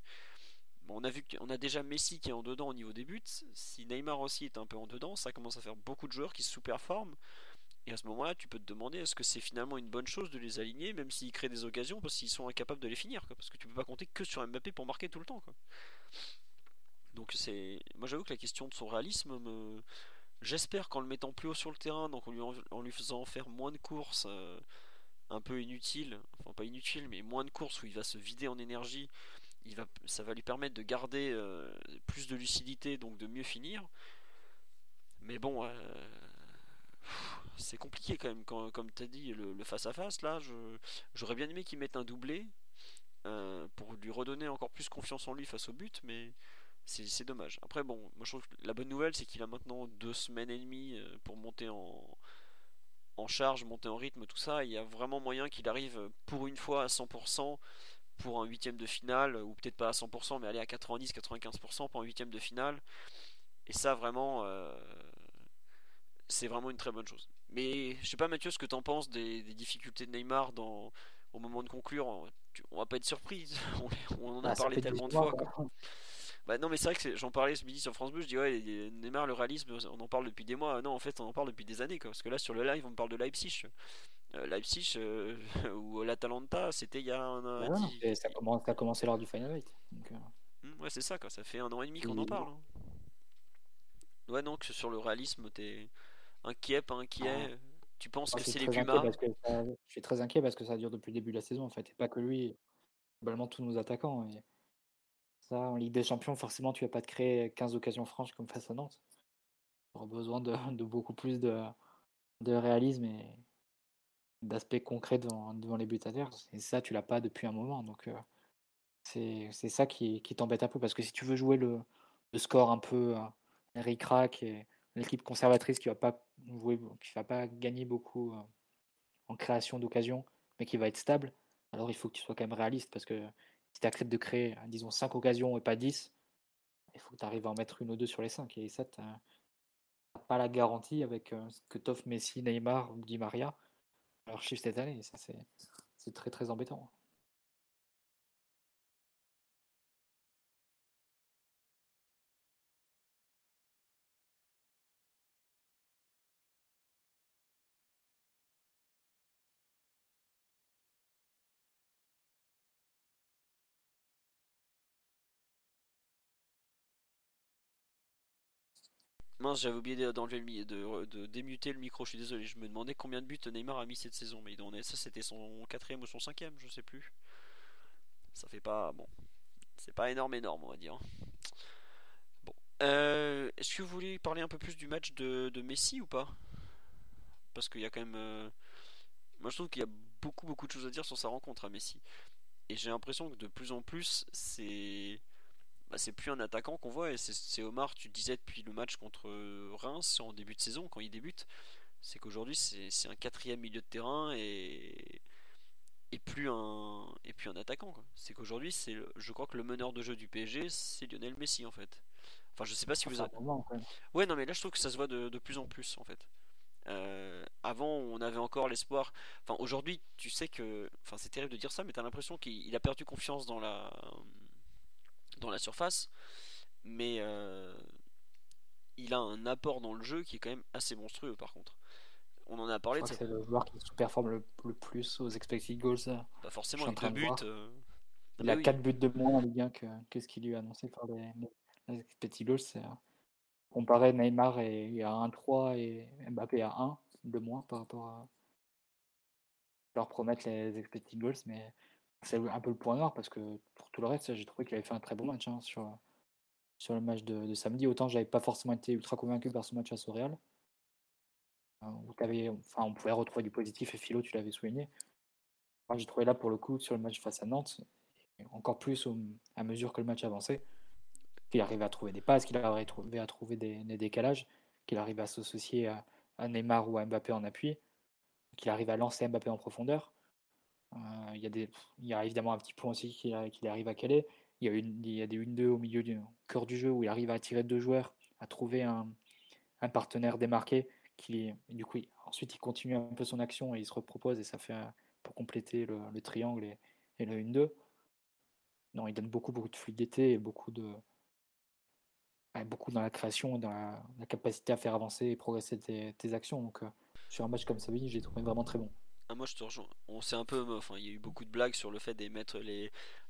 on a vu qu'on a déjà Messi qui est en dedans au niveau des buts. Si Neymar aussi est un peu en dedans, ça commence à faire beaucoup de joueurs qui sous-performent. Et à ce moment-là, tu peux te demander est-ce que c'est finalement une bonne chose de les aligner, même s'ils créent des occasions, parce qu'ils sont incapables de les finir, parce que tu peux pas compter que sur Mbappé pour marquer tout le temps. Donc c'est, moi j'avoue que la question de son réalisme me, j'espère qu'en le mettant plus haut sur le terrain, donc en lui, en lui faisant faire moins de courses, euh, un peu inutiles, enfin pas inutiles, mais moins de courses où il va se vider en énergie, il va, ça va lui permettre de garder euh, plus de lucidité, donc de mieux finir. Mais bon. Euh, c'est compliqué quand même. Comme tu as dit, le face-à-face, là, j'aurais bien aimé qu'il mette un doublé euh, pour lui redonner encore plus confiance en lui face au but, mais c'est dommage. Après, bon, moi je trouve la bonne nouvelle, c'est qu'il a maintenant deux semaines et demie pour monter en, en charge, monter en rythme, tout ça. Il y a vraiment moyen qu'il arrive pour une fois à 100% pour un huitième de finale, ou peut-être pas à 100%, mais aller à 90-95% pour un huitième de finale. Et ça, vraiment, euh, c'est vraiment une très bonne chose. Mais je sais pas, Mathieu, ce que tu en penses des, difficultés de Neymar dans, au moment de conclure. On va pas être surpris, on, en a bah, parlé tellement de fois. Bah non mais c'est vrai que j'en parlais ce midi sur France Bleu, je dis ouais Neymar le réalisme on en parle depuis des mois, non en fait on en parle depuis des années quoi, parce que là sur le live on parle de Leipzig. Euh, Leipzig euh, ou l'Atalanta c'était il y a un an. ça, commence, ça a commencé lors du Final 8. Euh. Mmh, ouais c'est ça quoi, ça fait un an et demi qu'on en parle. Hein. Ouais donc sur le réalisme t'es inquiet, pas inquiet ah. Tu penses que c'est les Pumas Je suis très inquiet parce que ça dure depuis le début de la saison en fait, et pas que lui, globalement tous nos attaquants. Et en Ligue des Champions, forcément, tu vas pas te créer 15 occasions franches comme face à Nantes. Tu auras besoin de, beaucoup plus de, réalisme et d'aspect concret devant, devant, les buts adverses. Et ça, tu l'as pas depuis un moment. Donc, euh, c'est ça qui, t'embête un peu parce que si tu veux jouer le, score un peu euh, ric-rac et l'équipe conservatrice qui va pas jouer, qui va pas gagner beaucoup euh, en création d'occasion, mais qui va être stable, alors il faut que tu sois quand même réaliste parce que si tu acceptes de créer, disons, 5 occasions et pas 10, il faut que tu arrives à en mettre une ou deux sur les 5. Et ça, tu n'as pas la garantie avec euh, ce que t'offre Messi, Neymar ou Di Maria leur chiffre cette année. Ça, c'est très très embêtant. Mince, j'avais oublié d'enlever le de, de, démuter le micro. Je suis désolé. Je me demandais combien de buts Neymar a mis cette saison, mais il est, ça c'était son quatrième ou son cinquième, je sais plus. Ça fait pas bon, c'est pas énorme, énorme, on va dire. Bon, euh, est-ce que vous voulez parler un peu plus du match de, Messi ou pas? Parce qu'il y a quand même, euh, moi je trouve qu'il y a beaucoup beaucoup de choses à dire sur sa rencontre à Messi, et j'ai l'impression que de plus en plus c'est bah, c'est plus un attaquant qu'on voit. Et c'est Omar, tu disais depuis le match contre Reims en début de saison, quand il débute, c'est qu'aujourd'hui c'est un quatrième milieu de terrain et, et, plus, un, et plus un attaquant. C'est qu'aujourd'hui, c'est je crois que le meneur de jeu du PSG, c'est Lionel Messi en fait. Enfin, je sais pas si vous avez. Ouais, non, mais là je trouve que ça se voit de, de plus en plus en fait. Euh, avant, on avait encore l'espoir. Enfin, aujourd'hui, tu sais que. Enfin, c'est terrible de dire ça, mais t'as l'impression qu'il a perdu confiance dans la dans la surface, mais euh, il a un apport dans le jeu qui est quand même assez monstrueux par contre. On en a parlé. C'est le joueur qui performe le, plus aux expected goals. Pas forcément, avec deux buts. Euh, il a 4 buts de moins en Ligue 1 que, que ce qu'il lui a annoncé par les, les expected goals. C'est, euh, comparé Neymar et, à 1-3 et Mbappé à 1 de moins par rapport à leur promettre les expected goals, mais c'est un peu le point noir parce que pour tout le reste, j'ai trouvé qu'il avait fait un très bon match hein, sur, sur le match de, samedi. Autant j'avais pas forcément été ultra convaincu par ce match à Soreal. Euh, où enfin, on pouvait retrouver du positif et Philo, tu l'avais souligné. J'ai trouvé là pour le coup sur le match face à Nantes, encore plus à mesure que le match avançait, qu'il arrivait à trouver des passes, qu'il arrivait à trouver des, décalages, qu'il arrivait à s'associer à, à, Neymar ou à Mbappé en appui, qu'il arrive à lancer Mbappé en profondeur. Euh, il y, a des, y a évidemment un petit point aussi qu'il arrive à caler. Il y a, une, il y a des 1-2 au milieu du cœur du jeu où il arrive à attirer deux joueurs, à trouver un, un partenaire démarqué. Qui, du coup, ensuite, il continue un peu son action et il se repropose et ça fait pour compléter le, le triangle et, et le 1-2. Non, il donne beaucoup, beaucoup de fluidité et beaucoup de, beaucoup dans la création, dans la, capacité à faire avancer et progresser tes, actions. Donc, euh, sur un match comme ça, j'ai trouvé vraiment très bon. Ah, moi je te rejoins. On sait un peu, enfin il y a eu beaucoup de blagues sur le fait des maîtres,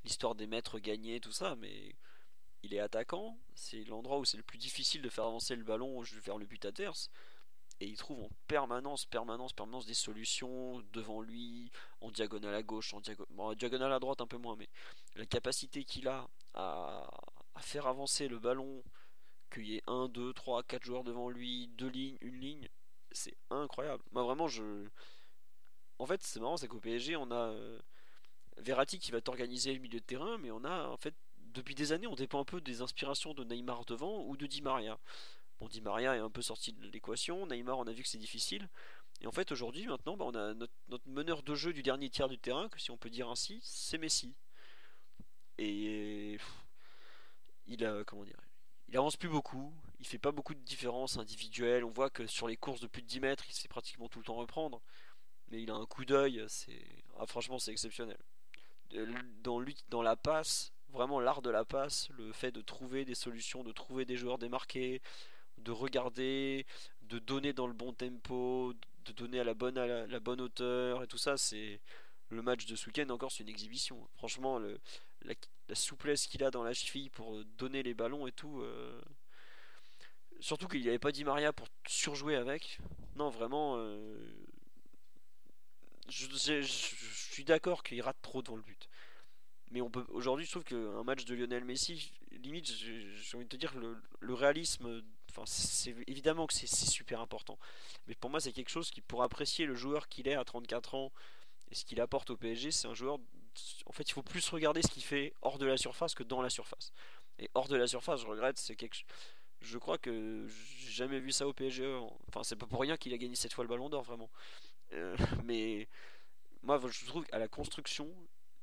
l'histoire des maîtres gagnés, tout ça, mais il est attaquant. C'est l'endroit où c'est le plus difficile de faire avancer le ballon vers le but adverse. Et il trouve en permanence, permanence, permanence des solutions devant lui, en diagonale à gauche, en, diagonale à droite un peu moins, mais la capacité qu'il a à, à, faire avancer le ballon, qu'il y ait 1, 2, 3, 4 joueurs devant lui, deux lignes, une ligne, c'est incroyable. Moi, vraiment, je. En fait, c'est marrant, c'est qu'au PSG, on a euh, Verratti qui va t'organiser le milieu de terrain, mais on a, en fait, depuis des années, on dépend un peu des inspirations de Neymar devant ou de Di Maria. Bon, Di Maria est un peu sorti de l'équation, Neymar, on a vu que c'est difficile. Et en fait, aujourd'hui, maintenant, bah, on a notre, meneur de jeu du dernier tiers du terrain, que si on peut dire ainsi, c'est Messi. Et il a, comment dire, il avance plus beaucoup, il fait pas beaucoup de différences individuelles. On voit que sur les courses de plus de 10 mètres, il sait pratiquement tout le temps reprendre. Mais il a un coup d'œil, c'est ah, franchement c'est exceptionnel. Dans, dans la passe, vraiment l'art de la passe, le fait de trouver des solutions, de trouver des joueurs démarqués, de regarder, de donner dans le bon tempo, de donner à la bonne, à la, bonne hauteur et tout ça, c'est le match de ce week-end encore c'est une exhibition. Franchement, la, souplesse qu'il a dans la cheville pour euh, donner les ballons et tout. euh, Surtout qu'il n'y avait pas dit Maria pour surjouer avec. Non, vraiment. euh, Je, suis d'accord qu'il rate trop devant le but. Mais on peut aujourd'hui, je trouve qu'un match de Lionel Messi, limite, j'ai envie de te dire le, le réalisme. Enfin, c'est évidemment que c'est super important. Mais pour moi, c'est quelque chose qui, pour apprécier le joueur qu'il est à 34 ans et ce qu'il apporte au PSG, c'est un joueur. En fait, il faut plus regarder ce qu'il fait hors de la surface que dans la surface. Et hors de la surface, je regrette, c'est quelque. Je crois que j'ai jamais vu ça au PSG. Enfin, c'est pas pour rien qu'il a gagné cette fois le Ballon d'Or, vraiment. Euh, mais moi, je trouve qu'à la construction,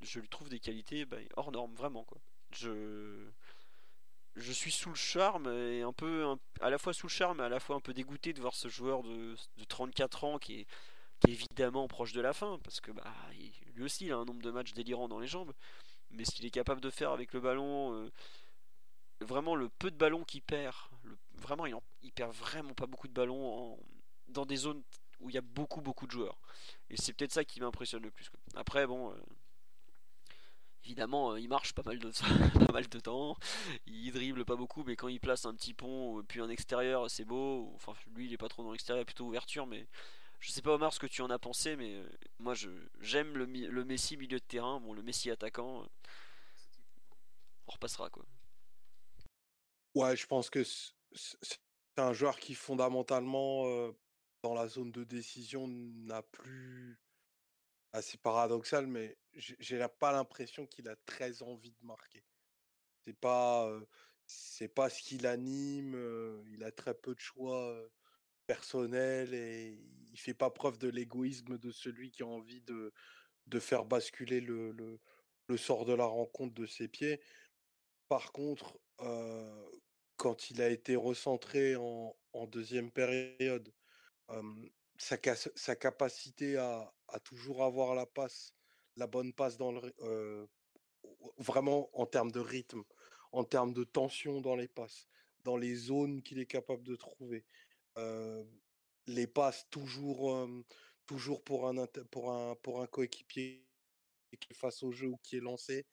je lui trouve des qualités bah, hors normes, vraiment quoi. Je suis sous le charme et un peu à la fois sous le charme à la fois un peu dégoûté de voir ce joueur de, de 34 ans qui est, évidemment proche de la fin parce que bah lui aussi il a un nombre de matchs délirants dans les jambes mais ce qu'il est capable de faire avec le ballon euh, vraiment le peu de ballons qu'il perd vraiment il, perd vraiment pas beaucoup de ballons dans des zones où il y a beaucoup beaucoup de joueurs et c'est peut-être ça qui m'impressionne le plus après bon euh, Évidemment, euh, il marche pas mal de, pas mal de temps, il dribble pas beaucoup, mais quand il place un petit pont, euh, puis un extérieur, c'est beau. Enfin, lui, il est pas trop dans l'extérieur, plutôt ouverture, mais je sais pas, Omar, ce que tu en as pensé, mais moi, je j'aime le, Messi milieu de terrain, bon, le Messi attaquant, on repassera quoi. Ouais, je pense que c'est un joueur qui fondamentalement, dans la zone de décision, n'a plus. Ah, c'est paradoxal, mais j'ai pas l'impression qu'il a très envie de marquer. C'est pas, pas ce qui l'anime. il a très peu de choix euh, personnels et il fait pas preuve de l'égoïsme de celui qui a envie de, de faire basculer le, le, le sort de la rencontre de ses pieds. Par contre, quand il a été recentré en, en deuxième période, sa, sa capacité à, toujours avoir la passe, la bonne passe dans le, vraiment en termes de rythme, en termes de tension dans les passes, dans les zones qu'il est capable de trouver, les passes toujours, toujours pour un, pour un, pour un coéquipier qui est face au jeu ou qui est lancé,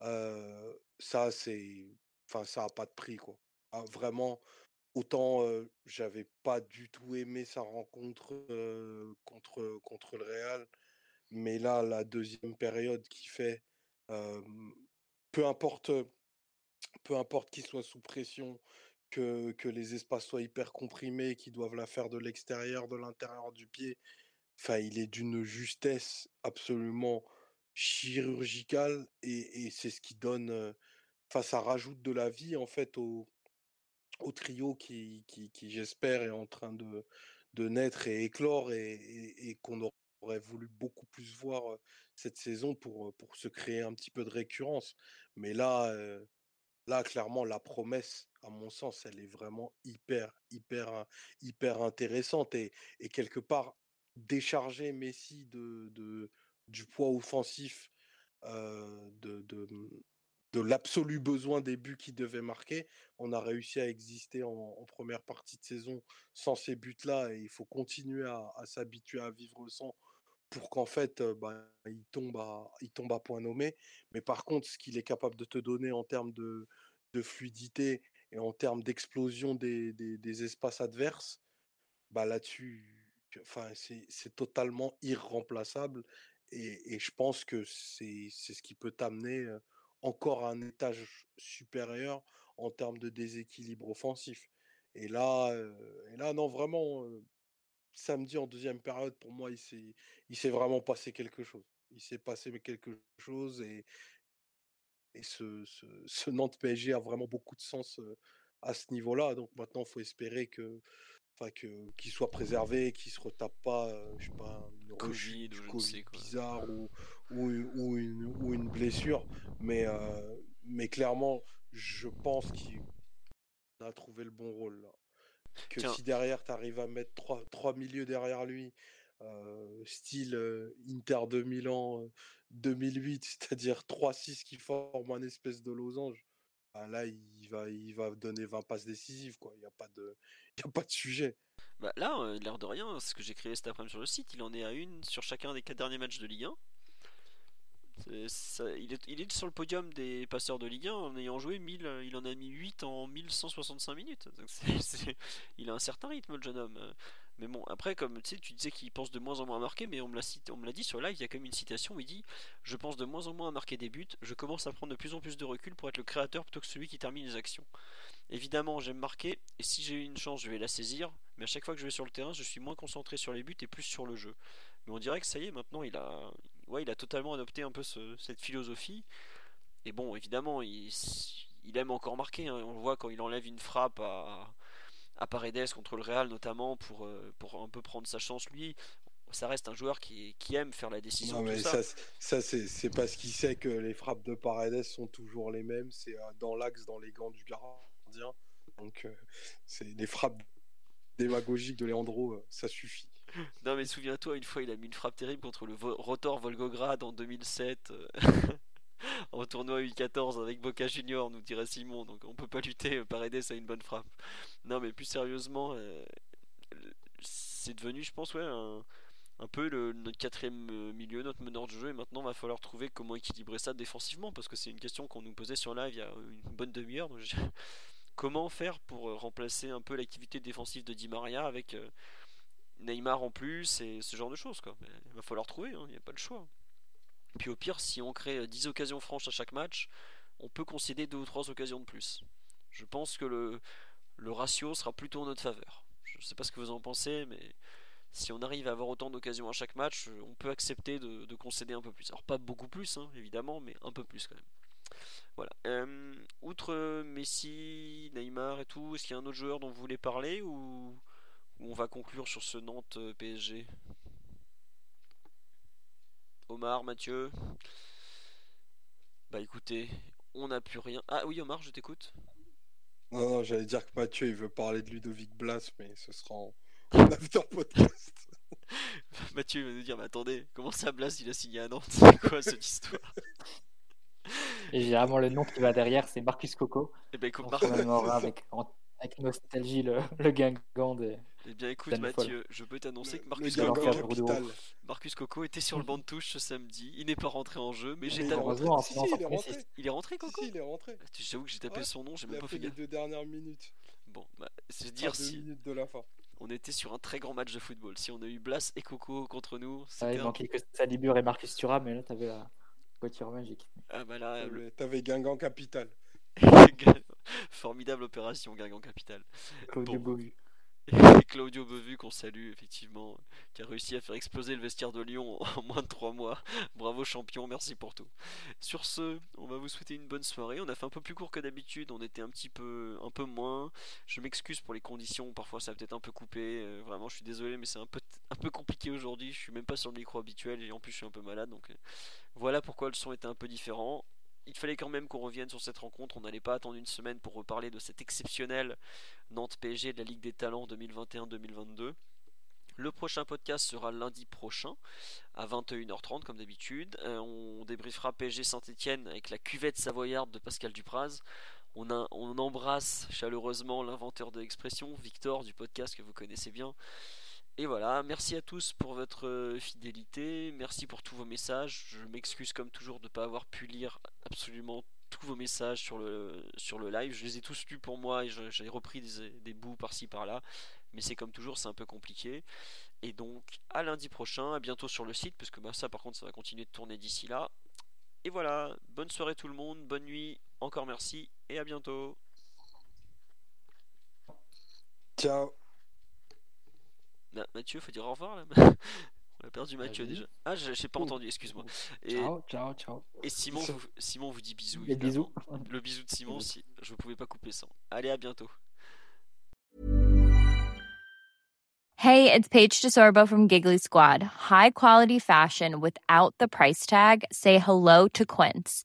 ça c'est enfin ça a pas de prix quoi. Ah vraiment, autant, j'avais pas du tout aimé sa rencontre, contre, contre le Real, mais là, la deuxième période qu'il fait, peu importe, peu importe qu'il soit sous pression, que que les espaces soient hyper comprimés, qu'ils doivent la faire de l'extérieur, de l'intérieur du pied, enfin il est d'une justesse absolument chirurgicale et et c'est ce qui donne, Enfin, ça rajoute de la vie en fait au, au trio qui, qui, j'espère est en train de, de naître et éclore et, qu'on aurait voulu beaucoup plus voir cette saison pour, pour se créer un petit peu de récurrence. Mais là, là, clairement, la promesse, à mon sens, elle est vraiment hyper, hyper, in- hyper intéressante et, et quelque part décharger Messi de, de, du poids offensif de, de, de l'absolu besoin des buts qu'il devait marquer. On a réussi à exister en, première partie de saison sans ces buts-là et il faut continuer à, s'habituer à vivre sans pour qu'en fait euh, bah, il, tombe à, il tombe à point nommé. Mais par contre, ce qu'il est capable de te donner en termes de, fluidité et en termes d'explosion des, des, espaces adverses, bah là-dessus, enfin, c'est totalement irremplaçable et, et je pense que c'est ce qui peut t'amener euh, encore à un étage supérieur en termes de déséquilibre offensif. Et là, euh, et là non, vraiment, euh, samedi en deuxième période, pour moi, il s'est, vraiment passé quelque chose. Il s'est passé quelque chose et, et ce, ce, ce Nantes PSG a vraiment beaucoup de sens à ce niveau-là. Donc maintenant, il faut espérer que, enfin, que, qu'il soit préservé, qu'il se retape pas, je sais pas, une Covid, rechute ou je ne Covid sais quoi. bizarre ou, ou, ou une, ou une blessure. Mais, mais clairement, je pense qu'il a trouvé le bon rôle là. Que Tiens, si derrière tu arrives à mettre trois, trois milieux derrière lui, euh, style euh, Inter de Milan euh, 2008, c'est-à-dire 3-6 qui forment un espèce de losange, bah là il va, il va donner 20 passes décisives quoi. Il n'y a pas de, il y a pas de sujet. bah là, euh, l'air de rien, ce que j'ai créé cet après-midi sur le site, il en est à une sur chacun des quatre derniers matchs de Ligue 1. Ça- il, est, sur le podium des passeurs de Ligue 1 en ayant joué 1000, euh, il en a mis 8 en 1165 minutes. Il a un certain rythme le jeune homme. Euh, Mais bon, après, comme tu tu disais qu'il pense de moins en moins à marquer, mais on me l'a dit sur live, il y a quand même une citation où il dit Je pense de moins en moins à marquer des buts, je commence à prendre de plus en plus de recul pour être le créateur plutôt que celui qui termine les actions. Évidemment, j'aime marquer, et si j'ai une chance, je vais la saisir, mais à chaque fois que je vais sur le terrain, je suis moins concentré sur les buts et plus sur le jeu. Mais on dirait que ça y est, maintenant, il a, ouais, il a totalement adopté un peu ce- cette philosophie. Et bon, évidemment, il, il aime encore marquer. hein. On le voit quand il enlève une frappe à, à Paredes contre le Real, notamment, pour, euh, pour un peu prendre sa chance. Lui, ça reste un joueur qui, qui aime faire la décision. Non mais ça. ça, c'est- ça c'est, c'est parce qu'il sait que les frappes de Paredes sont toujours les mêmes. C'est euh, dans l'axe, dans les gants du gardien. Donc euh, c'est les frappes démagogiques de Leandro, ça suffit. Non, mais souviens-toi, une fois, il a mis une frappe terrible contre le Rotor Volgograd en 2007. euh, en tournoi U14 avec Boca Junior, nous dirait Simon. Donc on peut pas lutter. Paredes a une bonne frappe. Non, mais plus sérieusement, euh, c'est devenu, je pense, ouais, un, peu notre quatrième euh, milieu, notre meneur de jeu. Et maintenant, va falloir trouver comment équilibrer ça défensivement. Parce que c'est une question qu'on nous posait sur live il y a une bonne demi-heure. Comment faire pour euh, remplacer un peu l'activité défensive de Di Maria avec euh, Neymar en plus et ce genre de choses quoi. Il va falloir trouver, hein, il n'y a pas le choix. Puis au pire, si on crée euh, 10 occasions franches à chaque match, on peut concéder deux ou trois occasions de plus. Je pense que le, le ratio sera plutôt en notre faveur. Je sais pas ce que vous en pensez, mais si on arrive à avoir autant d'occasions à chaque match, euh, on peut accepter de, de concéder un peu plus. Alors pas beaucoup plus, hein, évidemment, mais un peu plus quand même. Voilà. Euh, outre euh, Messi, Neymar et tout, est-ce qu'il y a un autre joueur dont vous voulez parler ou on va conclure sur ce Nantes euh, PSG Omar, Mathieu Bah écoutez, on n'a plus rien. Ah oui, Omar, je t'écoute. Non, non, j'allais dire que Mathieu, il veut parler de Ludovic Blas, mais ce sera en, en after podcast. Mathieu va nous dire, mais attendez, comment ça Blas il a signé à Nantes? C'est quoi cette histoire? Et généralement, le nom qui va derrière, c'est Marcus Coco. Eh ben écoute, avec, en- avec nostalgie le, le Guingamp de. Eh bien, écoute Mathieu, je peux t'annoncer que Marcus Coco. Marcus était sur le banc de touche ce samedi. Il n'est pas rentré en jeu, mais j'ai Mais il tapé. Si, si, il est rentré. Il est rentré Coco si, il est rentré. J'avoue que j'ai tapé Ouais, son nom, j'ai Il même pas fait gaffe. deux dernières minutes. Bon, bah, c'est À dire deux si minutes de la fin. on était sur un très grand match de football. Si on a eu Blas et Coco contre nous, Ouais, c'était il un... manquait que Salibur et Marcus Thuram, mais là, t'avais la voiture magique. Ah bah là, le- T'avais- Guingamp capital. formidable opération Guingamp Capital. Bon. Et Claudio Bevu qu'on salue effectivement, qui a réussi à faire exploser le vestiaire de Lyon en moins de 3 mois. Bravo champion, merci pour tout. Sur ce, on va vous souhaiter une bonne soirée. On a fait un peu plus court que d'habitude, on était un petit peu un peu moins. Je m'excuse pour les conditions, parfois ça a peut-être un peu coupé. Euh, vraiment, je suis désolé, mais c'est un peu un peu compliqué aujourd'hui. Je suis même pas sur le micro habituel et en plus je suis un peu malade, donc euh, voilà pourquoi le son était un peu différent. Il fallait quand même qu'on revienne sur cette rencontre. On n'allait pas attendre une semaine pour reparler de cet exceptionnel Nantes PSG de la Ligue des Talents 2021-2022. Le prochain podcast sera lundi prochain à 21h30 comme d'habitude. Euh, on débriefera PSG Saint-Etienne avec la cuvette savoyarde de Pascal Dupraz. On, a- on embrasse chaleureusement l'inventeur de l'expression, Victor du podcast que vous connaissez bien. Et voilà, merci à tous pour votre euh, fidélité, merci pour tous vos messages. Je m'excuse comme toujours de ne pas avoir pu lire absolument tous vos messages sur le, sur le live. Je les ai tous lus pour moi et j'ai repris des, des bouts par-ci par-là. Mais c'est comme toujours, c'est un peu compliqué. Et donc, à lundi prochain, à bientôt sur le site, parce que bah, ça par contre, ça va continuer de tourner d'ici là. Et voilà, bonne soirée tout le monde, bonne nuit, encore merci et à bientôt. Ciao. Bah, Mathieu, faut dire au revoir là. On a perdu Mathieu déjà. Ah, j'ai j'ai pas entendu, excuse-moi. Et, Ciao, ciao, ciao. et Simon, vous, Simon vous dit bisous. Le bisou de Simon, si je pouvais pas couper sans. Allez, à bientôt. Hey, it's Paige DeSorbo from Giggly Squad. High quality fashion without the price tag. Say hello to Quince.